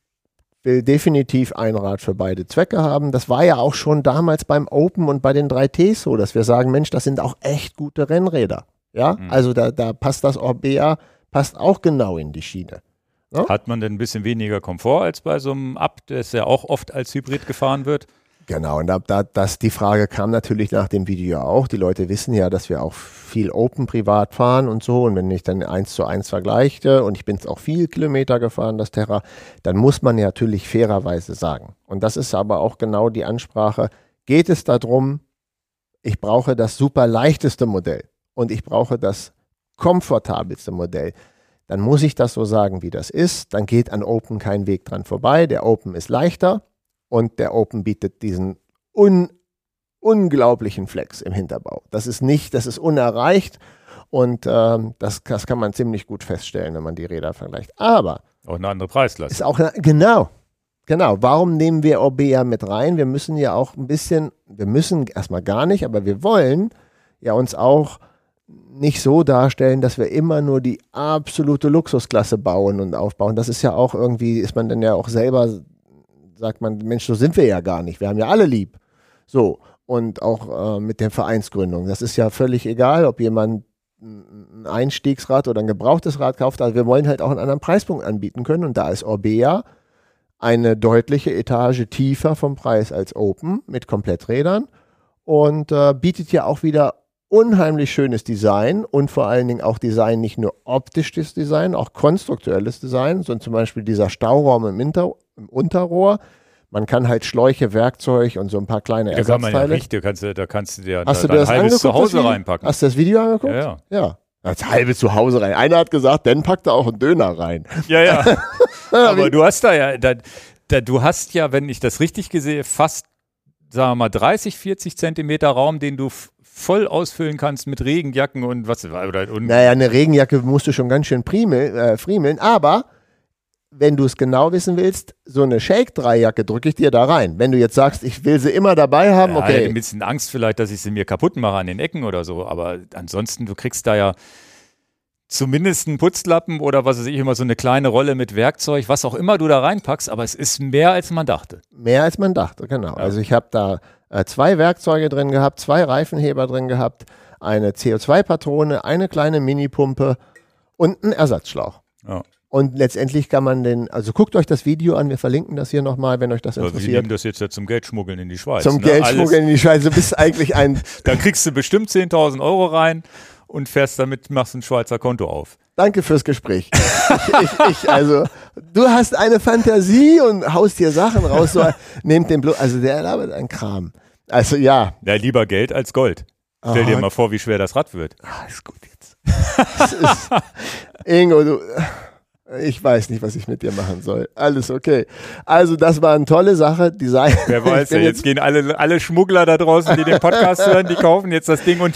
will definitiv ein Rad für beide Zwecke haben. Das war ja auch schon damals beim Open und bei den 3Ts so, dass wir sagen, Mensch, das sind auch echt gute Rennräder. Ja, mhm. also da, da passt das Orbea, passt auch genau in die Schiene. Ja? Hat man denn ein bisschen weniger Komfort als bei so einem Up, das ja auch oft als Hybrid gefahren wird? Genau, und da, da, das, die Frage kam natürlich nach dem Video auch. Die Leute wissen ja, dass wir auch viel Open privat fahren und so. Und wenn ich dann eins zu eins vergleiche und ich bin auch viel Kilometer gefahren, das Terra, dann muss man ja natürlich fairerweise sagen. Und das ist aber auch genau die Ansprache. Geht es darum, ich brauche das super leichteste Modell und ich brauche das komfortabelste Modell, dann muss ich das so sagen, wie das ist. Dann geht an Open kein Weg dran vorbei. Der Open ist leichter und der Open bietet diesen un unglaublichen Flex im Hinterbau. Das ist nicht, das ist unerreicht und ähm, das, das kann man ziemlich gut feststellen, wenn man die Räder vergleicht. Aber auch eine andere Preisklasse. Ist auch eine, genau, genau. Warum nehmen wir Orbea mit rein? Wir müssen ja auch ein bisschen, wir müssen erstmal gar nicht, aber wir wollen ja uns auch nicht so darstellen, dass wir immer nur die absolute Luxusklasse bauen und aufbauen. Das ist ja auch irgendwie, ist man dann ja auch selber sagt man, Mensch, so sind wir ja gar nicht. Wir haben ja alle lieb. So. Und auch äh, mit der Vereinsgründung. Das ist ja völlig egal, ob jemand ein Einstiegsrad oder ein gebrauchtes Rad kauft. Also wir wollen halt auch einen anderen Preispunkt anbieten können. Und da ist Orbea eine deutliche Etage tiefer vom Preis als Open mit Kompletträdern und äh, bietet ja auch wieder unheimlich schönes Design und vor allen Dingen auch Design, nicht nur optisches Design, auch konstruktuelles Design, sondern zum Beispiel dieser Stauraum im, Inter im Unterrohr. Man kann halt Schläuche, Werkzeug und so ein paar kleine da Ersatzteile. Kann man ja da kannst du, da kannst du dir Hast da, du das ein halbes Zuhause reinpacken. Hast du das Video angeguckt? Ja, ja. ja. Das halbe Zuhause rein. Einer hat gesagt, dann packt er auch einen Döner rein. Ja, ja. Aber du hast da ja, da, da, du hast ja, wenn ich das richtig gesehen, fast, sagen wir mal, 30, 40 Zentimeter Raum, den du voll ausfüllen kannst mit Regenjacken und was. Oder, und naja, eine Regenjacke musst du schon ganz schön primel, äh, friemeln, aber wenn du es genau wissen willst, so eine Shake-3-Jacke drücke ich dir da rein. Wenn du jetzt sagst, ich will sie immer dabei haben, ja, okay. Ein bisschen Angst vielleicht, dass ich sie mir kaputt mache an den Ecken oder so, aber ansonsten, du kriegst da ja zumindest ein Putzlappen oder was weiß ich, immer so eine kleine Rolle mit Werkzeug, was auch immer du da reinpackst, aber es ist mehr, als man dachte. Mehr als man dachte, genau. Also ich habe da äh, zwei Werkzeuge drin gehabt, zwei Reifenheber drin gehabt, eine CO2-Patrone, eine kleine Minipumpe und einen Ersatzschlauch. Ja. Und letztendlich kann man den, also guckt euch das Video an, wir verlinken das hier nochmal, wenn euch das Aber wir interessiert. nehmen das jetzt ja zum Geldschmuggeln in die Schweiz. Zum ne? Geldschmuggeln in die Schweiz. Du bist eigentlich ein, Alles, da kriegst du bestimmt 10.000 Euro rein und fährst damit, machst ein Schweizer Konto auf. danke fürs Gespräch. Ich, ich, ich, also, du hast eine Fantasie und haust dir Sachen raus, so, nehmt den Blut, also der labert ein Kram. Also ja, Ja, lieber Geld als Gold. Stell dir mal vor, wie schwer das Rad wird. Ah, ist gut jetzt. Ist, Ingo, du, ich weiß nicht, was ich mit dir machen soll. Alles okay. Also, das war eine tolle Sache. Design. Wer weiß, ja, bin jetzt gehen alle, alle Schmuggler da draußen, die den Podcast hören, die kaufen jetzt das Ding und,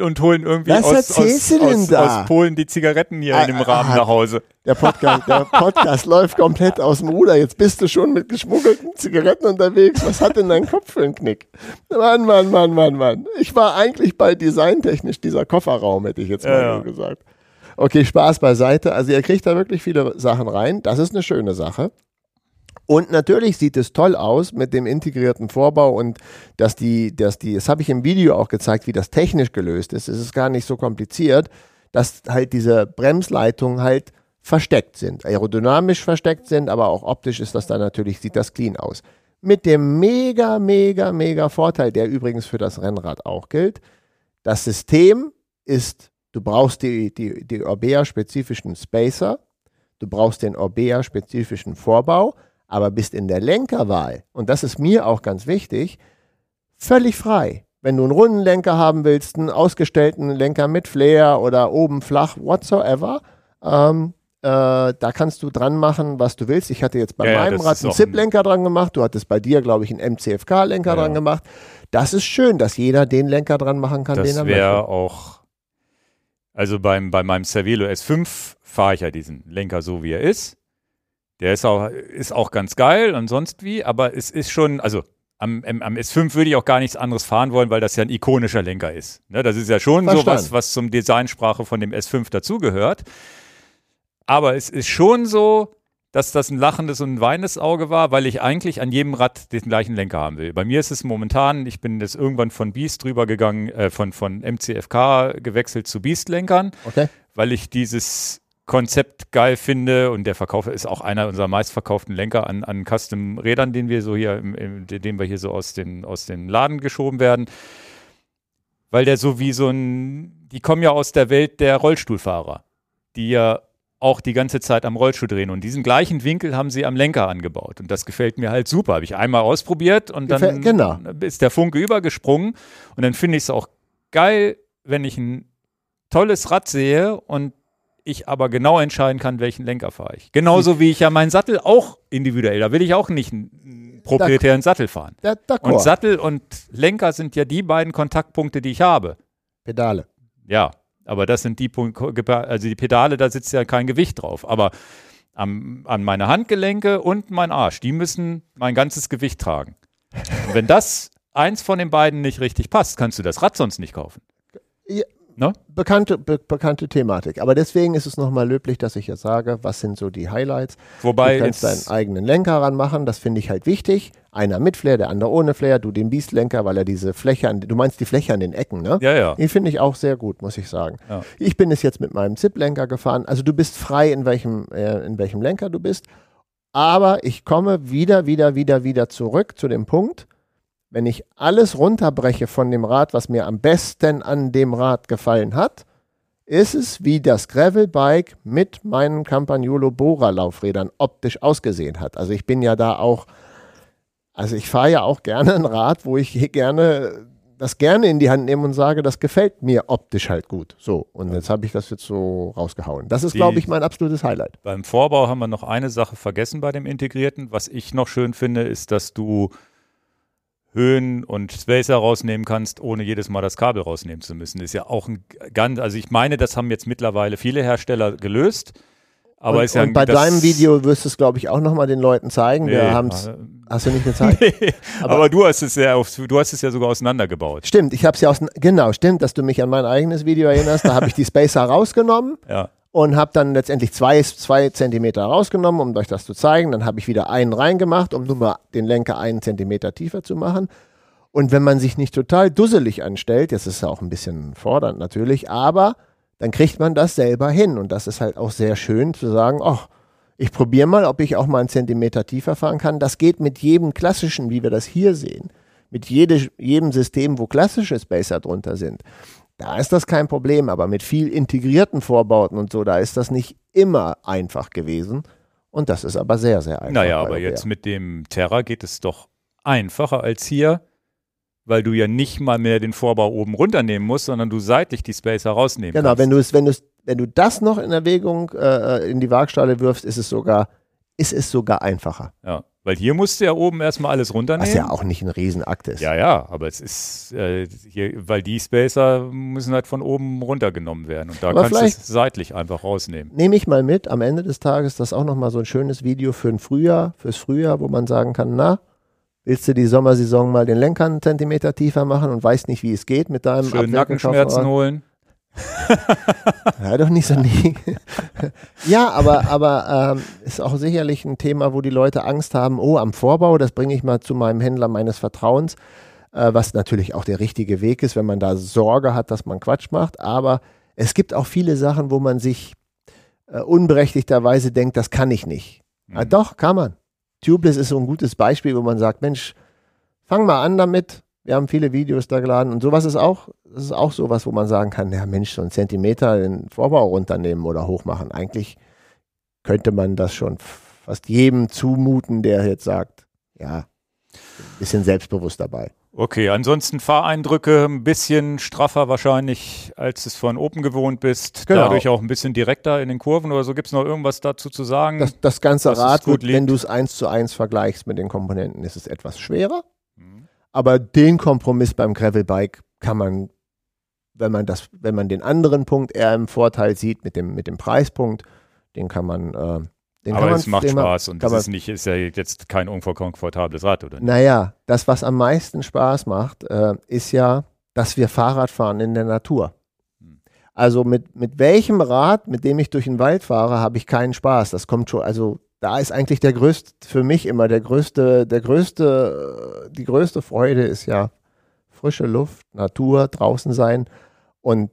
und holen irgendwie Was aus, aus, aus, aus Polen die Zigaretten hier Ah, in dem Rahmen ah, nach Hause. Der Podcast, der Podcast läuft komplett aus dem Ruder. Jetzt bist du schon mit geschmuggelten Zigaretten unterwegs. Was hat denn dein Kopf für einen Knick? Mann, Mann, Mann, Mann, Mann. Ich war eigentlich bei designtechnisch dieser Kofferraum, hätte ich jetzt mal Ja, ja. gesagt. Okay, Spaß beiseite. Also ihr kriegt da wirklich viele Sachen rein. Das ist eine schöne Sache. Und natürlich sieht es toll aus mit dem integrierten Vorbau und dass die, dass die, das habe ich im Video auch gezeigt, wie das technisch gelöst ist. Es ist gar nicht so kompliziert, dass halt diese Bremsleitungen halt versteckt sind, aerodynamisch versteckt sind, aber auch optisch ist das dann natürlich, sieht das clean aus. Mit dem mega, mega, mega Vorteil, der übrigens für das Rennrad auch gilt, das System ist, du brauchst die, die, die Orbea-spezifischen Spacer, du brauchst den Orbea-spezifischen Vorbau, aber bist in der Lenkerwahl, und das ist mir auch ganz wichtig, völlig frei. Wenn du einen runden Lenker haben willst, einen ausgestellten Lenker mit Flair oder oben flach, whatsoever, ähm, äh, da kannst du dran machen, was du willst. Ich hatte jetzt bei Ja, meinem das Rad einen ein- ZIP-Lenker dran gemacht. Du hattest bei dir, glaube ich, einen MCFK-Lenker Ja, dran gemacht. Das ist schön, dass jeder den Lenker dran machen kann, den Das er wäre möchte. auch, also beim, bei meinem Cervelo S5 fahre ich ja diesen Lenker so, wie er ist. Der ist auch, ist auch ganz geil und sonst wie, aber es ist schon, also am, am, am S5 würde ich auch gar nichts anderes fahren wollen, weil das ja ein ikonischer Lenker ist. Ne, das ist ja schon so Verstanden. was, was zum Designsprache von dem S5 dazugehört. Aber es ist schon so, dass das ein lachendes und ein weinendes Auge war, weil ich eigentlich an jedem Rad den gleichen Lenker haben will. Bei mir ist es momentan, ich bin jetzt irgendwann von Beast drüber gegangen, äh, von, von MCFK gewechselt zu Beast-Lenkern, Okay. weil ich dieses Konzept geil finde und der Verkauf ist auch einer unserer meistverkauften Lenker an, an Custom-Rädern, den wir so hier, im, im, den wir hier so aus den, aus den Laden geschoben werden. Weil der so wie so ein, die kommen ja aus der Welt der Rollstuhlfahrer, die ja auch die ganze Zeit am Rollstuhl drehen. Und diesen gleichen Winkel haben sie am Lenker angebaut. Und das gefällt mir halt super. Habe ich einmal ausprobiert und dann genau. ist der Funke übergesprungen. Und dann finde ich es auch geil, wenn ich ein tolles Rad sehe und ich aber genau entscheiden kann, welchen Lenker fahre ich. Genauso wie ich ja meinen Sattel auch individuell, da will ich auch nicht einen proprietären Sattel fahren. Und. Sattel und Lenker sind ja die beiden Kontaktpunkte, die ich habe. Pedale. Ja, aber das sind die Punkte, also die Pedale, da sitzt ja kein Gewicht drauf. Aber am, an meine Handgelenke und mein Arsch, die müssen mein ganzes Gewicht tragen. Und wenn das eins von den beiden nicht richtig passt, kannst du das Rad sonst nicht kaufen. Ja. Ne? Bekannte, be bekannte Thematik. Aber deswegen ist es nochmal löblich, dass ich jetzt sage, was sind so die Highlights. Wobei du kannst deinen eigenen Lenker ranmachen, das finde ich halt wichtig. Einer mit Flair, der andere ohne Flair, du den Beast-Lenker, weil er diese Fläche an, du meinst die Fläche an den Ecken, ne? ja, ja. Die finde ich auch sehr gut, muss ich sagen. Ja. Ich bin es jetzt mit meinem ZIP-Lenker gefahren. Also du bist frei, in welchem, äh, in welchem Lenker du bist. Aber ich komme wieder, wieder, wieder, wieder zurück zu dem Punkt, wenn ich alles runterbreche von dem Rad, was mir am besten an dem Rad gefallen hat, ist es wie das Gravelbike mit meinen Campagnolo Bora Laufrädern optisch ausgesehen hat. Also ich bin ja da auch, also ich fahre ja auch gerne ein Rad, wo ich gerne das gerne in die Hand nehme und sage, das gefällt mir optisch halt gut. So, und jetzt habe ich das jetzt so rausgehauen. Das ist, glaube ich, mein absolutes Highlight. Beim Vorbau haben wir noch eine Sache vergessen bei dem Integrierten. Was ich noch schön finde, ist, dass du Höhen und Spacer rausnehmen kannst, ohne jedes Mal das Kabel rausnehmen zu müssen. Ist ja auch ein ganz, also ich meine, das haben jetzt mittlerweile viele Hersteller gelöst. Aber und, ist ja und bei deinem Video wirst du es, glaube ich, auch nochmal den Leuten zeigen. Wir Nee, haben's, äh, hast du nicht gezeigt? aber, Aber- du hast es ja, auf, du hast es ja sogar auseinandergebaut. Stimmt, ich habe es ja aus, genau, stimmt, dass du mich an mein eigenes Video erinnerst. Da habe ich die Spacer rausgenommen Ja. Und habe dann letztendlich zwei, zwei Zentimeter rausgenommen, um euch das zu zeigen. Dann habe ich wieder einen reingemacht, um nur mal den Lenker einen Zentimeter tiefer zu machen. Und wenn man sich nicht total dusselig anstellt, das ist ja auch ein bisschen fordernd natürlich, aber dann kriegt man das selber hin. Und das ist halt auch sehr schön zu sagen, ach, ich probiere mal, ob ich auch mal einen Zentimeter tiefer fahren kann. Das geht mit jedem klassischen, wie wir das hier sehen, mit jede, jedem System, wo klassische Spacer drunter sind. Da ist das kein Problem, aber mit viel integrierten Vorbauten und so, da ist das nicht immer einfach gewesen. Und das ist aber sehr, sehr einfach. Naja, aber jetzt mit dem Terra geht es doch einfacher als hier, weil du ja nicht mal mehr den Vorbau oben runternehmen musst, sondern du seitlich die Spacer rausnehmen genau, kannst. Genau, wenn du es, wenn du wenn du das noch in Erwägung äh, in die Waagschale wirfst, ist es sogar, ist es sogar einfacher. Ja. Weil hier musst du ja oben erstmal alles runternehmen. Was ja auch nicht ein Riesenakt ist. Ja, ja, aber es ist äh, hier, weil die Spacer müssen halt von oben runtergenommen werden. Und da aber kannst du es seitlich einfach rausnehmen. Nehme ich mal mit, am Ende des Tages das auch nochmal so ein schönes Video für ein Frühjahr, fürs Frühjahr, wo man sagen kann, na, willst du die Sommersaison mal den Lenker einen Zentimeter tiefer machen und weißt nicht, wie es geht mit deinem Schön Nackenschmerzen holen. ja, doch nicht so nie. ja, aber, aber ähm, ist auch sicherlich ein Thema, wo die Leute Angst haben, oh, am Vorbau, das bringe ich mal zu meinem Händler meines Vertrauens, äh, was natürlich auch der richtige Weg ist, wenn man da Sorge hat, dass man Quatsch macht. Aber es gibt auch viele Sachen, wo man sich äh, unberechtigterweise denkt, das kann ich nicht. Mhm. Ja, doch, kann man. Tubeless ist so ein gutes Beispiel, wo man sagt, Mensch, fang mal an damit, wir haben viele Videos da geladen und sowas ist auch, das ist auch sowas, wo man sagen kann, ja Mensch, so einen Zentimeter den Vorbau runternehmen oder hochmachen. Eigentlich könnte man das schon fast jedem zumuten, der jetzt sagt, ja, ein bisschen selbstbewusst dabei. Okay, ansonsten Fahreindrücke ein bisschen straffer wahrscheinlich, als es von Open gewohnt bist. Genau. Dadurch auch ein bisschen direkter in den Kurven oder so. Gibt es noch irgendwas dazu zu sagen? Das, das ganze Rad, wird, wenn du es eins zu eins vergleichst mit den Komponenten, ist es etwas schwerer. Aber den Kompromiss beim Gravelbike kann man, wenn man das, wenn man den anderen Punkt eher im Vorteil sieht mit dem, mit dem Preispunkt, den kann man, äh, den aber es macht Spaß und das ist nicht, ist ja jetzt kein unkomfortables Rad, oder? Nicht? Naja, das, was am meisten Spaß macht, äh, ist ja, dass wir Fahrrad fahren in der Natur. Hm. Also mit, mit welchem Rad, mit dem ich durch den Wald fahre, habe ich keinen Spaß. Das kommt schon, also da ist eigentlich der größte, für mich immer der größte, der größte, die größte Freude ist ja frische Luft, Natur, draußen sein und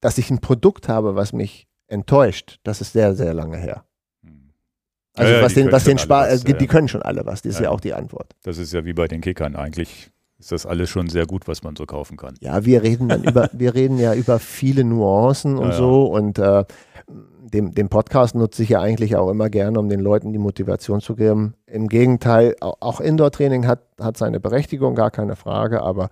dass ich ein Produkt habe, was mich enttäuscht, das ist sehr, sehr lange her. Hm. Also ja, was den, was den Spaß, äh, die können schon alle was, das ist ja. ja auch die Antwort. Das ist ja wie bei den Kickern eigentlich ist das alles schon sehr gut, was man so kaufen kann. Ja, wir reden dann über, wir reden ja über viele Nuancen und ja, so und äh, dem, dem Podcast nutze ich ja eigentlich auch immer gerne, um den Leuten die Motivation zu geben. Im Gegenteil, auch Indoor-Training hat, hat seine Berechtigung, gar keine Frage, aber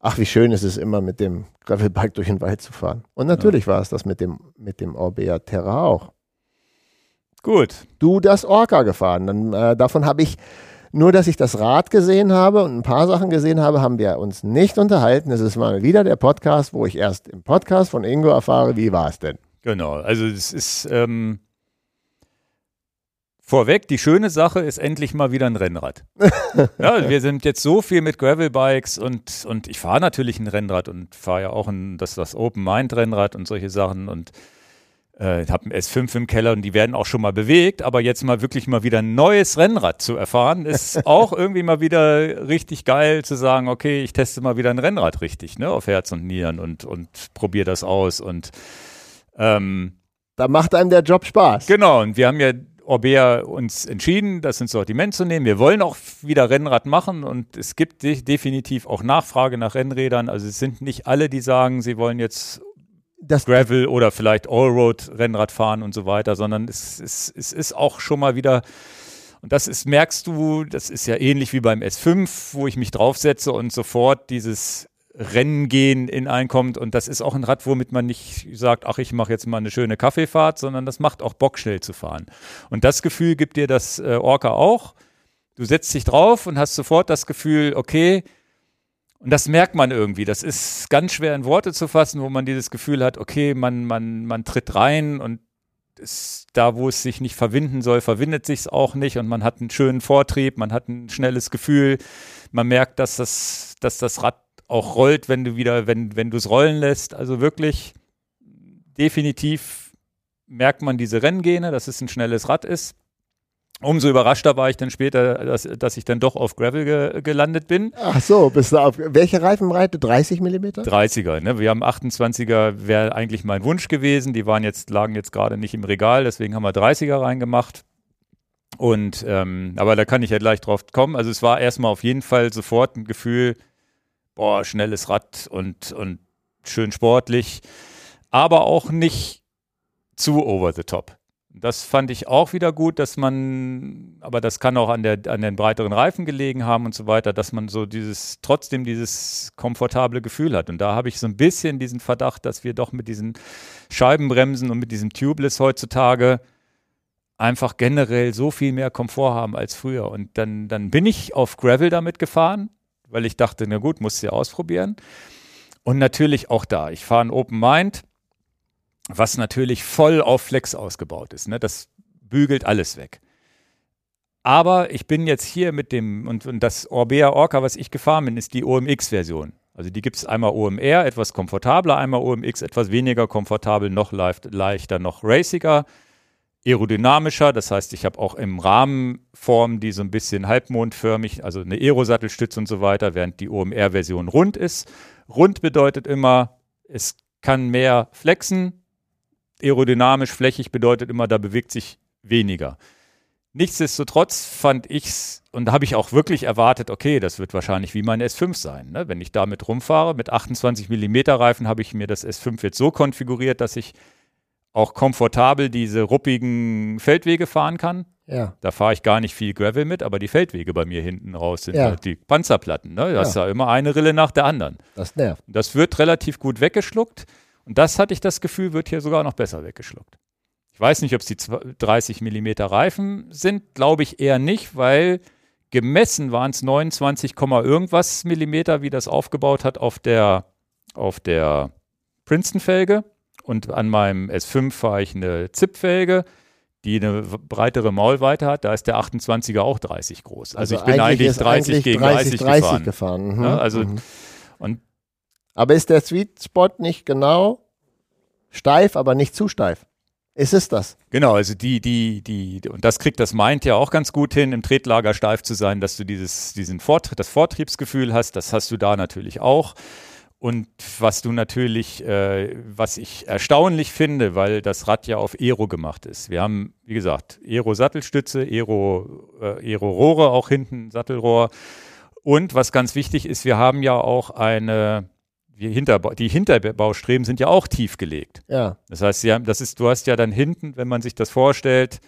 ach, wie schön ist es immer, mit dem Gravelbike durch den Wald zu fahren. Und natürlich ja. war es das mit dem, mit dem Orbea Terra auch. Gut. Du das Orca gefahren. Dann, äh, davon habe ich, nur dass ich das Rad gesehen habe und ein paar Sachen gesehen habe, haben wir uns nicht unterhalten. Es ist mal wieder der Podcast, wo ich erst im Podcast von Ingo erfahre, wie war es denn? Genau, also es ist ähm, vorweg, die schöne Sache ist endlich mal wieder ein Rennrad. ja, wir sind jetzt so viel mit Gravelbikes und, und ich fahre natürlich ein Rennrad und fahre ja auch ein, das, das Open Mind Rennrad und solche Sachen und äh, habe ein S5 im Keller und die werden auch schon mal bewegt, aber jetzt mal wirklich mal wieder ein neues Rennrad zu erfahren, ist auch irgendwie mal wieder richtig geil zu sagen, okay, ich teste mal wieder ein Rennrad richtig, ne, auf Herz und Nieren und, und probiere das aus und ähm, da macht einem der Job Spaß. Genau, und wir haben ja Orbea uns entschieden, das ins Sortiment zu nehmen. Wir wollen auch wieder Rennrad machen und es gibt de definitiv auch Nachfrage nach Rennrädern. Also es sind nicht alle, die sagen, sie wollen jetzt das Gravel oder vielleicht Allroad-Rennrad fahren und so weiter, sondern es, es, es ist auch schon mal wieder, und das ist, merkst du, das ist ja ähnlich wie beim S5, wo ich mich draufsetze und sofort dieses Rennen gehen in einkommt. Und das ist auch ein Rad, womit man nicht sagt, ach, ich mache jetzt mal eine schöne Kaffeefahrt, sondern das macht auch Bock, schnell zu fahren. Und das Gefühl gibt dir das äh, Orca auch. Du setzt dich drauf und hast sofort das Gefühl, okay, und das merkt man irgendwie. Das ist ganz schwer in Worte zu fassen, wo man dieses Gefühl hat, okay, man, man, man tritt rein und ist da, wo es sich nicht verwinden soll, verwindet sich es auch nicht und man hat einen schönen Vortrieb, man hat ein schnelles Gefühl, man merkt, dass das, dass das Rad auch rollt, wenn du wieder, wenn, wenn du es rollen lässt. Also wirklich definitiv merkt man diese Renngene, dass es ein schnelles Rad ist. Umso überraschter war ich dann später, dass, dass ich dann doch auf Gravel ge gelandet bin. Ach so, bist du auf welche Reifenbreite? 30 Millimeter? 30er, ne? Wir haben 28er, wäre eigentlich mein Wunsch gewesen. Die waren jetzt, lagen jetzt gerade nicht im Regal, deswegen haben wir 30er reingemacht. Und ähm, aber da kann ich ja gleich drauf kommen. Also es war erstmal auf jeden Fall sofort ein Gefühl, boah, schnelles Rad und, und schön sportlich, aber auch nicht zu over the top. Das fand ich auch wieder gut, dass man, aber das kann auch an, der, an den breiteren Reifen gelegen haben und so weiter, dass man so dieses, trotzdem dieses komfortable Gefühl hat. Und da habe ich so ein bisschen diesen Verdacht, dass wir doch mit diesen Scheibenbremsen und mit diesem Tubeless heutzutage einfach generell so viel mehr Komfort haben als früher. Und dann, dann bin ich auf Gravel damit gefahren, weil ich dachte, na gut, musst du ja ausprobieren. Und natürlich auch da. Ich fahre ein Open Mind was natürlich voll auf Flex ausgebaut ist. Ne? Das bügelt alles weg. Aber ich bin jetzt hier mit dem, und, und das Orbea Orca, was ich gefahren bin, ist die OMX-Version. Also die gibt es einmal OMR, etwas komfortabler, einmal OMX, etwas weniger komfortabel, noch leicht, leichter, noch raciger, aerodynamischer. Das heißt, ich habe auch im Rahmenform die so ein bisschen halbmondförmig, also eine Aerosattelstütze und so weiter, während die OMR-Version rund ist. Rund bedeutet immer, es kann mehr flexen, aerodynamisch, flächig bedeutet immer, da bewegt sich weniger. Nichtsdestotrotz fand ich es, und da habe ich auch wirklich erwartet, okay, das wird wahrscheinlich wie mein S5 sein. Ne? Wenn ich damit rumfahre, mit 28 mm Reifen habe ich mir das S5 jetzt so konfiguriert, dass ich auch komfortabel diese ruppigen Feldwege fahren kann. Ja. Da fahre ich gar nicht viel Gravel mit, aber die Feldwege bei mir hinten raus sind Ja. halt die Panzerplatten. Ne? Das ist Ja. ja immer eine Rille nach der anderen. Das nervt. Das wird relativ gut weggeschluckt. Und das hatte ich das Gefühl, wird hier sogar noch besser weggeschluckt. Ich weiß nicht, ob es die 30 mm Reifen sind, glaube ich eher nicht, weil gemessen waren es 29, Komma irgendwas Millimeter, wie das aufgebaut hat auf der, auf der Princeton-Felge. Und an meinem S5 fahre ich eine Zip-Felge, die eine breitere Maulweite hat. Da ist der 28er auch 30 groß. Also, ich bin eigentlich ist 30 eigentlich gegen 30, 30, 30 gefahren. gefahren. Mhm. Ja, also, mhm. und Aber ist der Sweet Spot nicht genau steif, aber nicht zu steif? Ist es das? Genau, also die, die, die, und das kriegt das Mind ja auch ganz gut hin, im Tretlager steif zu sein, dass du dieses, diesen Vort, das Vortriebsgefühl hast, das hast du da natürlich auch. Und was du natürlich, äh, was ich erstaunlich finde, weil das Rad ja auf Aero gemacht ist. Wir haben, wie gesagt, Aero-Sattelstütze, Aero, äh, Aero-Rohre auch hinten, Sattelrohr. Und was ganz wichtig ist, wir haben ja auch eine, die, Hinterbau, die Hinterbaustreben sind ja auch tief gelegt. Ja. Das heißt, sie haben, das ist, du hast ja dann hinten, wenn man sich das vorstellt,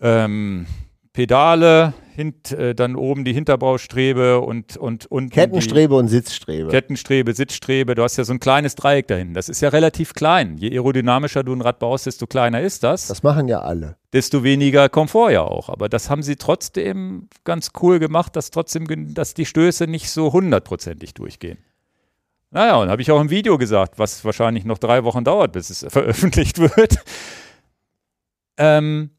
ähm, Pedale, hint, äh, dann oben die Hinterbaustrebe und, und unten Kettenstrebe und Sitzstrebe. die Kettenstrebe, Sitzstrebe. Du hast ja so ein kleines Dreieck da hinten. Das ist ja relativ klein. Je aerodynamischer du ein Rad baust, desto kleiner ist das. das machen ja alle. desto weniger Komfort ja auch. Aber das haben sie trotzdem ganz cool gemacht, dass trotzdem, dass die Stöße nicht so hundertprozentig durchgehen. Naja, und habe ich auch im Video gesagt, was wahrscheinlich noch drei Wochen dauert, bis es veröffentlicht wird. Ähm,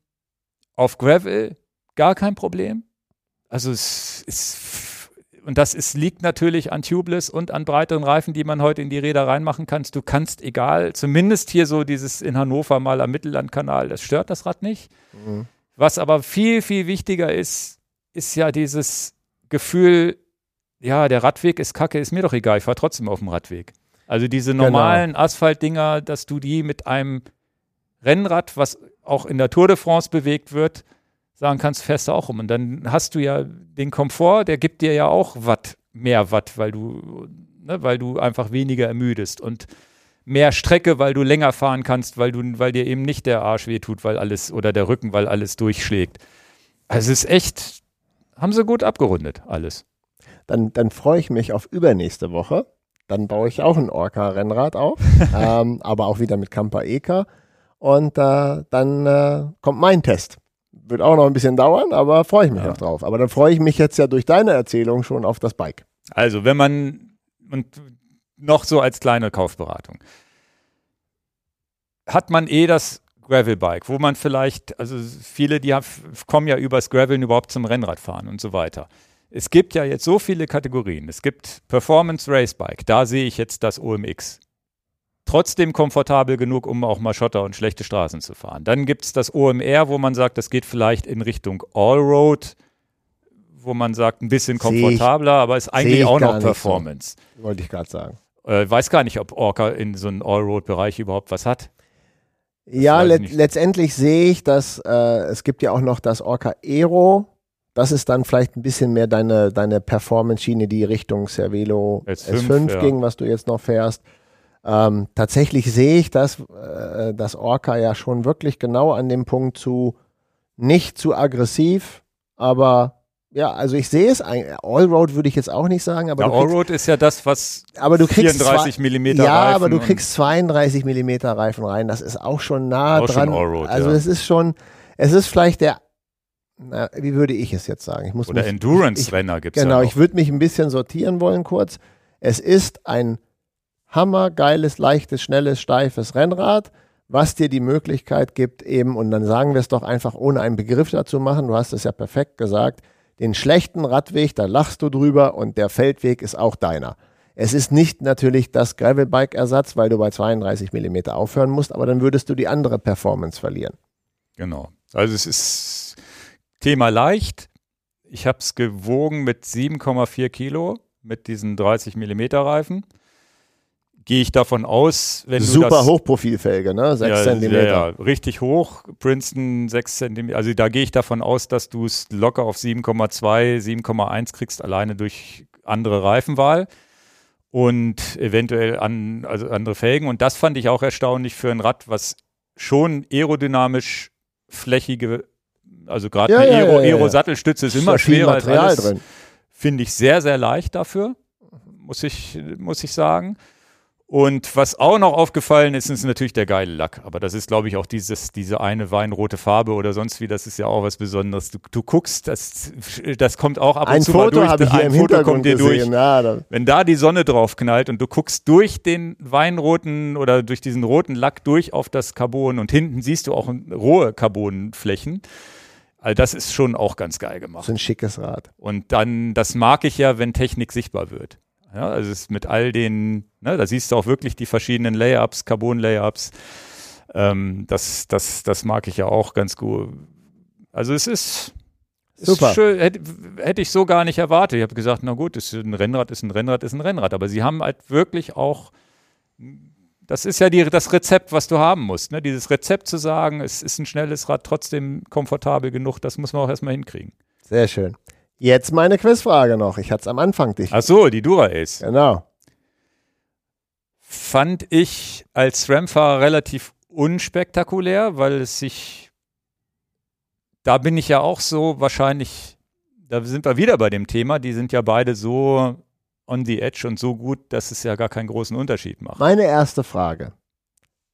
auf Gravel gar kein Problem. Also es ist, und das ist, liegt natürlich an Tubeless und an breiteren Reifen, die man heute in die Räder reinmachen kannst. Du kannst egal, zumindest hier so dieses in Hannover mal am Mittellandkanal, das stört das Rad nicht. Mhm. Was aber viel, viel wichtiger ist, ist ja dieses Gefühl, ja, der Radweg ist kacke, ist mir doch egal, ich fahre trotzdem auf dem Radweg. Also diese Genau. normalen Asphaltdinger, dass du die mit einem Rennrad, was auch in der Tour de France bewegt wird, sagen kannst, fährst du auch rum. Und dann hast du ja den Komfort, der gibt dir ja auch Watt, mehr Watt, weil du, ne, weil du einfach weniger ermüdest und mehr Strecke, weil du länger fahren kannst, weil du, weil dir eben nicht der Arsch wehtut, weil alles oder der Rücken, weil alles durchschlägt. Also es ist echt, haben sie gut abgerundet, alles. Dann, dann freue ich mich auf übernächste Woche. Dann baue ich auch ein Orca-Rennrad auf, ähm, aber auch wieder mit Camper Eka. Und äh, dann äh, kommt mein Test. Wird auch noch ein bisschen dauern, aber freue ich mich Ja. auch drauf. Aber dann freue ich mich jetzt ja durch deine Erzählung schon auf das Bike. Also, wenn man, und noch so als kleine Kaufberatung, hat man eh das Gravelbike, wo man vielleicht, also viele, die haben, kommen ja übers Graveln überhaupt zum Rennradfahren und so weiter. Es gibt ja jetzt so viele Kategorien. Es gibt Performance Racebike, da sehe ich jetzt das OMX trotzdem komfortabel genug, um auch mal Schotter und schlechte Straßen zu fahren. Dann gibt es das OMR, wo man sagt, das geht vielleicht in Richtung Allroad, wo man sagt, ein bisschen komfortabler, aber ist eigentlich auch noch Performance. So. Wollte ich gerade sagen. Äh, weiß gar nicht, ob Orca in so einem Allroad-Bereich überhaupt was hat. Das ja, le letztendlich sehe ich, dass äh, es gibt ja auch noch das Orca Aero. Das ist dann vielleicht ein bisschen mehr deine, deine Performance-Schiene, die Richtung Cervelo S5, S5 ja. ging, was du jetzt noch fährst. Ähm, tatsächlich sehe ich das, äh, das Orca ja schon wirklich genau an dem Punkt zu nicht zu aggressiv, aber ja, also ich sehe es, Allroad würde ich jetzt auch nicht sagen, aber ja, Allroad ist ja das, was aber du kriegst 34 mm Ja, Reifen aber du kriegst 32 mm Reifen rein, das ist auch schon nah auch dran. Schon Allroad, also ja. es ist schon, es ist vielleicht der, na, wie würde ich es jetzt sagen? Ich muss Oder Endurance-Renner gibt es Genau, ja ich würde mich ein bisschen sortieren wollen kurz. Es ist ein hammergeiles, leichtes, schnelles, steifes Rennrad, was dir die Möglichkeit gibt eben, und dann sagen wir es doch einfach, ohne einen Begriff dazu machen, du hast es ja perfekt gesagt, den schlechten Radweg, da lachst du drüber und der Feldweg ist auch deiner. Es ist nicht natürlich das Gravelbike-Ersatz, weil du bei 32 mm aufhören musst, aber dann würdest du die andere Performance verlieren. Genau. Also es ist Thema leicht. Ich habe es gewogen mit 7,4 Kilo mit diesen 30 mm Reifen gehe ich davon aus, wenn Super du das, Hochprofilfelge, ne? 6 ja, cm. Ja, ja, richtig hoch. Princeton 6 cm. Also da gehe ich davon aus, dass du es locker auf 7,2, 7,1 kriegst, alleine durch andere Reifenwahl und eventuell an, also andere Felgen. Und das fand ich auch erstaunlich für ein Rad, was schon aerodynamisch flächige, also gerade ja, eine Aero, ja, Aero-Sattelstütze ist immer schwerer als alles. Finde ich sehr, sehr leicht dafür, muss ich, muss ich sagen. Und was auch noch aufgefallen ist, ist natürlich der geile Lack. Aber das ist, glaube ich, auch dieses, diese eine weinrote Farbe oder sonst wie. Das ist ja auch was Besonderes. Du, du guckst, das, das kommt auch ab und ein zu Foto mal durch. Ich hier ein im Foto kommt dir durch. Ja, Wenn da die Sonne drauf knallt und du guckst durch den weinroten oder durch diesen roten Lack durch auf das Carbon und hinten siehst du auch rohe Carbonflächen. Also das ist schon auch ganz geil gemacht. So ein schickes Rad. Und dann, das mag ich ja, wenn Technik sichtbar wird. Ja, also es ist mit all den, ne, da siehst du auch wirklich die verschiedenen Layups, Carbon-Layups. Ähm, das, das, das mag ich ja auch ganz gut. Also es ist, Super. Schön, hätte, hätte, ich so gar nicht erwartet. Ich habe gesagt, na gut, ist ein Rennrad, ist ein Rennrad, ist ein Rennrad. Aber sie haben halt wirklich auch, das ist ja die, das Rezept, was du haben musst. Ne? Dieses Rezept zu sagen, es ist ein schnelles Rad, trotzdem komfortabel genug, das muss man auch erstmal hinkriegen. Sehr schön. Jetzt meine Quizfrage noch. Ich hatte es am Anfang dich. Ach so, die Dura Ace. Genau. Fand ich als SRAM-Fahrer relativ unspektakulär, weil es sich. Da bin ich ja auch so wahrscheinlich. Da sind wir wieder bei dem Thema. Die sind ja beide so on the edge und so gut, dass es ja gar keinen großen Unterschied macht. Meine erste Frage.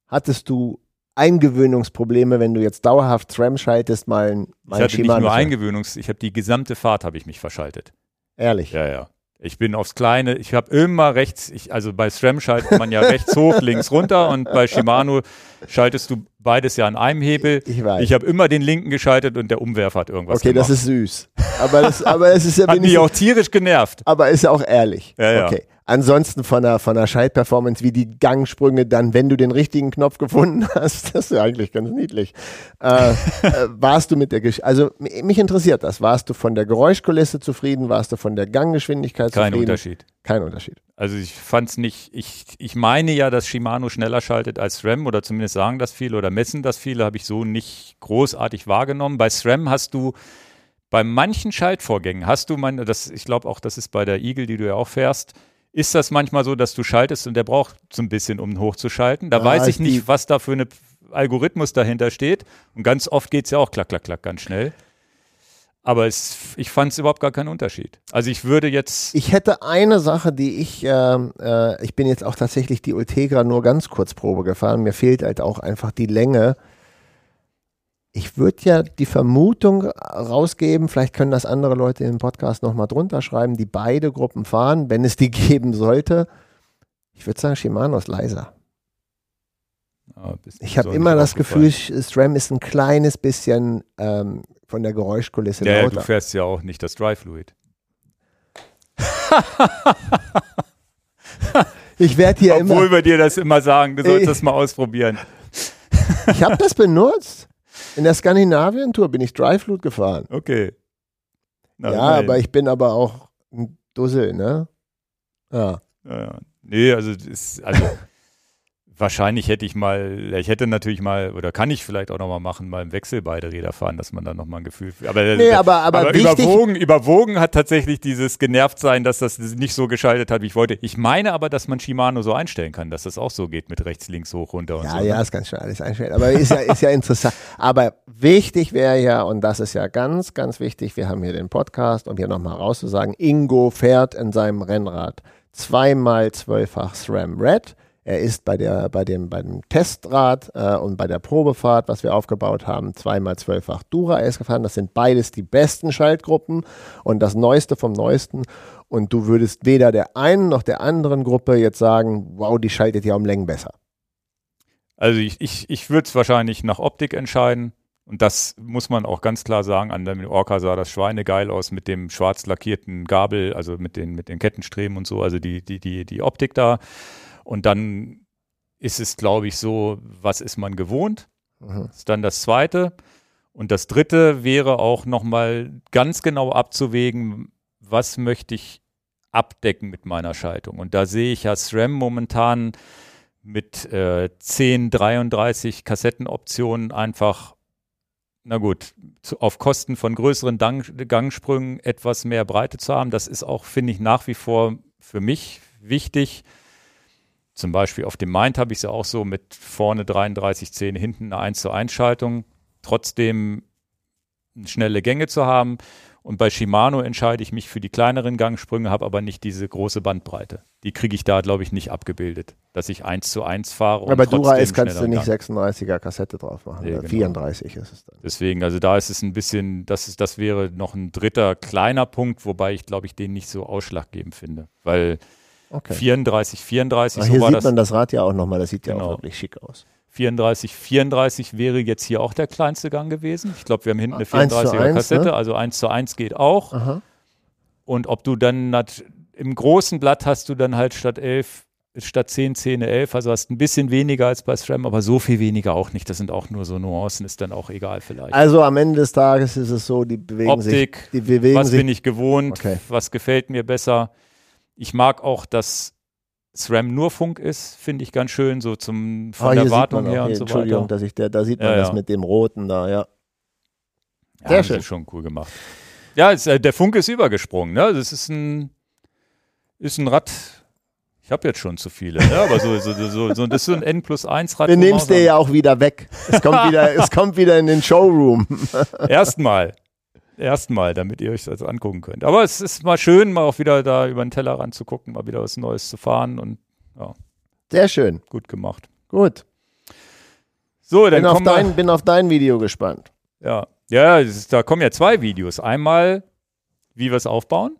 Hattest du Eingewöhnungsprobleme, wenn du jetzt dauerhaft SRAM schaltest, mal ein Ich hatte nicht nur Eingewöhnungs, ich habe die gesamte Fahrt habe ich mich verschaltet. Ehrlich? Ja, ja. Ich bin aufs Kleine, ich habe immer rechts, ich, also bei SRAM schaltet man ja rechts hoch, links runter und bei Shimano schaltest du beides ja an einem Hebel. Ich weiß. Ich habe immer den linken geschaltet und der Umwerfer hat irgendwas okay, gemacht. Okay, das ist süß. Aber, das, aber es ist ja Hat mich auch tierisch genervt. Aber ist ja auch ehrlich. Ja, ja. Okay. Ansonsten von der, von der Schaltperformance, wie die Gangsprünge dann, wenn du den richtigen Knopf gefunden hast, das ist ja eigentlich ganz niedlich. Äh, äh, warst du mit der, Gesch also mich interessiert das. Warst du von der Geräuschkulisse zufrieden? Warst du von der Ganggeschwindigkeit Kein zufrieden? Kein Unterschied. Kein Unterschied. Also ich fand es nicht, ich, ich meine ja, dass Shimano schneller schaltet als SRAM oder zumindest sagen das viele oder messen das viele, habe ich so nicht großartig wahrgenommen. Bei SRAM hast du bei manchen Schaltvorgängen hast du meine, das, ich glaube auch, das ist bei der Eagle, die du ja auch fährst, ist das manchmal so, dass du schaltest und der braucht so ein bisschen, um hochzuschalten. Da ah, weiß ich nicht, was da für ein Algorithmus dahinter steht. Und ganz oft geht es ja auch klack, klack, klack ganz schnell. Aber es, ich fand es überhaupt gar keinen Unterschied. Also ich würde jetzt. Ich hätte eine Sache, die ich, äh, äh, ich bin jetzt auch tatsächlich die Ultegra nur ganz kurz Probe gefahren. Mir fehlt halt auch einfach die Länge ich würde ja die Vermutung rausgeben, vielleicht können das andere Leute im Podcast nochmal drunter schreiben, die beide Gruppen fahren, wenn es die geben sollte. Ich würde sagen, Shimano ist leiser. Ja, ich habe immer das Gefühl, SRAM ist ein kleines bisschen ähm, von der Geräuschkulisse ja, lauter. Ja, du fährst ja auch nicht das Dry Fluid. Ich werde hier Obwohl immer. wir dir das immer sagen, du sollst das mal ausprobieren. Ich habe das benutzt. In der Skandinavien-Tour bin ich Dryfloot gefahren. Okay. Na, ja, immerhin. aber ich bin aber auch ein Dussel, ne? Ja. Ja, ja. Nee, also, das ist, also wahrscheinlich hätte ich mal, ich hätte natürlich mal, oder kann ich vielleicht auch nochmal machen, mal im Wechsel beide Räder fahren, dass man dann nochmal ein Gefühl. Aber, Nee, aber, aber, wichtig. überwogen, überwogen hat tatsächlich dieses genervt sein, dass das nicht so geschaltet hat, wie ich wollte. Ich meine aber, dass man Shimano so einstellen kann, dass das auch so geht mit rechts, links, hoch, runter und Ja, so. ne? ja, ist ganz schön alles einstellen. Aber ist ja, ist ja interessant. Aber wichtig wäre ja, und das ist ja ganz, ganz wichtig, wir haben hier den Podcast, um hier nochmal rauszusagen, Ingo fährt in seinem Rennrad zweimal zwölffach SRAM Red. Er ist bei, der, bei, dem, bei Testrad äh, und bei der Probefahrt, was wir aufgebaut haben, zweimal zwölffach Dura-Ace gefahren. Das sind beides die besten Schaltgruppen und das Neueste vom Neuesten. Und du würdest weder der einen noch der anderen Gruppe jetzt sagen, wow, die schaltet ja um Längen besser. Also ich, ich, ich würde es wahrscheinlich nach Optik entscheiden. Und das muss man auch ganz klar sagen. An dem Orca sah das schweinegeil aus mit dem schwarz lackierten Gabel, also mit den, mit den Kettenstreben und so, also die, die, die, die Optik da. Und dann ist es, glaube ich, so, was ist man gewohnt? Mhm. Das ist dann das Zweite. Und das Dritte wäre auch nochmal ganz genau abzuwägen, was möchte ich abdecken mit meiner Schaltung. Und da sehe ich ja SRAM momentan mit äh, 10, 33 Kassettenoptionen einfach, na gut, zu, auf Kosten von größeren Dang, Gangsprüngen etwas mehr Breite zu haben. Das ist auch, finde ich, nach wie vor für mich wichtig. Zum Beispiel auf dem Mind habe ich es ja auch so mit vorne 33 10, hinten eine 1 zu 1 Schaltung, trotzdem schnelle Gänge zu haben. Und bei Shimano entscheide ich mich für die kleineren Gangsprünge, habe aber nicht diese große Bandbreite. Die kriege ich da, glaube ich, nicht abgebildet, dass ich 1 zu 1 fahre. Und Aber trotzdem Dura S kannst du nicht Gang. 36er Kassette drauf machen. Oder genau. 34 ist es dann. Deswegen, also da ist es ein bisschen, das, ist, das wäre noch ein dritter kleiner Punkt, wobei ich, glaube ich, den nicht so ausschlaggebend finde. Weil Okay. 34, 34, Ach, so hier war sieht das. man das Rad ja auch nochmal. Das sieht ja Genau. auch wirklich schick aus. 34, 34 wäre jetzt hier auch der kleinste Gang gewesen. Ich glaube, wir haben hinten eine 1 zu 34er 1, Kassette, ne? also 1 zu 1 geht auch. Aha. Und ob du dann nat- im großen Blatt hast du dann halt statt 11, statt 10, 10, eine 11, also hast ein bisschen weniger als bei SRAM, aber so viel weniger auch nicht. Das sind auch nur so Nuancen, ist dann auch egal vielleicht. Also am Ende des Tages ist es so, die bewegen Optik, sich. Die bewegen was sich. bin ich gewohnt, Okay. was gefällt mir besser. Ich mag auch, dass SRAM nur Funk ist, finde ich ganz schön, so zum, von Ah, der Wartung her und so Entschuldigung, weiter. dass ich der, da sieht man Ja, das ja. mit dem Roten da, ja. Ja, Sehr das schön. ist schon cool gemacht. Ja, es, äh, der Funke ist übergesprungen. Ne? Das ist ein, ist ein Rad. Ich habe jetzt schon zu viele, ne? aber so, so, so, so, das ist so ein N plus 1 Rad. Wir nehmen es dir ja auch wieder weg. Es kommt wieder, es kommt wieder in den Showroom. so- Erstmal. Damit ihr euch das angucken könnt. Aber es ist mal schön, mal auch wieder da über den Tellerrand zu gucken, mal wieder was Neues zu fahren und Sehr schön. gut gemacht. Gut. So, dann Bin auf, wir. dein, bin auf dein Video gespannt. Ja, ja ist, da kommen ja zwei Videos. Einmal, wie wir es aufbauen.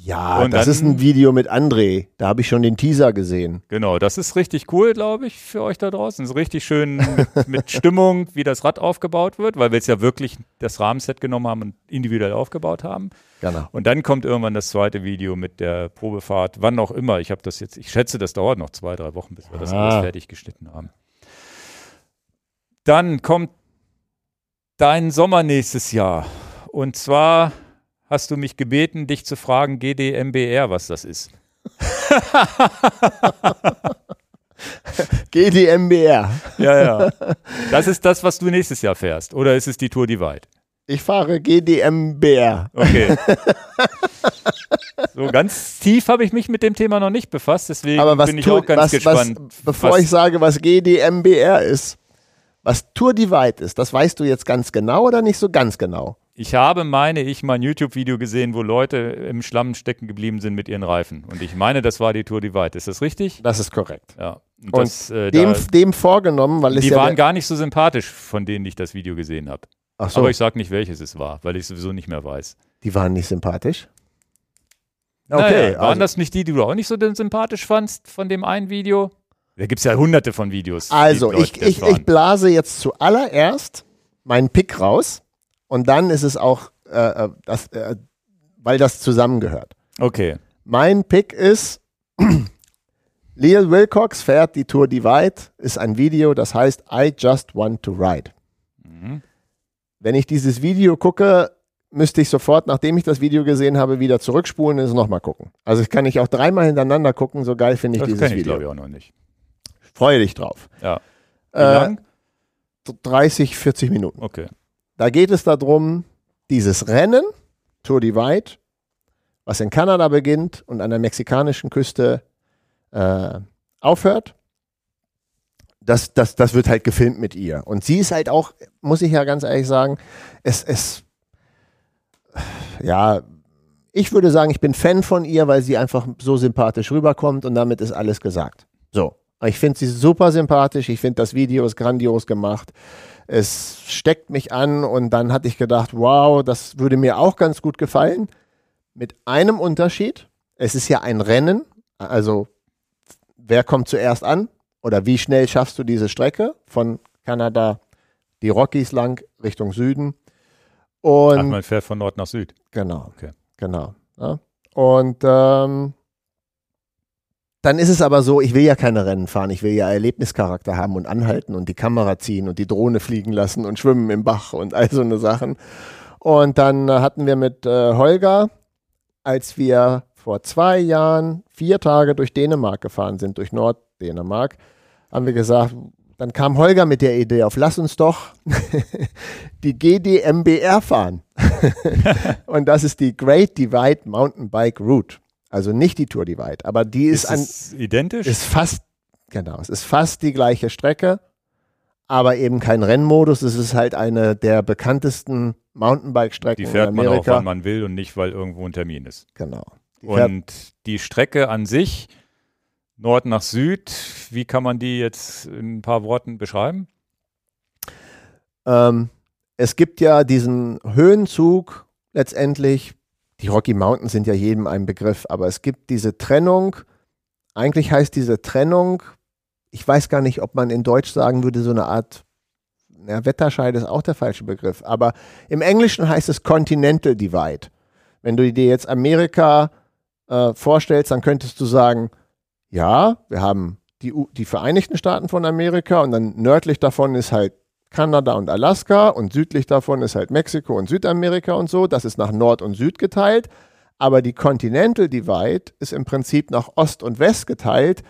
Ja, Und das dann- ist ein Video mit André. Da habe ich schon den Teaser gesehen. Genau, das ist richtig cool, glaube ich, für euch da draußen. Ist richtig schön mit, Stimmung, wie das Rad aufgebaut wird, weil wir jetzt ja wirklich das Rahmenset genommen haben und individuell aufgebaut haben. Genau. Und dann kommt irgendwann das zweite Video mit der Probefahrt, wann auch immer. Ich habe das jetzt, ich schätze, das dauert noch zwei, drei Wochen, bis wir das Ah. alles fertig geschnitten haben. Dann kommt dein Sommer nächstes Jahr. Und zwar hast du mich gebeten, dich zu fragen, GDMBR, was das ist. GDMBR. Ja, ja. Das ist das, was du nächstes Jahr fährst. Oder ist es die Tour Divide? Ich fahre GDMBR. Okay. so ganz tief habe ich mich mit dem Thema noch nicht befasst, deswegen Aber was bin ich Tour, auch ganz was, gespannt. Was, bevor was- ich sage, was GDMBR ist, was Tour Divide ist, das weißt du jetzt ganz genau oder nicht so ganz genau? Ich habe, meine ich, mal ein YouTube-Video gesehen, wo Leute im Schlamm stecken geblieben sind mit ihren Reifen. Und ich meine, das war die Tour Divide. Ist das richtig? Das ist korrekt. Ja. Und, Und das, äh, Dem, da, dem vorgenommen, weil es die ja. waren gar nicht so sympathisch, von denen ich das Video gesehen habe. Ach so, Aber ich sage nicht, welches es war, weil ich sowieso nicht mehr weiß. die waren nicht sympathisch. Okay, waren also, das nicht die, die du auch nicht so sympathisch fandst von dem einen Video? Da gibt es ja hunderte von Videos. also ich, ich, ich blase jetzt zuallererst meinen Pick raus und dann ist es auch, äh, äh, das, äh, weil das zusammengehört. Okay. Mein Pick ist Leo Wilcox fährt die Tour Divide, ist ein Video, das heißt I Just Want to Ride. Mhm. Wenn ich dieses Video gucke, müsste ich sofort, nachdem ich das Video gesehen habe, wieder zurückspulen und es nochmal gucken. Also ich kann ich auch dreimal hintereinander gucken, so geil finde ich Das dieses kenne ich, Video. glaube ich, auch noch nicht. Freue dich drauf. Ja. Wie Äh, lang? 30, 40 Minuten. Okay. Da geht es darum, dieses Rennen, Tour Divide, was in Kanada beginnt und an der mexikanischen Küste äh, aufhört. Das, das, das wird halt gefilmt mit ihr. Und sie ist halt auch, muss ich ja ganz ehrlich sagen, es, es, ja, ich würde sagen, ich bin Fan von ihr, weil sie einfach so sympathisch rüberkommt und damit ist alles gesagt. So. Ich finde sie super sympathisch. Ich finde das Video ist grandios gemacht. Es steckt mich an und dann hatte ich gedacht, wow, das würde mir auch ganz gut gefallen. Mit einem Unterschied. Es ist ja ein Rennen. Also, wer kommt zuerst an? Oder wie schnell schaffst du diese Strecke von Kanada, die Rockies lang Richtung Süden? Und Ach, man fährt von Nord nach Süd. Genau. Okay. Genau. Ja. Und ähm, dann ist es aber so, ich will ja keine Rennen fahren, ich will ja Erlebnischarakter haben und anhalten und die Kamera ziehen und die Drohne fliegen lassen und schwimmen im Bach und all so eine Sachen. Und dann äh, hatten wir mit äh, Holger, als wir vor zwei Jahren vier Tage durch Dänemark gefahren sind, durch Norddänemark, haben wir gesagt, dann kam Holger mit der Idee auf, lass uns doch die GDMBR fahren. und das ist die Great Divide Mountain Bike Route. Also nicht die Tour Divide, aber die ist, Ist an, identisch? ist fast, genau, es ist fast die gleiche Strecke, aber eben kein Rennmodus. Es ist halt eine der bekanntesten Mountainbike-Strecken die in fährt man auch, Amerika. wann man will und nicht, weil irgendwo ein Termin ist. genau. Die Und die Strecke an sich, Nord nach Süd, wie kann man die jetzt in ein paar Worten beschreiben? ähm, es gibt ja diesen Höhenzug letztendlich. Die Rocky Mountains sind ja jedem ein Begriff, aber es gibt diese Trennung. Eigentlich heißt diese Trennung, ich weiß gar nicht, ob man in Deutsch sagen würde, so eine Art, ja, Wetterscheide ist auch der falsche Begriff, aber im Englischen heißt es Continental Divide. Wenn du dir jetzt Amerika äh, vorstellst, dann könntest du sagen, ja, wir haben die, die Vereinigten Staaten von Amerika und dann nördlich davon ist halt Kanada und Alaska und südlich davon ist halt Mexiko und Südamerika und so. Das ist nach Nord und Süd geteilt. Aber die Continental Divide ist im Prinzip nach Ost und West geteilt.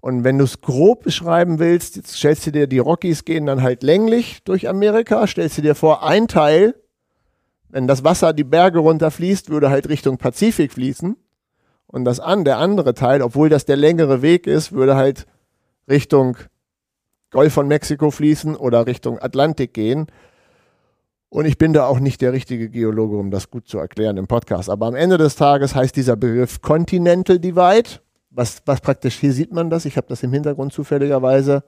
Und wenn du es grob beschreiben willst, jetzt stellst du dir, die Rockies gehen dann halt länglich durch Amerika, stellst du dir vor, ein Teil, wenn das Wasser die Berge runterfließt, würde halt Richtung Pazifik fließen. Und das an, der andere Teil, obwohl das der längere Weg ist, würde halt Richtung Golf von Mexiko fließen oder Richtung Atlantik gehen. Und ich bin da auch nicht der richtige Geologe, um das gut zu erklären im Podcast. Aber am Ende des Tages heißt dieser Begriff Continental Divide. Was, was praktisch, hier sieht man das, ich habe das im Hintergrund zufälligerweise.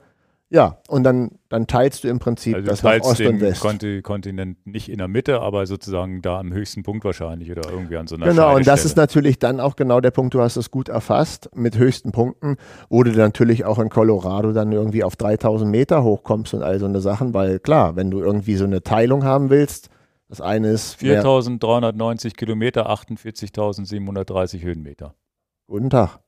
Ja, und dann, dann teilst du im Prinzip Also das nach Ost und West. Konti Kontinent nicht in der Mitte, aber sozusagen da am höchsten Punkt wahrscheinlich oder irgendwie an so einer Genau, und das ist natürlich dann auch genau der Punkt, du hast es gut erfasst, mit höchsten Punkten, wo du natürlich auch in Colorado dann irgendwie auf 3000 Meter hochkommst und all so eine Sachen, weil klar, wenn du irgendwie so eine Teilung haben willst, das eine ist mehr, 4390 Kilometer, 48.730 Höhenmeter. Guten Tag.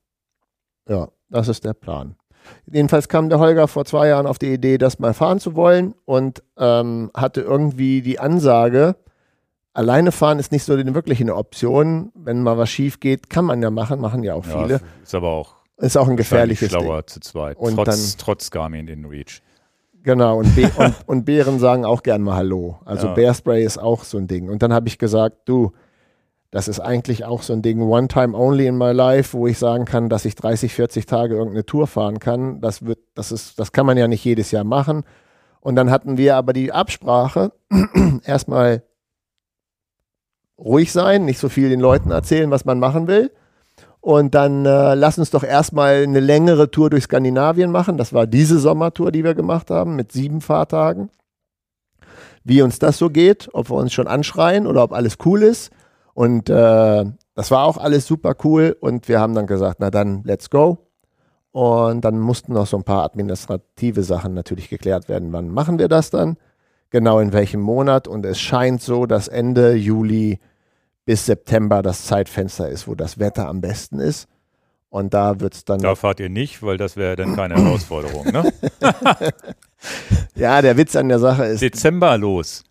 Ja, das ist der Plan. Jedenfalls kam der Holger vor zwei Jahren auf die Idee, das mal fahren zu wollen und ähm, hatte irgendwie die Ansage, alleine fahren ist nicht so wirklich eine Option. Wenn mal was schief geht, kann man ja machen, machen ja auch viele. Ja, ist aber auch Ist auch ein gefährliches Ding. schlauer zu zweit. Und trotz, dann- trotz Garmin in Reach. Genau, und, Be und, und Bären sagen auch gern mal Hallo. Also Ja. Bearspray ist auch so ein Ding. Und dann habe ich gesagt, du, das ist eigentlich auch so ein Ding, one time only in my life, wo ich sagen kann, dass ich 30, 40 Tage irgendeine Tour fahren kann. Das wird, das ist, das kann man ja nicht jedes Jahr machen. Und dann hatten wir aber die Absprache, erstmal ruhig sein, nicht so viel den Leuten erzählen, was man machen will. Und dann äh, lass uns doch erstmal eine längere Tour durch Skandinavien machen. Das war diese Sommertour, die wir gemacht haben, mit sieben Fahrtagen. Wie uns das so geht, ob wir uns schon anschreien oder ob alles cool ist. Und äh, das war auch alles super cool. Und wir haben dann gesagt, na dann, let's go. Und dann mussten noch so ein paar administrative Sachen natürlich geklärt werden. Wann machen wir das dann? Genau in welchem Monat? Und es scheint so, dass Ende Juli bis September das Zeitfenster ist, wo das Wetter am besten ist. Und da wird es dann. Da fahrt ihr nicht, weil das wäre dann keine Herausforderung, ne? ja, der Witz an der Sache ist. Dezember los.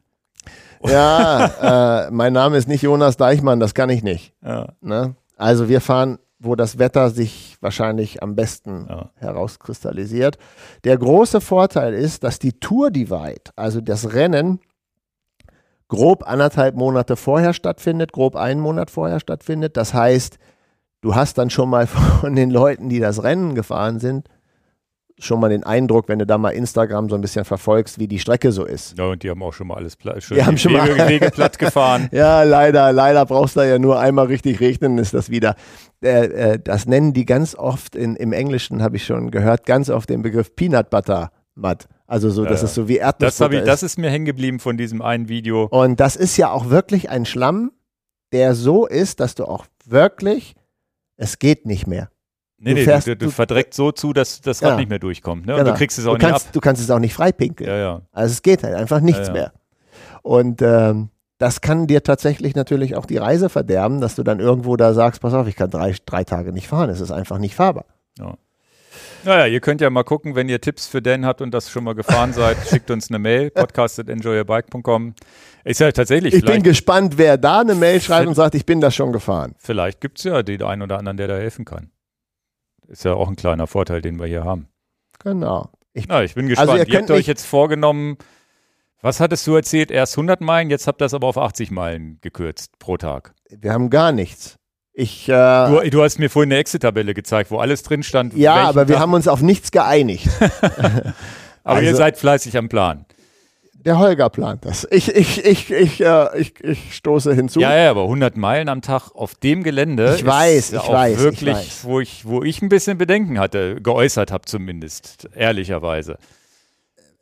Ja, äh, mein Name ist nicht Jonas Deichmann, das kann ich nicht. Ja. Ne? Also wir fahren, wo das Wetter sich wahrscheinlich am besten Ja. herauskristallisiert. Der große Vorteil ist, dass die Tour Divide, also das Rennen, grob anderthalb Monate vorher stattfindet, grob einen Monat vorher stattfindet. Das heißt, du hast dann schon mal von den Leuten, die das Rennen gefahren sind, schon mal den Eindruck, wenn du da mal Instagram so ein bisschen verfolgst, wie die Strecke so ist. Ja, und die haben auch schon mal alles platt, schön Die haben schon mal- Wege, Wege platt gefahren. Ja, leider, leider brauchst du ja nur einmal richtig regnen, ist das wieder. Äh, äh, das nennen die ganz oft in, im Englischen, habe ich schon gehört, ganz oft den Begriff Peanut Butter Mud. Also so, dass Ja, es so wie Das, Erdnussbutter ich, ist. das ist mir hängen geblieben von diesem einen Video. Und das ist ja auch wirklich ein Schlamm, der so ist, dass du auch wirklich, es geht nicht mehr. Nee, Du nee, fährst- du, du du- verdreckt so zu, dass das Rad Genau. nicht mehr durchkommt. Ne? Genau. du kriegst es auch du nicht kannst, ab. Du kannst es auch nicht freipinkeln. Ja, ja. Also es geht halt einfach nichts Ja, ja. mehr. Und ähm, das kann dir tatsächlich natürlich auch die Reise verderben, dass du dann irgendwo da sagst, pass auf, ich kann drei, drei Tage nicht fahren. Es ist einfach nicht fahrbar. Naja, ihr könnt ja mal gucken, wenn ihr Tipps für Dan habt und das schon mal gefahren seid, schickt uns eine Mail, podcast.enjoyyourbike.com. Ist ja tatsächlich, Ich bin gespannt, wer da eine Mail schreibt und sagt, ich bin das schon gefahren. vielleicht gibt es ja den einen oder anderen, der da helfen kann. Ist ja auch ein kleiner Vorteil, den wir hier haben. Genau. Ich, Na, ich bin Also gespannt. ihr ihr könnt habt euch jetzt vorgenommen, was hattest du erzählt? Erst 100 Meilen, jetzt habt ihr das aber auf 80 Meilen gekürzt pro Tag. wir haben gar nichts. Ich, äh, Du, du hast mir vorhin eine Exit-Tabelle gezeigt, wo alles drin stand. ja, aber wir Tag- haben uns auf nichts geeinigt. aber ihr also- seid fleißig am Plan. Der Holger plant das. Ich, ich, ich, ich, äh, ich, ich stoße hinzu. Ja, ja, aber 100 Meilen am Tag auf dem Gelände. Ich weiß, ich auch weiß, ich wirklich, weiß. wo ich, wo ich ein bisschen Bedenken hatte, geäußert habe zumindest, ehrlicherweise.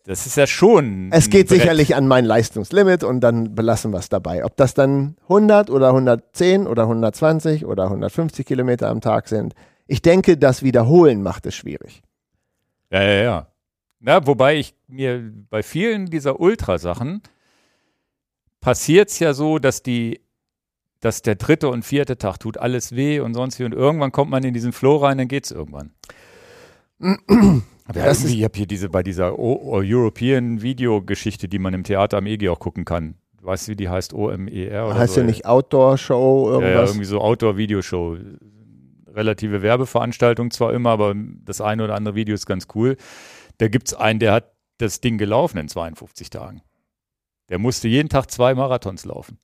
Das ist ja schon. Es geht Brett. sicherlich an mein Leistungslimit und dann belassen wir es dabei. Ob das dann 100 oder 110 oder 120 oder 150 Kilometer am Tag sind. Ich denke, das Wiederholen macht es schwierig. Ja, ja, ja. Na, wobei ich mir bei vielen dieser Ultrasachen passiert es ja so, dass die, dass der dritte und vierte Tag tut alles weh und sonst wie und irgendwann kommt man in diesen Flow rein, dann geht's irgendwann. Aber ja, Das ich habe hier diese bei dieser o European Videogeschichte, die man im Theater am EG auch gucken kann. Weißt du, wie die heißt? OMER oder heißt so? ja nicht Outdoor-Show, Ja, ja, irgendwas. irgendwie so Outdoor-Videoshow. Relative Werbeveranstaltung zwar immer, aber das eine oder andere Video ist ganz cool. Da gibt es einen, der hat das Ding gelaufen in 52 Tagen. Der musste jeden Tag zwei Marathons laufen.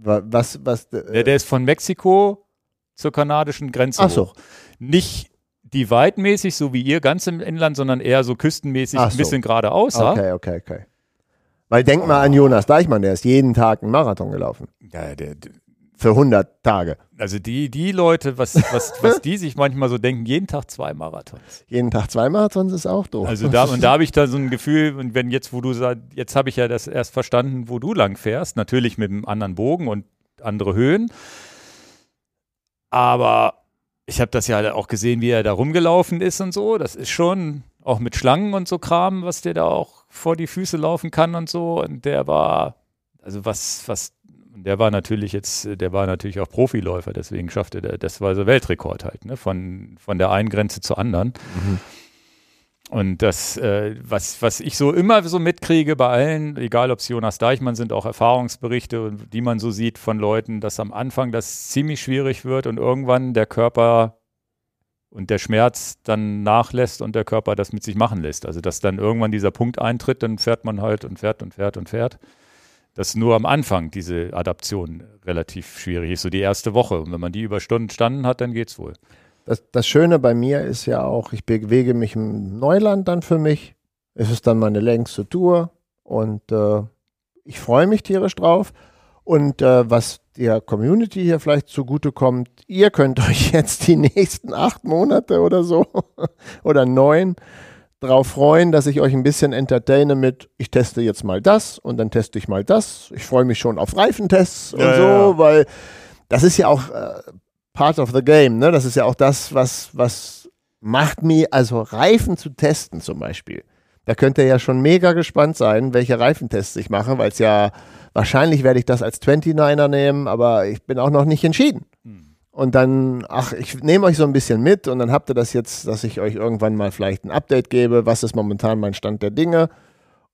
Wa- was, was, Der, äh, der ist von Mexiko zur kanadischen Grenze Ach so. hoch. Nicht die weitmäßig, so wie ihr, ganz im Inland, sondern eher so küstenmäßig, Ach ein so. bisschen geradeaus. okay, okay, okay. Weil denk mal an Jonas Deichmann, der ist jeden Tag einen Marathon gelaufen. Ja, der, der, Für 100 Tage. also die, die Leute, was, was, was die sich manchmal so denken, jeden Tag zwei Marathons. Jeden Tag zwei Marathons ist auch doof. Also da, und da habe ich da so ein Gefühl, und wenn jetzt, wo du sagst, jetzt habe ich ja das erst verstanden, wo du lang fährst, natürlich mit einem anderen Bogen und andere Höhen. Aber ich habe das ja auch gesehen, wie er da rumgelaufen ist und so. Das ist schon auch mit Schlangen und so Kram, was der da auch vor die Füße laufen kann und so. Und der war, also was, was, der war natürlich jetzt, der war natürlich auch Profiläufer, deswegen schaffte der, das war so Weltrekord halt, ne? Von, von der einen Grenze zur anderen. Und das, äh, was, was ich so immer so mitkriege bei allen, egal ob es Jonas Deichmann sind, auch Erfahrungsberichte, die man so sieht von Leuten, dass am Anfang das ziemlich schwierig wird und irgendwann der Körper und der Schmerz dann nachlässt und der Körper das mit sich machen lässt. Also dass dann irgendwann dieser Punkt eintritt, dann fährt man halt und fährt und fährt und fährt. Dass nur am Anfang diese Adaption relativ schwierig ist, so die erste Woche. Und wenn man die über Stunden standen hat, dann geht's wohl. Das, das Schöne bei mir ist ja auch, ich bewege mich im Neuland dann für mich. Es ist dann meine längste Tour und äh, ich freue mich tierisch drauf. Und äh, was der Community hier vielleicht zugutekommt, ihr könnt euch jetzt die nächsten acht Monate oder so oder neun drauf freuen, dass ich euch ein bisschen entertaine mit, ich teste jetzt mal das und dann teste ich mal das. Ich freue mich schon auf Reifentests und Ja, so, ja. weil das ist ja auch äh, part of the game, ne? Das ist ja auch das, was, was macht mir, also Reifen zu testen zum Beispiel. Da könnt ihr ja schon mega gespannt sein, welche Reifentests ich mache, weil es ja, wahrscheinlich werde ich das als 29er nehmen, aber ich bin auch noch nicht entschieden. Und dann, ach, ich nehme euch so ein bisschen mit und dann habt ihr das jetzt, dass ich euch irgendwann mal vielleicht ein Update gebe, was ist momentan mein Stand der Dinge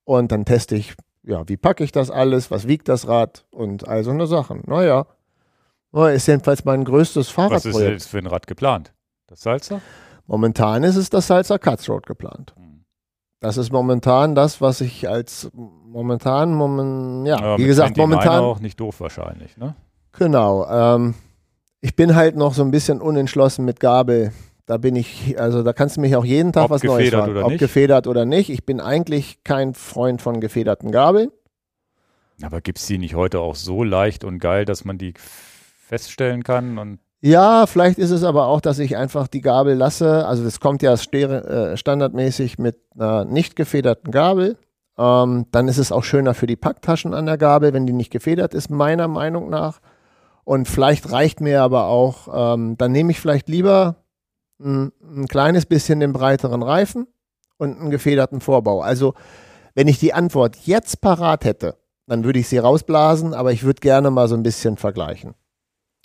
und dann teste ich, ja, wie packe ich das alles, was wiegt das Rad und all so eine Sachen. Naja, ist jedenfalls mein größtes Fahrradprojekt. Was ist jetzt für ein Rad geplant? Das Salzer? Momentan ist es das Salzer Cuts Road geplant. Hm. Das ist momentan das, was ich als momentan, moment, ja, Ja, wie gesagt, 29 momentan, auch nicht doof wahrscheinlich, ne? genau. Ähm, ich bin halt noch so ein bisschen unentschlossen mit Gabel. Da bin ich, also da kannst du mich auch jeden Tag Ob was Neues fragen. oder ob nicht? gefedert oder nicht. Ich bin eigentlich kein Freund von gefederten Gabeln. Aber gibt es die nicht heute auch so leicht und geil, dass man die feststellen kann? Und Ja, vielleicht ist es aber auch, dass ich einfach die Gabel lasse. Also das kommt ja äh, standardmäßig mit einer nicht gefederten Gabel. Ähm, dann ist es auch schöner für die Packtaschen an der Gabel, wenn die nicht gefedert ist, meiner Meinung nach. Und vielleicht reicht mir aber auch, ähm, dann nehme ich vielleicht lieber ein, ein kleines bisschen den breiteren Reifen und einen gefederten Vorbau. Also wenn ich die Antwort jetzt parat hätte, dann würde ich sie rausblasen, aber ich würde gerne mal so ein bisschen vergleichen.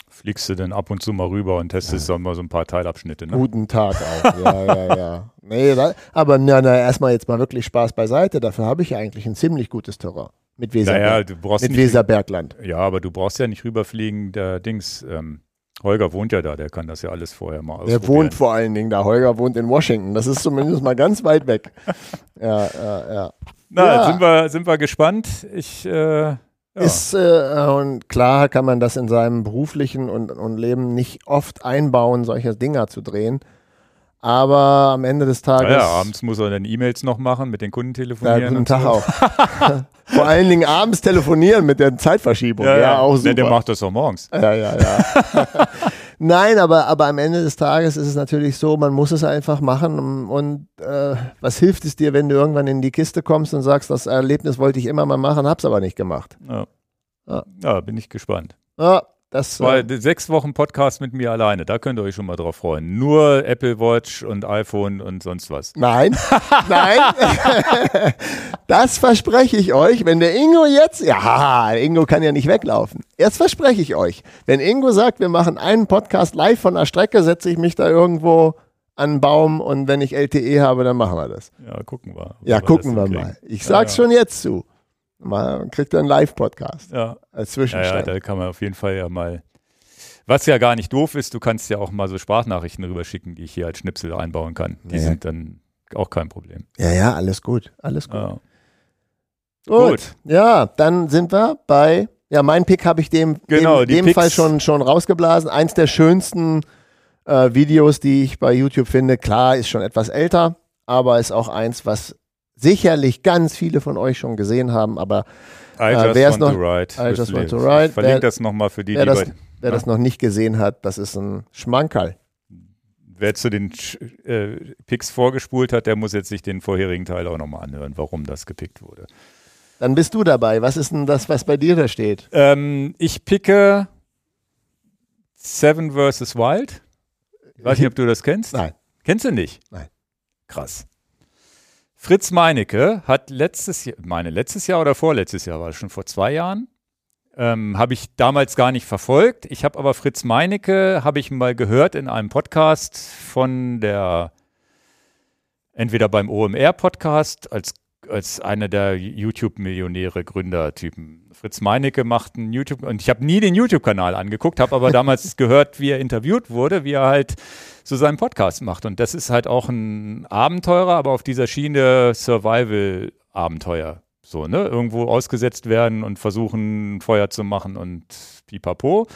fliegst du dann ab und zu mal rüber und testest dann mal so ein paar Teilabschnitte, ne? Guten Tag auch. Ja, ja, ja. Nee, da, aber na, na, erstmal jetzt mal wirklich Spaß beiseite. Dafür habe ich ja eigentlich ein ziemlich gutes Terrain. Mit, Weserberg, Naja, mit Weserbergland. ja, aber du brauchst ja nicht rüberfliegen, der Dings, ähm, Holger wohnt ja da, der kann das ja alles vorher mal Der ausprobieren. wohnt vor allen Dingen da. Holger wohnt in Washington. Das ist zumindest mal ganz weit weg. Ja, ja, ja. Na, Ja. sind, wir, sind wir gespannt. Ich, äh, ja. Ist, äh, und klar kann man das in seinem beruflichen und, und Leben nicht oft einbauen, solche Dinger zu drehen. Aber am Ende des Tages. naja, abends muss er dann E-Mails noch machen, mit den Kunden Ja, telefonieren. guten und Tag so. auch. Vor allen Dingen abends telefonieren mit der Zeitverschiebung. Ja, auch super. Ne, der macht das auch morgens. Ja, ja, ja. Nein, aber, aber am Ende des Tages ist es natürlich so, man muss es einfach machen. Und äh, was hilft es dir, wenn du irgendwann in die Kiste kommst und sagst, das Erlebnis wollte ich immer mal machen, hab's aber nicht gemacht. Ja. Ja. ja, bin ich gespannt. Ja, das äh, sechs Wochen Podcast mit mir alleine, da könnt ihr euch schon mal drauf freuen. Nur Apple Watch und iPhone und sonst was. Nein, nein. das verspreche ich euch. Wenn der Ingo jetzt, ja, Ingo kann ja nicht weglaufen. Jetzt verspreche ich euch, wenn Ingo sagt, wir machen einen Podcast live von der Strecke, setze ich mich da irgendwo an einen Baum und wenn ich LTE habe, dann machen wir das. Ja, gucken wir. Ja, gucken wir mal. Ich sag's ja. schon jetzt zu. Mal kriegt er einen Live-Podcast Ja, als ja, ja, Zwischenstand. da kann man auf jeden Fall ja mal. Was ja gar nicht doof ist, du kannst ja auch mal so Sprachnachrichten rüberschicken, die ich hier als Schnipsel einbauen kann. Die Ja. sind dann auch kein Problem. Ja, ja, alles gut. Alles gut. Ja. Gut. Gut. Ja, dann sind wir bei. Ja, mein Pick habe ich dem, Genau, dem, dem. Fall schon, schon rausgeblasen. Eins der schönsten äh, Videos, die ich bei YouTube finde. Klar, ist schon etwas älter, aber ist auch eins, was sicherlich ganz viele von euch schon gesehen haben. Aber Äh, wer want noch-. I just want to ride. Ich verlinke Wer- das nochmal für die, wer die das, bei, wer Ja. das noch nicht gesehen hat, das ist ein Schmankerl. wer zu den äh, Picks vorgespult hat, der muss jetzt sich den vorherigen Teil auch nochmal anhören, warum das gepickt wurde. Dann bist du dabei. Was ist denn das, was bei dir da steht? Ähm, ich picke Seven vs. Wild. Ich weiß nicht, ob du das kennst. Nein. Kennst du nicht? Nein. Krass. Fritz Meinecke hat letztes Jahr, meine letztes Jahr oder vorletztes Jahr, war das schon vor zwei Jahren, ähm, habe ich damals gar nicht verfolgt. Ich habe aber Fritz Meinecke, habe ich mal gehört in einem Podcast von der, entweder beim OMR-Podcast als, als einer der YouTube-Millionäre, Gründertypen. Fritz Meinecke macht einen YouTube, und ich habe nie den YouTube-Kanal angeguckt, habe aber damals gehört, wie er interviewt wurde, wie er halt so seinen Podcast macht. Und das ist halt auch ein Abenteurer, aber auf dieser Schiene Survival-Abenteuer. So, ne? Irgendwo ausgesetzt werden und versuchen, Feuer zu machen und pipapo.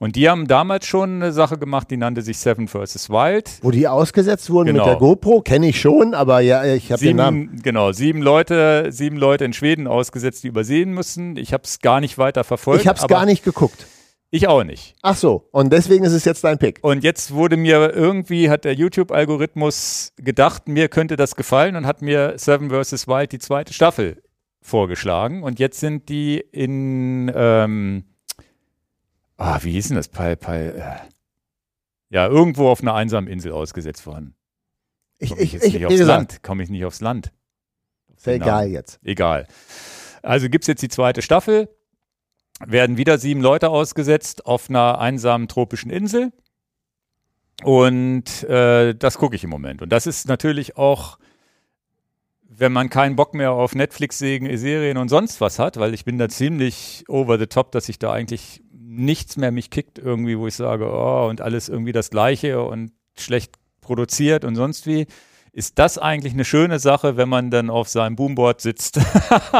Und die haben damals schon eine Sache gemacht, die nannte sich Seven vs. Wild. Wo die ausgesetzt wurden Genau. mit der GoPro, kenne ich schon, aber ja, ich habe den Namen. Sieben, genau, sieben Leute, sieben Leute in Schweden ausgesetzt, die übersehen müssen. Ich habe es gar nicht weiter verfolgt. Ich habe es gar nicht geguckt. Ich auch nicht. Ach so, und deswegen ist es jetzt dein Pick. Und jetzt wurde mir irgendwie, hat der YouTube-Algorithmus gedacht, mir könnte das gefallen und hat mir Seven vs. Wild die zweite Staffel vorgeschlagen. Und jetzt sind die in, ähm, ah, wie hieß denn das? Pai, Pai, äh, ja, irgendwo auf einer einsamen Insel ausgesetzt worden. Ich, Komme ich ich, nicht aufs gesagt, Land? Komme ich nicht aufs Land? Ist ja egal jetzt. Egal. Also gibt es jetzt die zweite Staffel. werden wieder sieben Leute ausgesetzt auf einer einsamen tropischen Insel. Und äh, das gucke ich im Moment. Und das ist natürlich auch, wenn man keinen Bock mehr auf Netflix-Serien und sonst was hat, weil ich bin da ziemlich over the top, dass ich da eigentlich nichts mehr mich kickt irgendwie, wo ich sage, oh, und alles irgendwie das Gleiche und schlecht produziert und sonst wie ist das eigentlich eine schöne Sache, wenn man dann auf seinem Boomboard sitzt,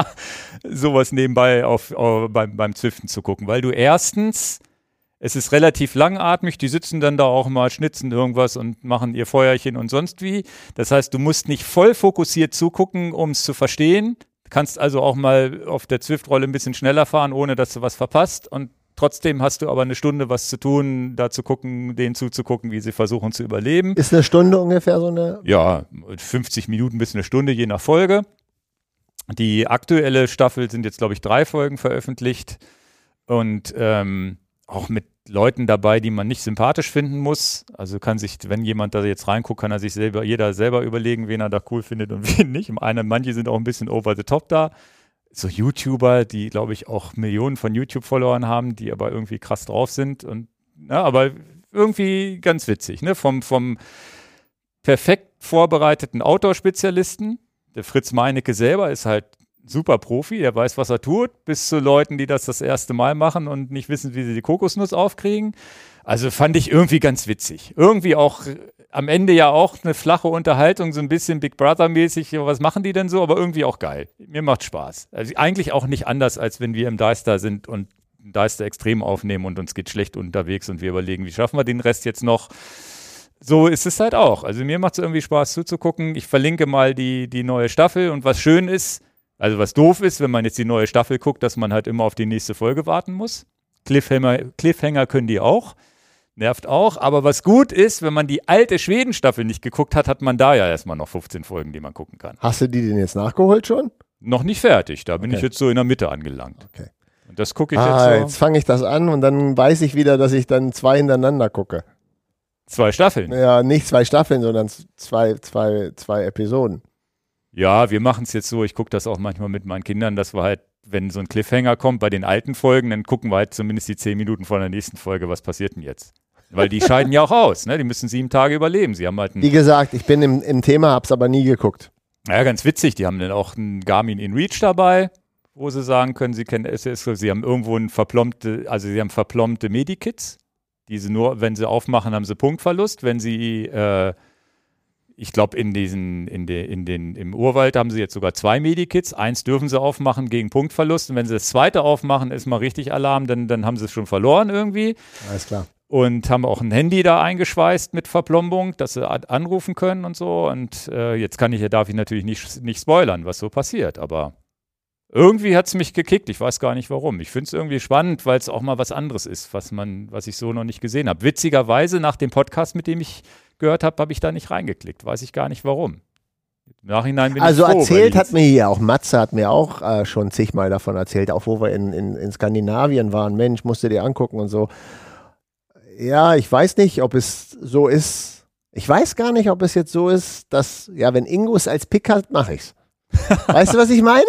sowas nebenbei auf, auf, beim, beim Zwiften zu gucken. Weil du erstens, es ist relativ langatmig, die sitzen dann da auch mal, schnitzen irgendwas und machen ihr Feuerchen und sonst wie. Das heißt, du musst nicht voll fokussiert zugucken, um es zu verstehen. Kannst also auch mal auf der Zwift-Rolle ein bisschen schneller fahren, ohne dass du was verpasst. Und Trotzdem hast du aber eine Stunde was zu tun, da zu gucken, denen zuzugucken, wie sie versuchen zu überleben. Ist eine Stunde ungefähr so eine? Ja, 50 Minuten bis eine Stunde, je nach Folge. Die aktuelle Staffel sind jetzt, glaube ich, drei Folgen veröffentlicht und ähm, auch mit Leuten dabei, die man nicht sympathisch finden muss. Also kann sich, wenn jemand da jetzt reinguckt, kann er sich selber, jeder selber überlegen, wen er da cool findet und wen nicht. Eine, manche sind auch ein bisschen over the top da so YouTuber, die, glaube ich, auch Millionen von YouTube-Followern haben, die aber irgendwie krass drauf sind. Und ja, aber irgendwie ganz witzig, ne? Vom, vom perfekt vorbereiteten Outdoor-Spezialisten, der Fritz Meinecke selber ist halt super Profi, er weiß, was er tut, bis zu Leuten, die das das erste Mal machen und nicht wissen, wie sie die Kokosnuss aufkriegen. Also fand ich irgendwie ganz witzig. Irgendwie auch am Ende ja auch eine flache Unterhaltung, so ein bisschen Big Brother-mäßig. Was machen die denn so? Aber irgendwie auch geil. Mir macht Spaß. Also eigentlich auch nicht anders, als wenn wir im Deister sind und Deister extrem aufnehmen und uns geht schlecht unterwegs und wir überlegen, wie schaffen wir den Rest jetzt noch? So ist es halt auch. Also mir macht es irgendwie Spaß zuzugucken. Ich verlinke mal die, die neue Staffel und was schön ist, also was doof ist, wenn man jetzt die neue Staffel guckt, dass man halt immer auf die nächste Folge warten muss. Cliffhanger, Cliffhanger können die auch. Nervt auch, aber was gut ist, wenn man die alte Schweden-Staffel nicht geguckt hat, hat man da ja erstmal noch 15 Folgen, die man gucken kann. Hast du die denn jetzt nachgeholt schon? Noch nicht fertig, da bin okay. ich jetzt so in der Mitte angelangt. Okay. Und das gucke ich ah, jetzt so. Jetzt fange ich das an und dann weiß ich wieder, dass ich dann zwei hintereinander gucke. Zwei Staffeln? Ja, nicht zwei Staffeln, sondern zwei, zwei, zwei Episoden. Ja, wir machen es jetzt so, ich gucke das auch manchmal mit meinen Kindern, dass wir halt, wenn so ein Cliffhanger kommt bei den alten Folgen, dann gucken wir halt zumindest die zehn Minuten vor der nächsten Folge, was passiert denn jetzt. Weil die scheiden ja auch aus, ne? Die müssen sieben Tage überleben. Sie haben halt Wie gesagt, ich bin im, im Thema, hab's aber nie geguckt. Ja, ganz witzig. Die haben dann auch einen Garmin InReach dabei, wo sie sagen können, sie kennen SS, sie haben irgendwo ein verplombte, also sie haben verplombte Medikits, die sie nur, wenn sie aufmachen, haben sie Punktverlust. Wenn sie, äh, ich glaube, in diesen, in, de, in den, im Urwald haben sie jetzt sogar zwei Medikits. Eins dürfen sie aufmachen gegen Punktverlust. Und wenn sie das zweite aufmachen, ist mal richtig Alarm, dann, dann haben sie es schon verloren irgendwie. Alles klar und haben auch ein Handy da eingeschweißt mit Verplombung, dass sie anrufen können und so. Und äh, jetzt kann ich, darf ich natürlich nicht, nicht spoilern, was so passiert, aber irgendwie hat es mich gekickt. Ich weiß gar nicht warum. Ich finde es irgendwie spannend, weil es auch mal was anderes ist, was man, was ich so noch nicht gesehen habe. Witzigerweise, nach dem Podcast, mit dem ich gehört habe, habe ich da nicht reingeklickt. Weiß ich gar nicht warum. Im Nachhinein bin also ich froh, erzählt hat mir hier auch Matze hat mir auch äh, schon zigmal davon erzählt, auch wo wir in, in, in Skandinavien waren. Mensch, musst du dir angucken und so. Ja, ich weiß nicht, ob es so ist. Ich weiß gar nicht, ob es jetzt so ist, dass, ja, wenn Ingo es als Pick hat, mache ich's. weißt du, was ich meine?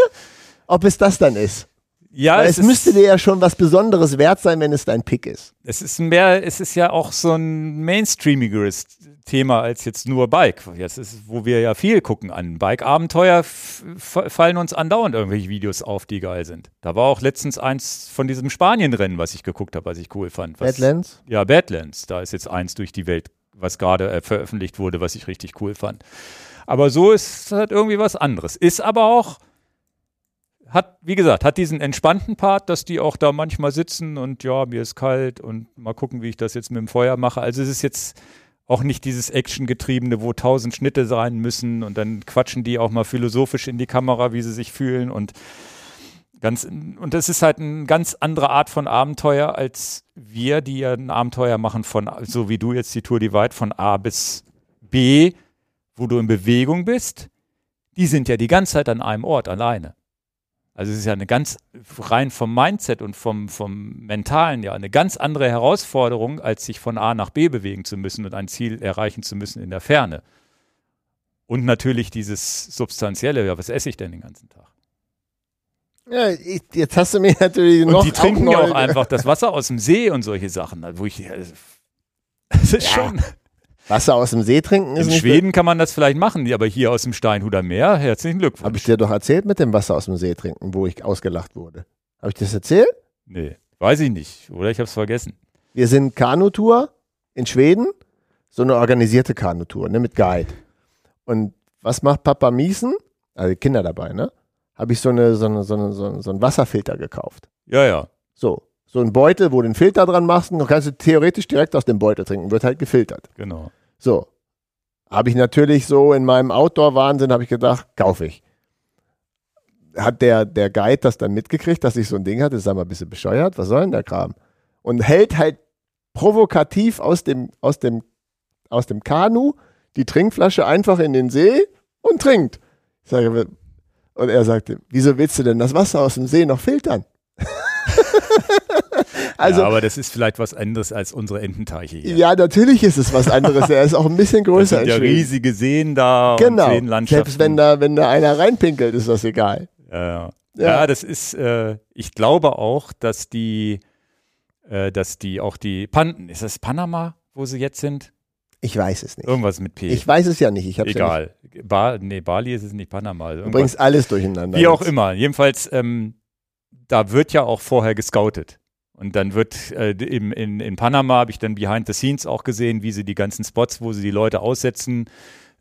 Ob es das dann ist. Ja, Weil es, es müsste dir ja schon was Besonderes wert sein, wenn es dein Pick ist. Es ist mehr, es ist ja auch so ein mainstreamigeres Thema als jetzt nur Bike. Jetzt ist, wo wir ja viel gucken an Bike-Abenteuer, fallen uns andauernd irgendwelche Videos auf, die geil sind. Da war auch letztens eins von diesem Spanien-Rennen, was ich geguckt habe, was ich cool fand. Was, Badlands? Ja, Badlands. Da ist jetzt eins durch die Welt, was gerade äh, veröffentlicht wurde, was ich richtig cool fand. Aber so ist halt irgendwie was anderes. Ist aber auch hat, wie gesagt, hat diesen entspannten Part, dass die auch da manchmal sitzen und ja, mir ist kalt und mal gucken, wie ich das jetzt mit dem Feuer mache. Also es ist jetzt auch nicht dieses Action-getriebene, wo tausend Schnitte sein müssen und dann quatschen die auch mal philosophisch in die Kamera, wie sie sich fühlen und ganz, und das ist halt eine ganz andere Art von Abenteuer als wir, die ja ein Abenteuer machen von, so wie du jetzt die Tour Divide von A bis B, wo du in Bewegung bist. Die sind ja die ganze Zeit an einem Ort alleine. Also es ist ja eine ganz rein vom Mindset und vom, vom Mentalen ja eine ganz andere Herausforderung, als sich von A nach B bewegen zu müssen und ein Ziel erreichen zu müssen in der Ferne. Und natürlich dieses Substanzielle, ja, was esse ich denn den ganzen Tag? Ja, ich, jetzt hast du mir natürlich Und noch die trinken ja auch einfach das Wasser aus dem See und solche Sachen. Wo ich, also, das ist Ja, schon. Wasser aus dem See trinken ist In nicht Schweden kann man das vielleicht machen, aber hier aus dem Steinhuder Meer, herzlichen Glückwunsch. Habe ich dir doch erzählt mit dem Wasser aus dem See trinken, wo ich ausgelacht wurde. Habe ich das erzählt? Nee, weiß ich nicht. Oder ich habe es vergessen. Wir sind Kanutour in Schweden, so eine organisierte Kanutour, ne, mit Guide. Und was macht Papa Miesen? Also Kinder dabei, ne? Habe ich so, eine, so, eine, so, eine, so, eine, so einen Wasserfilter gekauft. Ja, ja. So, so ein Beutel, wo du den Filter dran machst und dann kannst du theoretisch direkt aus dem Beutel trinken, wird halt gefiltert. Genau. So, habe ich natürlich so in meinem Outdoor-Wahnsinn, habe ich gedacht, kaufe ich. Hat der, der Guide das dann mitgekriegt, dass ich so ein Ding hatte? Sag mal, bist du bescheuert? Was soll denn der Kram? Und hält halt provokativ aus dem, aus dem, aus dem Kanu die Trinkflasche einfach in den See und trinkt. Ich sage, und er sagte, wieso willst du denn das Wasser aus dem See noch filtern? also, ja, aber das ist vielleicht was anderes als unsere Ententeiche hier. ja, natürlich ist es was anderes. Er ist auch ein bisschen das größer sind in ja riesige Seen da Genau. und Seenlandschaften. Selbst wenn da, wenn da einer reinpinkelt, ist das egal. Ja, ja. Ja. das ist, äh, ich glaube auch, dass die, äh, dass die auch die Pan ist das Panama, wo sie jetzt sind? Ich weiß es nicht. Irgendwas mit P. Ich weiß es ja nicht. Ich hab's Ja Egal. Ba nee, Bali ist es nicht Panama. nicht. Du bringst alles durcheinander. Wie auch jetzt. immer. Jedenfalls, ähm, da wird ja auch vorher gescoutet. Und dann wird äh, im, in, in Panama habe ich dann behind the scenes auch gesehen, wie sie die ganzen Spots, wo sie die Leute aussetzen,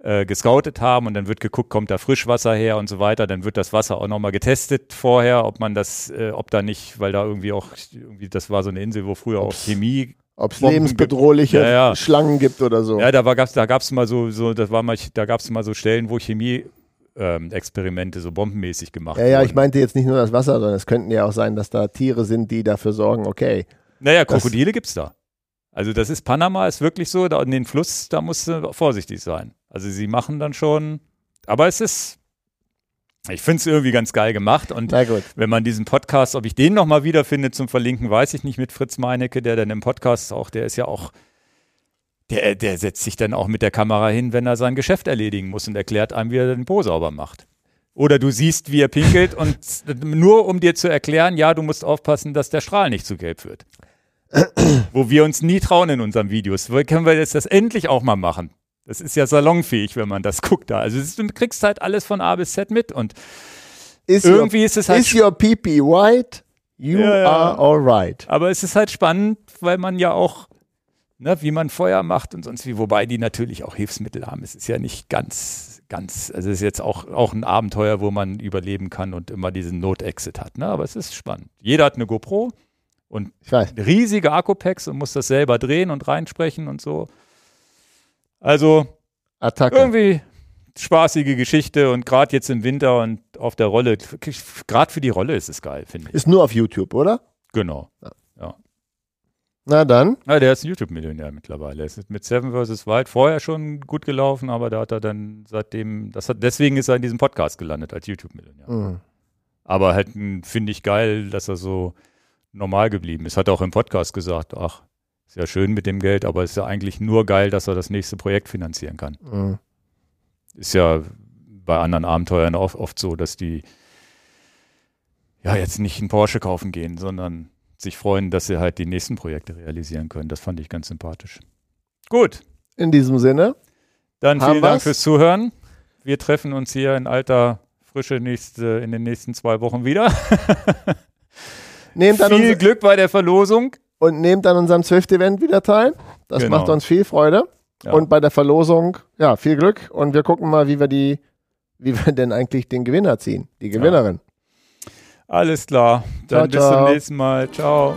äh, gescoutet haben. Und dann wird geguckt, kommt da Frischwasser her und so weiter. Dann wird das Wasser auch nochmal getestet vorher, ob man das, äh, ob da nicht, weil da irgendwie auch, irgendwie, das war so eine Insel, wo früher auch Chemie Ob es lebensbedrohliche. Ja, ja. Schlangen gibt oder so. ja, da war, gab's, da gab es mal so, so, das war mal, da gab es mal so Stellen, wo Chemie ähm, Experimente so bombenmäßig gemacht ja, ja, ich wurden. meinte jetzt nicht nur das Wasser, sondern es könnten ja auch sein, dass da Tiere sind, die dafür sorgen, okay. Naja, Krokodile gibt's da. Also das ist Panama, ist wirklich so, da in den Fluss, da musst du vorsichtig sein. Also sie machen dann schon, aber es ist, ich finde es irgendwie ganz geil gemacht und wenn man diesen Podcast, ob ich den nochmal wiederfinde zum Verlinken, weiß ich nicht mit Fritz Meinecke, der dann im Podcast auch, der ist ja auch, der, der setzt sich dann auch mit der Kamera hin, wenn er sein Geschäft erledigen muss und erklärt einem, wie er den Po sauber macht. Oder du siehst, wie er pinkelt und nur um dir zu erklären, ja, du musst aufpassen, dass der Strahl nicht zu gelb wird. Wo wir uns nie trauen in unseren Videos. Wo können wir jetzt das endlich auch mal machen? Das ist ja salonfähig, wenn man das guckt da. Also ist, du kriegst halt alles von A bis Z mit und Is irgendwie ist es your, halt is your pee white? You Ja, ja. are alright. Aber es ist halt spannend, weil man ja auch, ne, wie man Feuer macht und sonst wie, wobei die natürlich auch Hilfsmittel haben. Es ist ja nicht ganz, ganz, also es ist jetzt auch, auch ein Abenteuer, wo man überleben kann und immer diesen Not-Exit hat. Ne? Aber es ist spannend. Jeder hat eine GoPro und riesige Akkupacks und muss das selber drehen und reinsprechen und so. Also Attacke. irgendwie spaßige Geschichte und gerade jetzt im Winter und auf der Rolle, gerade für die Rolle ist es geil, finde ich. Ist nur auf YouTube, oder? Genau. Na dann. Ja, der ist ein YouTube-Millionär mittlerweile. Er ist mit Seven vs. Wild vorher schon gut gelaufen, aber da hat er dann seitdem, das hat, deswegen ist er in diesem Podcast gelandet als YouTube-Millionär. Mhm. Aber halt mh, finde ich geil, dass er so normal geblieben ist. Hat er auch im Podcast gesagt, ach, ist ja schön mit dem Geld, aber ist ja eigentlich nur geil, dass er das nächste Projekt finanzieren kann. Mhm. Ist ja bei anderen Abenteuern oft, oft so, dass die ja jetzt nicht einen Porsche kaufen gehen, sondern sich freuen, dass sie halt die nächsten Projekte realisieren können. Das fand ich ganz sympathisch. Gut, In diesem Sinne. dann vielen Dank wir's? fürs Zuhören. Wir treffen uns hier in alter Frische nächste, in den nächsten zwei Wochen wieder. Nehmt an, Viel Glück bei der Verlosung. und nehmt an unserem Swift-Event wieder teil. Das Genau. macht uns viel Freude. Ja. Und bei der Verlosung, ja, viel Glück. Und wir gucken mal, wie wir die, wie wir denn eigentlich den Gewinner ziehen. Die Gewinnerin. Alles klar. Dann Ciao, bis ciao. zum nächsten Mal. Ciao.